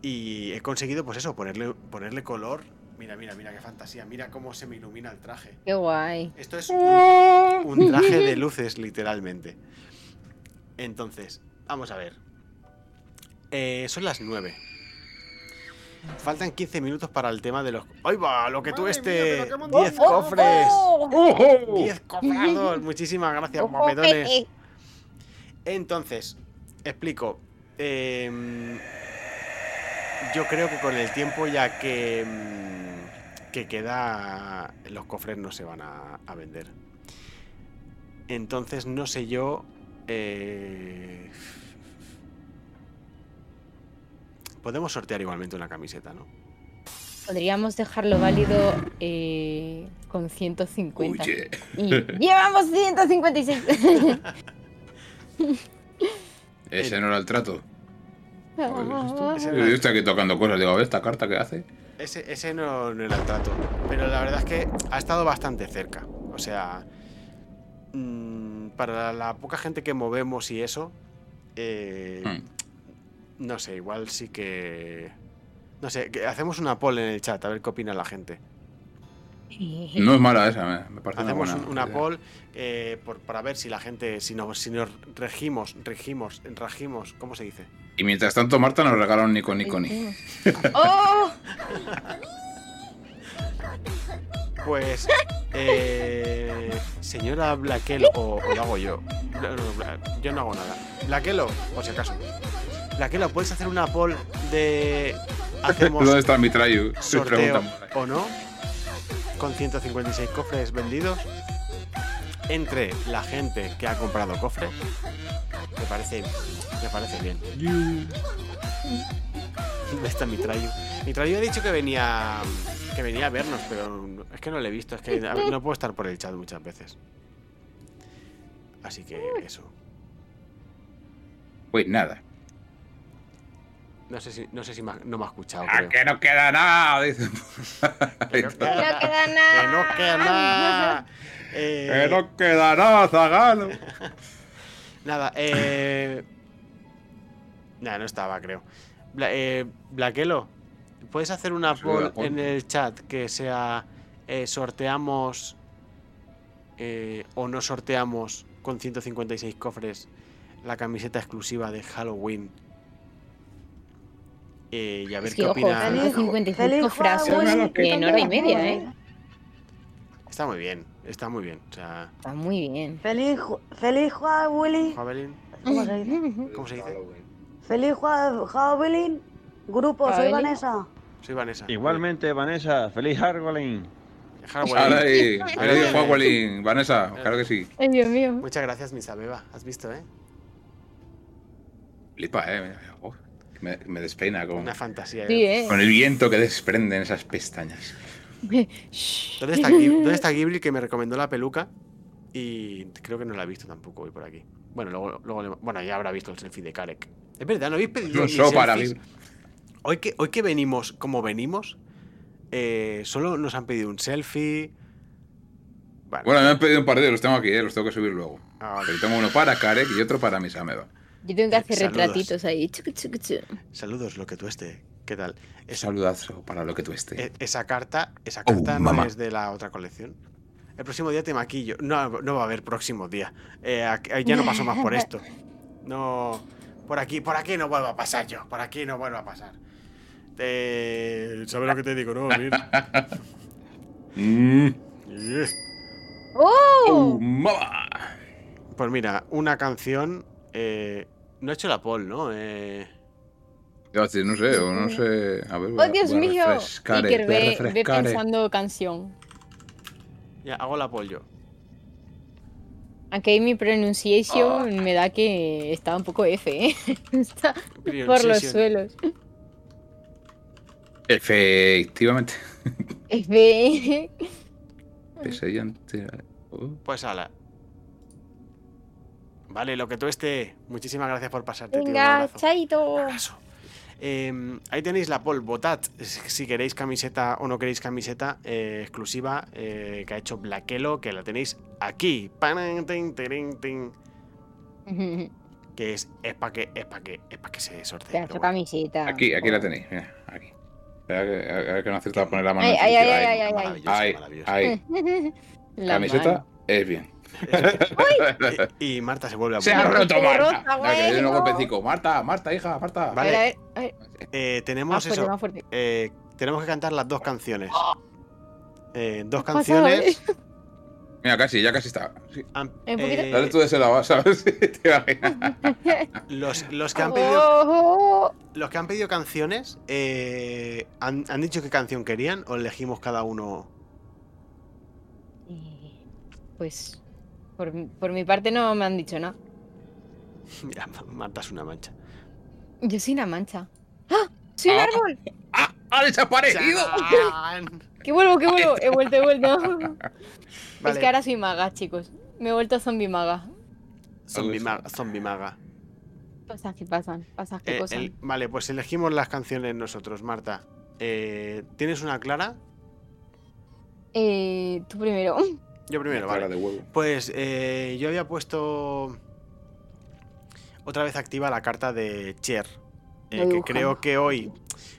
Y he conseguido, pues eso, ponerle, ponerle color. Mira, mira, mira qué fantasía. Mira cómo se me ilumina el traje. Qué guay. Esto es un, un traje de luces, literalmente. Entonces, vamos a ver. Eh, son las 9. Faltan 15 minutos para el tema de los. ¡Ay, va! Lo que tú este. montón 10 de cofres. ¡Ojo! 10 cofrados. Muchísimas gracias, guapetones. Entonces, explico. Em, yo creo que con el tiempo, ya que, mm, que queda, los cofres no se van a, a vender. Entonces, no sé yo. eh, podemos sortear igualmente una camiseta, ¿no? Podríamos dejarlo válido eh, con 150. Oye. Y llevamos 156. Ese no era el trato. Ese Yo estoy aquí tocando cosas. Digo, a ver, ¿esta carta qué hace? Ese, ese no, no era el trato. Pero la verdad es que ha estado bastante cerca. O sea, mm, para la poca gente que movemos y eso, eh, Hmm. no sé, igual sí que... No sé, que hacemos una poll en el chat a ver qué opina la gente. No es mala esa, me, me parece una Hacemos buena un- una poll eh, por, para ver si la gente, si nos, si nos regimos, regimos, regimos, ¿cómo se dice? Y mientras tanto, Marta nos regala un Nico Nico Ni. ¡Oh! Pues, eh, señora Blaquelo, o, o lo hago yo. Yo no hago nada. Blaquelo, por si acaso. Blaquelo, ¿puedes hacer una poll de hacemos ¿Dónde está mi trayu? Se preguntan o no? Con 156 cofres vendidos. Entre la gente que ha comprado cofres. Me parece, me parece bien. ¿Dónde está mi trayu? Mi trayu ha dicho que venía que venía a vernos, pero es que no le he visto. Es que no puedo estar por el chat muchas veces. Así que eso. Pues nada. No sé si, no sé si me ha- no me ha escuchado. ¡Ah, creo. que no queda nada! Dice. Que no queda- queda que nada. no queda nada. Eh, ¡Que no queda nada, Zagalo! Nada, eh. Nada, no estaba, creo. Bla- eh, Blaquelo, ¿puedes hacer una Sí, poll en el chat que sea eh, sorteamos eh, o no sorteamos con 156 cofres la camiseta exclusiva de Halloween? Eh, y a ver Es que, qué ojo, opina. 155 frases en hora y media, ¿eh? Está muy bien, está muy bien. O sea, Está muy bien. Feliz, feliz Halloween. ¿Cómo se dice? ¿cómo se dice? Feliz Halloween. Grupo, soy. Vanessa. Soy Vanessa. Igualmente, Vanessa, feliz Halloween. Halloween. Feliz. Halloween, Vanessa, claro que sí. Ay, Dios mío. Muchas gracias, Misabeba. ¿Has visto, eh? Flipa, eh. Oh, me, me despeina con, Una fantasía. Sí, eh. con el viento que desprenden esas pestañas. ¿Dónde está, Gib- ¿Dónde está Ghibli que me recomendó la peluca? Y creo que no la he visto tampoco hoy por aquí. Bueno, luego, bueno, ya habrá visto el selfie de Karek. Es verdad, no habéis pedido Un ni show para. Hoy que, hoy que venimos como venimos, eh, solo nos han pedido un selfie. Bueno, me han pedido un par de los tengo aquí, eh, los tengo que subir luego. Ah, vale. Pero tengo uno para Karek y otro para Misameda. Yo tengo que hacer Saludos. retratitos ahí. chucu, chucu, chu. Saludos, lo que tú esté. ¿Qué tal? Esa, Saludazo para lo que tú estés. e- esa carta, esa Oh, carta no mamá. es de la otra colección. El próximo día te maquillo. No, no va a haber próximo día. Eh, ya no paso más por esto. No. Por aquí, por aquí no vuelvo a pasar yo. Por aquí no vuelvo a pasar. Eh, ¿Sabes lo que te digo, no? Mir? Mm. Eh. ¡Oh! ¡Oh, mamá! Pues mira, una canción. eh, no he hecho la poll, ¿no? Eh, Iba a decir, no sé, o no sé. A ver, voy a- ¡Oh, Dios voy a mío! refrescar, Iker, voy a ve, ve refrescar. pensando canción. ya, hago la poll yo. Aunque mi pronunciation me da que está un poco F, ¿eh? Está por los Pronunciation. suelos. Efectivamente. F. Ante- oh. Pues ala. Vale, lo que tú esté. Muchísimas gracias por pasarte, tío. Un Venga, abrazo. chaito. Eh, ahí tenéis la poll, votad si queréis camiseta o no queréis camiseta eh, exclusiva eh, que ha hecho Blackelo, que la tenéis aquí. Que es, es para que, es para que, es para que se sortee. Bueno. camiseta. Aquí, aquí la tenéis. Mira, aquí. Espera que, a ver que no acierto a poner la mano. Ay, Camiseta es bien. Y, y Marta se vuelve a Se ha roto, Marta. rota, golpecico. Marta, Marta, hija, Marta. A Vale. ver, a ver, a ver. Eh, Más tenemos fuerte, eso. eh, tenemos que cantar las dos canciones. Eh, dos ¿Qué ha pasado, canciones. Mira, casi, ya casi está. Sí. poquito. eh, Dale tú de ese lado, ¿sabes? Te imaginas. los, los que han pedido Los que han pedido canciones, eh, ¿han, han dicho qué canción querían o elegimos cada uno? Pues por, por mi parte no me han dicho nada. Mira, Marta es una mancha. Yo soy una mancha. ¡Ah! ¡Soy un Ah. árbol! ¡Ah! ¡Ha desaparecido! ¡Que vuelvo, que vuelvo! He vuelto, he vuelto. Es Vale. que ahora soy maga, chicos. Me he vuelto zombie maga. Zombie maga. Zombie maga. Cosas que pasan, cosas que Eh, pasan. el- vale, pues elegimos las canciones nosotros, Marta. Eh, ¿Tienes una clara? Eh, tú primero. Yo primero, vale. de huevo. Pues eh, yo había puesto otra vez activa la carta de Cher. eh, que creo que hoy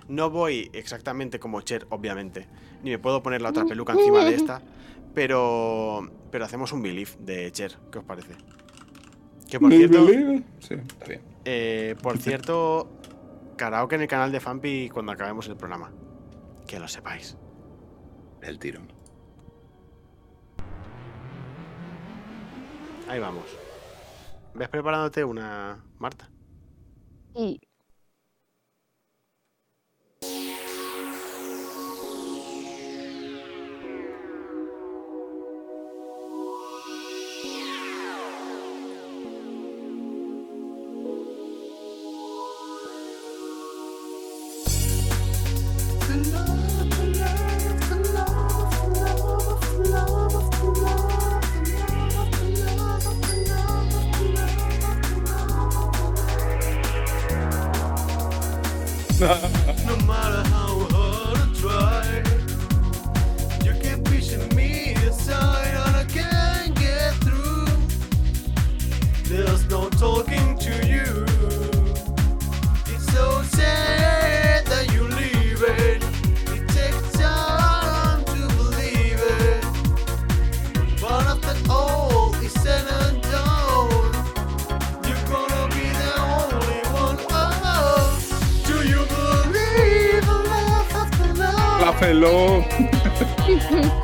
no voy exactamente como Cher, obviamente. Ni me puedo poner la otra peluca encima de esta. Pero, pero hacemos un belief de Cher. ¿Qué os parece? Que por cierto, Sí, está bien. eh, por cierto, karaoke en el canal de Fampi cuando acabemos el programa. Que lo sepáis. El tiro. Ahí vamos. ¿Ves preparándote una, Marta? Y Hello.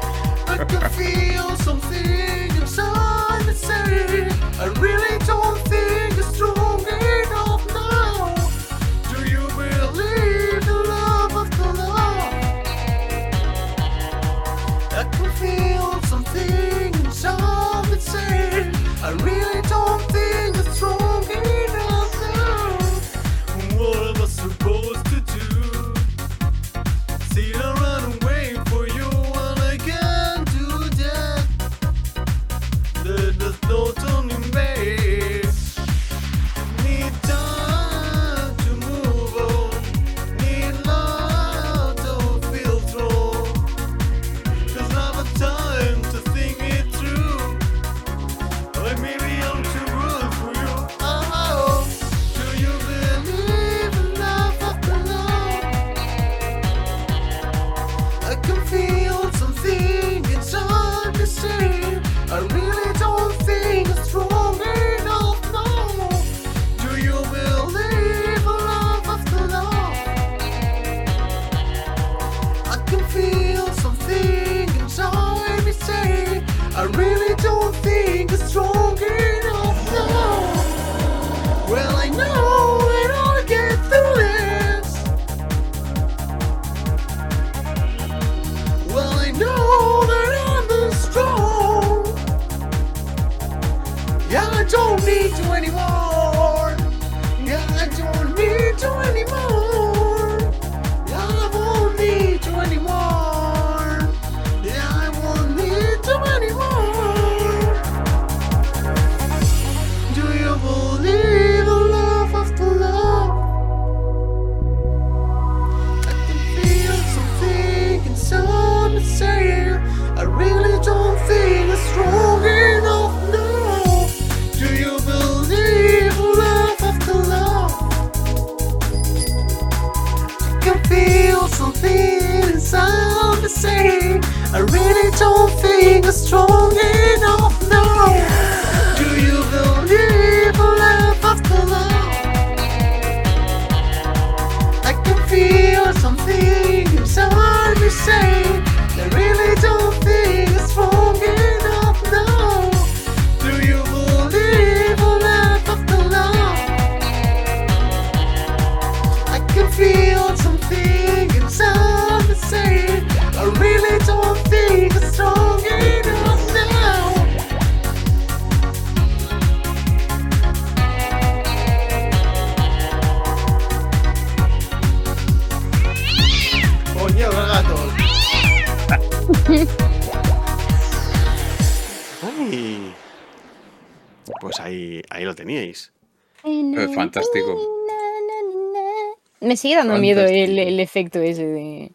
Me sigue dando miedo el, el efecto ese de.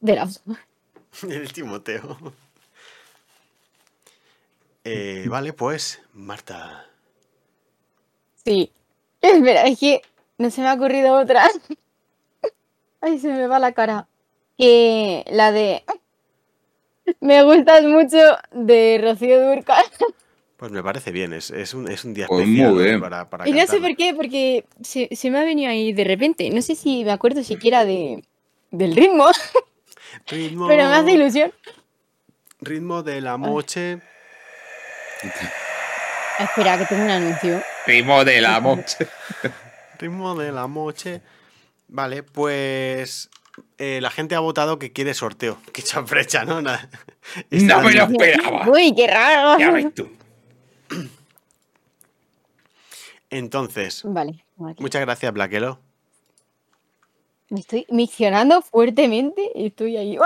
de la. El Timoteo. Eh, vale, pues, Marta. Sí. Espera, es que no se me ha ocurrido otra. Ay, se me va la cara. Que la de. Me gustas mucho de Rocío Durcal. Pues me parece bien, es, es un, es un día Pues muy bien. para, para Y no sé por qué, porque se, se me ha venido ahí de repente. No sé si me acuerdo siquiera de, del ritmo, Ritmo, pero me hace ilusión. ritmo de la moche. Espera, que tengo un anuncio. Primo de la moche. Ritmo de la moche. Vale, pues eh, la gente ha votado que quiere sorteo. Qué chanfrecha, ¿no? Nada. No me lo esperaba. Uy, qué raro. Ya ves tú. Entonces, Vale, vale. muchas gracias, Blaquelo. Me estoy miccionando fuertemente y estoy ahí.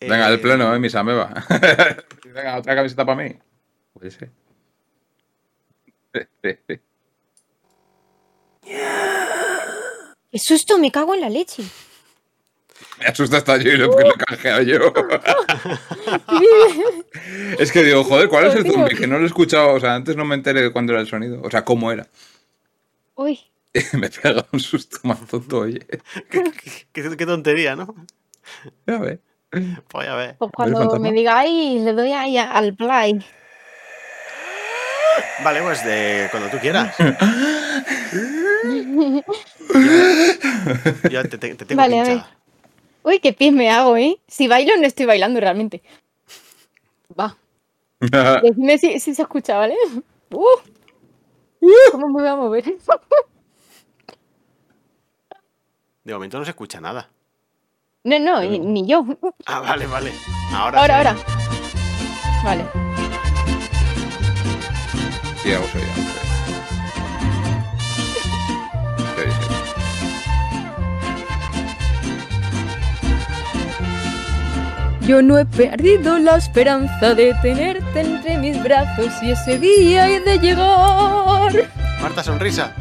Venga, Eh, del pleno, eh, mis. Venga, otra camiseta para mí. Puede ser. ¡Qué susto! Me cago en la leche. Me asusta hasta yo y lo que lo he canjeado yo. es que digo, joder, ¿cuál es el zombie? Que no lo he escuchado, o sea, antes no me enteré de cuándo era el sonido, o sea, cómo era. Uy, me pega un susto más tonto, oye. Qué, qué tontería, ¿no? Ya ves. Pues ya ves. pues cuando me digáis, le doy ahí al play. Vale, pues de cuando tú quieras. Yo te, te- te tengo Vale, pinchada. Uy, qué pies me hago, ¿eh? Si bailo, no estoy bailando realmente. Va. Decidme si, si se escucha, ¿vale? Uh. ¿Cómo me voy a mover? De momento no se escucha nada. No, no, ni, ni yo. Ah, vale, vale. Ahora, Ahora, ahora. Vale. Ya. Sí, Yo no he perdido la esperanza de tenerte entre mis brazos y ese día he de llegar. Marta, sonrisa.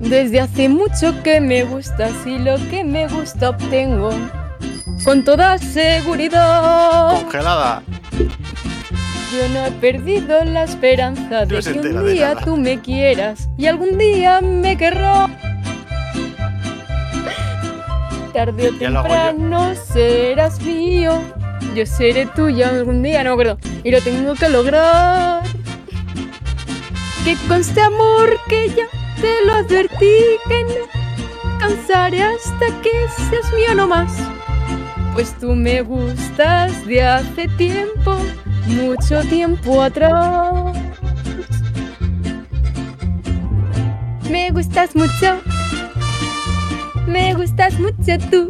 Desde hace mucho que me gustas y lo que me gusta obtengo con toda seguridad. Congelada. Yo no he perdido la esperanza de que un día tú me quieras y algún día me querrás. Tarde o temprano serás mío. Yo seré tuya algún día, no me acuerdo. Y lo tengo que lograr. Que conste amor que ya te lo advertí que no cansaré hasta que seas mío no más. Pues tú me gustas de hace tiempo, mucho tiempo atrás. Me gustas mucho, me gustas mucho tú.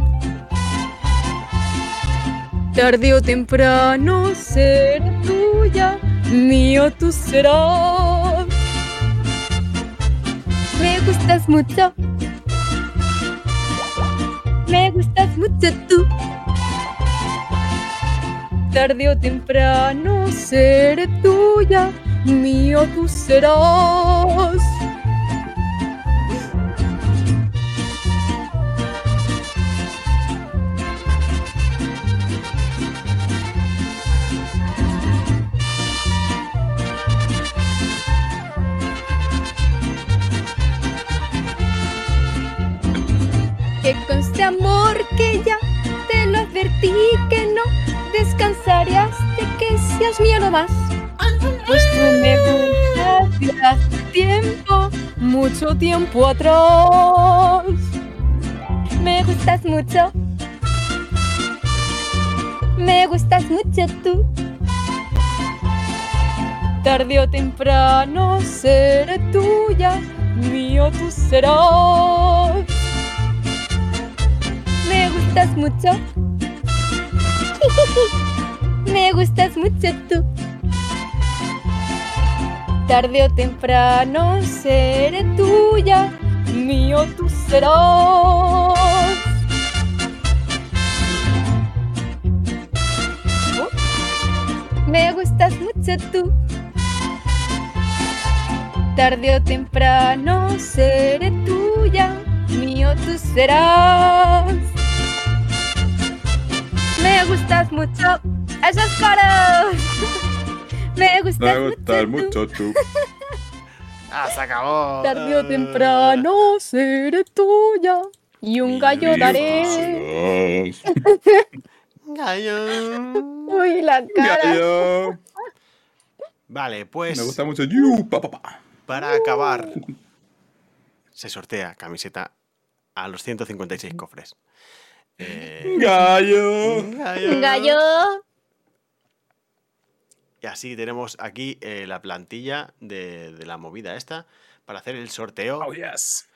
Tarde o temprano seré tuya, mío tú serás. Me gustas mucho, me gustas mucho tú. Tarde o temprano seré tuya, mío tú serás. Conste amor que ya te lo advertí que no descansarías de que seas mío nomás. Pues tú me tiempo, mucho tiempo atrás. Me gustas mucho. Me gustas mucho tú. Tarde o temprano seré tuya, mío tú serás. Me gustas mucho. Me gustas mucho tú. Tarde o temprano seré tuya, mío tú serás. Me gustas mucho tú. Tarde o temprano seré tuya, mío tú serás. Me gustas mucho. ¡Esos coros! Me gustas Me gustas mucho. mucho tú. Ah, se acabó. Tarde o temprano seré tuya y un gallo daré. Gallo. Uy, la cara. Gallo. Vale, pues. Me gusta mucho you, pa, pa, pa. Para acabar, se sortea camiseta a los 156 cofres. Eh, Gallo. gallo. Gallo. Y así tenemos aquí eh, la plantilla de, de la movida esta para hacer el sorteo. Oh, yes.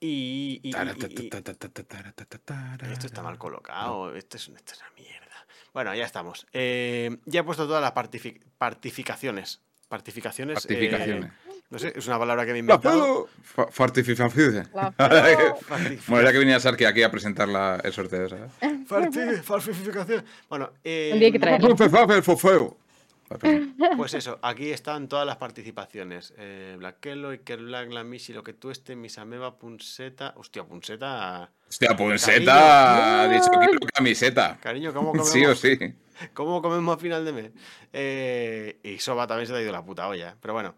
Y, y- y- y- esto está mal colocado. Esto es, esto es una mierda. Bueno, ya estamos. Eh, ya he puesto todas las partifi- partificaciones. Partificaciones. eh, Partificaciones. No sé, es una palabra que me he La inventado. puedo. Fa- Fortificaciones. La Bueno, era que venía Sarki aquí a presentar la- el sorteo, ¿sabes? Farti- Falsificación. Bueno, eh, Un día que traerlo. El fofeo. Pues eso, aquí están todas las participaciones. Eh, Black Kello, Iker Black, La Misi, Lo que tú esté, Misameva, Punseta. Hostia, Punseta. Hostia, Punseta. Ha dicho quiero camiseta. Cariño, ¿cómo comemos? Sí o sí. ¿Cómo comemos a final de mes? Eh, y Soba también se te ha ido la puta olla. Pero bueno,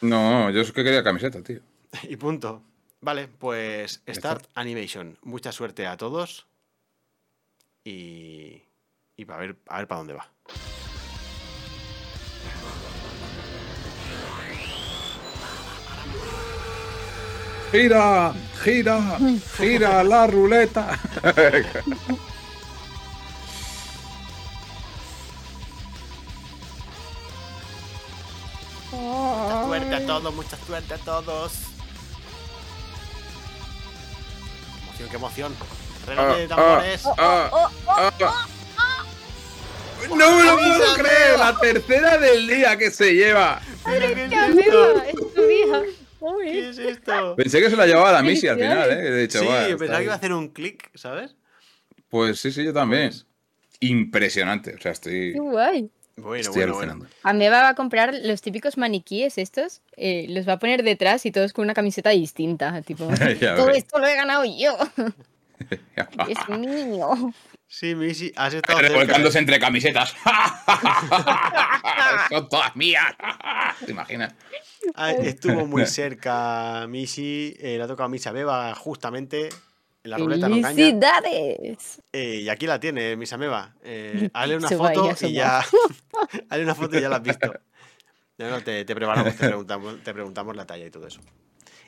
No, yo es que quería camiseta, tío. y punto. Vale, pues Start Animation. Mucha suerte a todos. Y. Y para ver, a ver para dónde va. Gira, gira, gira la ruleta. Mucha suerte a todos, mucha suerte a todos. Qué emoción, qué emoción. Reloj de Ah, tambores. ah, ah. No me lo puedo creer, la tercera del día que se lleva. ¿Pero qué es ¡Qué esto? amiga! ¡Es tu hija! ¿Qué es esto? Pensé que se la llevaba la Missy al final. ¿eh? He dicho, Sí, "Buah, yo está pensaba que iba a ahí". hacer un clic, ¿sabes? Pues sí, sí, yo también. Impresionante. O sea, estoy, ¡Qué guay! Bueno, estoy bueno, bueno. alucinando. Ameba va a comprar los típicos maniquíes estos, eh, los va a poner detrás y todos con una camiseta distinta. Tipo, todo ves. esto lo he ganado yo. es mío. Sí, Missy, has estado. Revolcándose entre camisetas. Son todas mías. ¿Te imaginas? Ah, Estuvo muy cerca Missy, eh, le ha tocado a Misa Beba justamente en la ruleta no. Eh, y aquí la tiene, Misa Beba. Eh, hazle una foto y ya. hazle una foto y ya la has visto. No, no, te, te preparamos, te preguntamos, te preguntamos la talla y todo eso.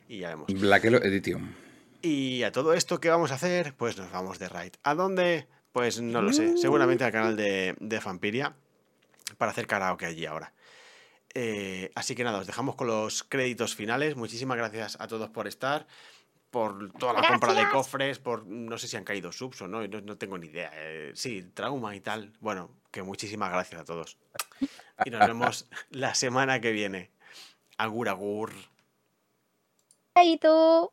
Y ya vemos. Blackelo Edition. Y a todo esto, ¿qué vamos a hacer? Pues nos vamos de raid. ¿A dónde? Pues no lo sé. Seguramente al canal de, de Vampiria para hacer karaoke allí ahora. Eh, así que nada, os dejamos con los créditos finales. Muchísimas gracias a todos por estar, por toda la compra de cofres, por no sé si han caído subs o no, no, no tengo ni idea. Eh, sí, trauma y tal. Bueno, que muchísimas gracias a todos. Y nos vemos la semana que viene. Agur, agur. Chaito.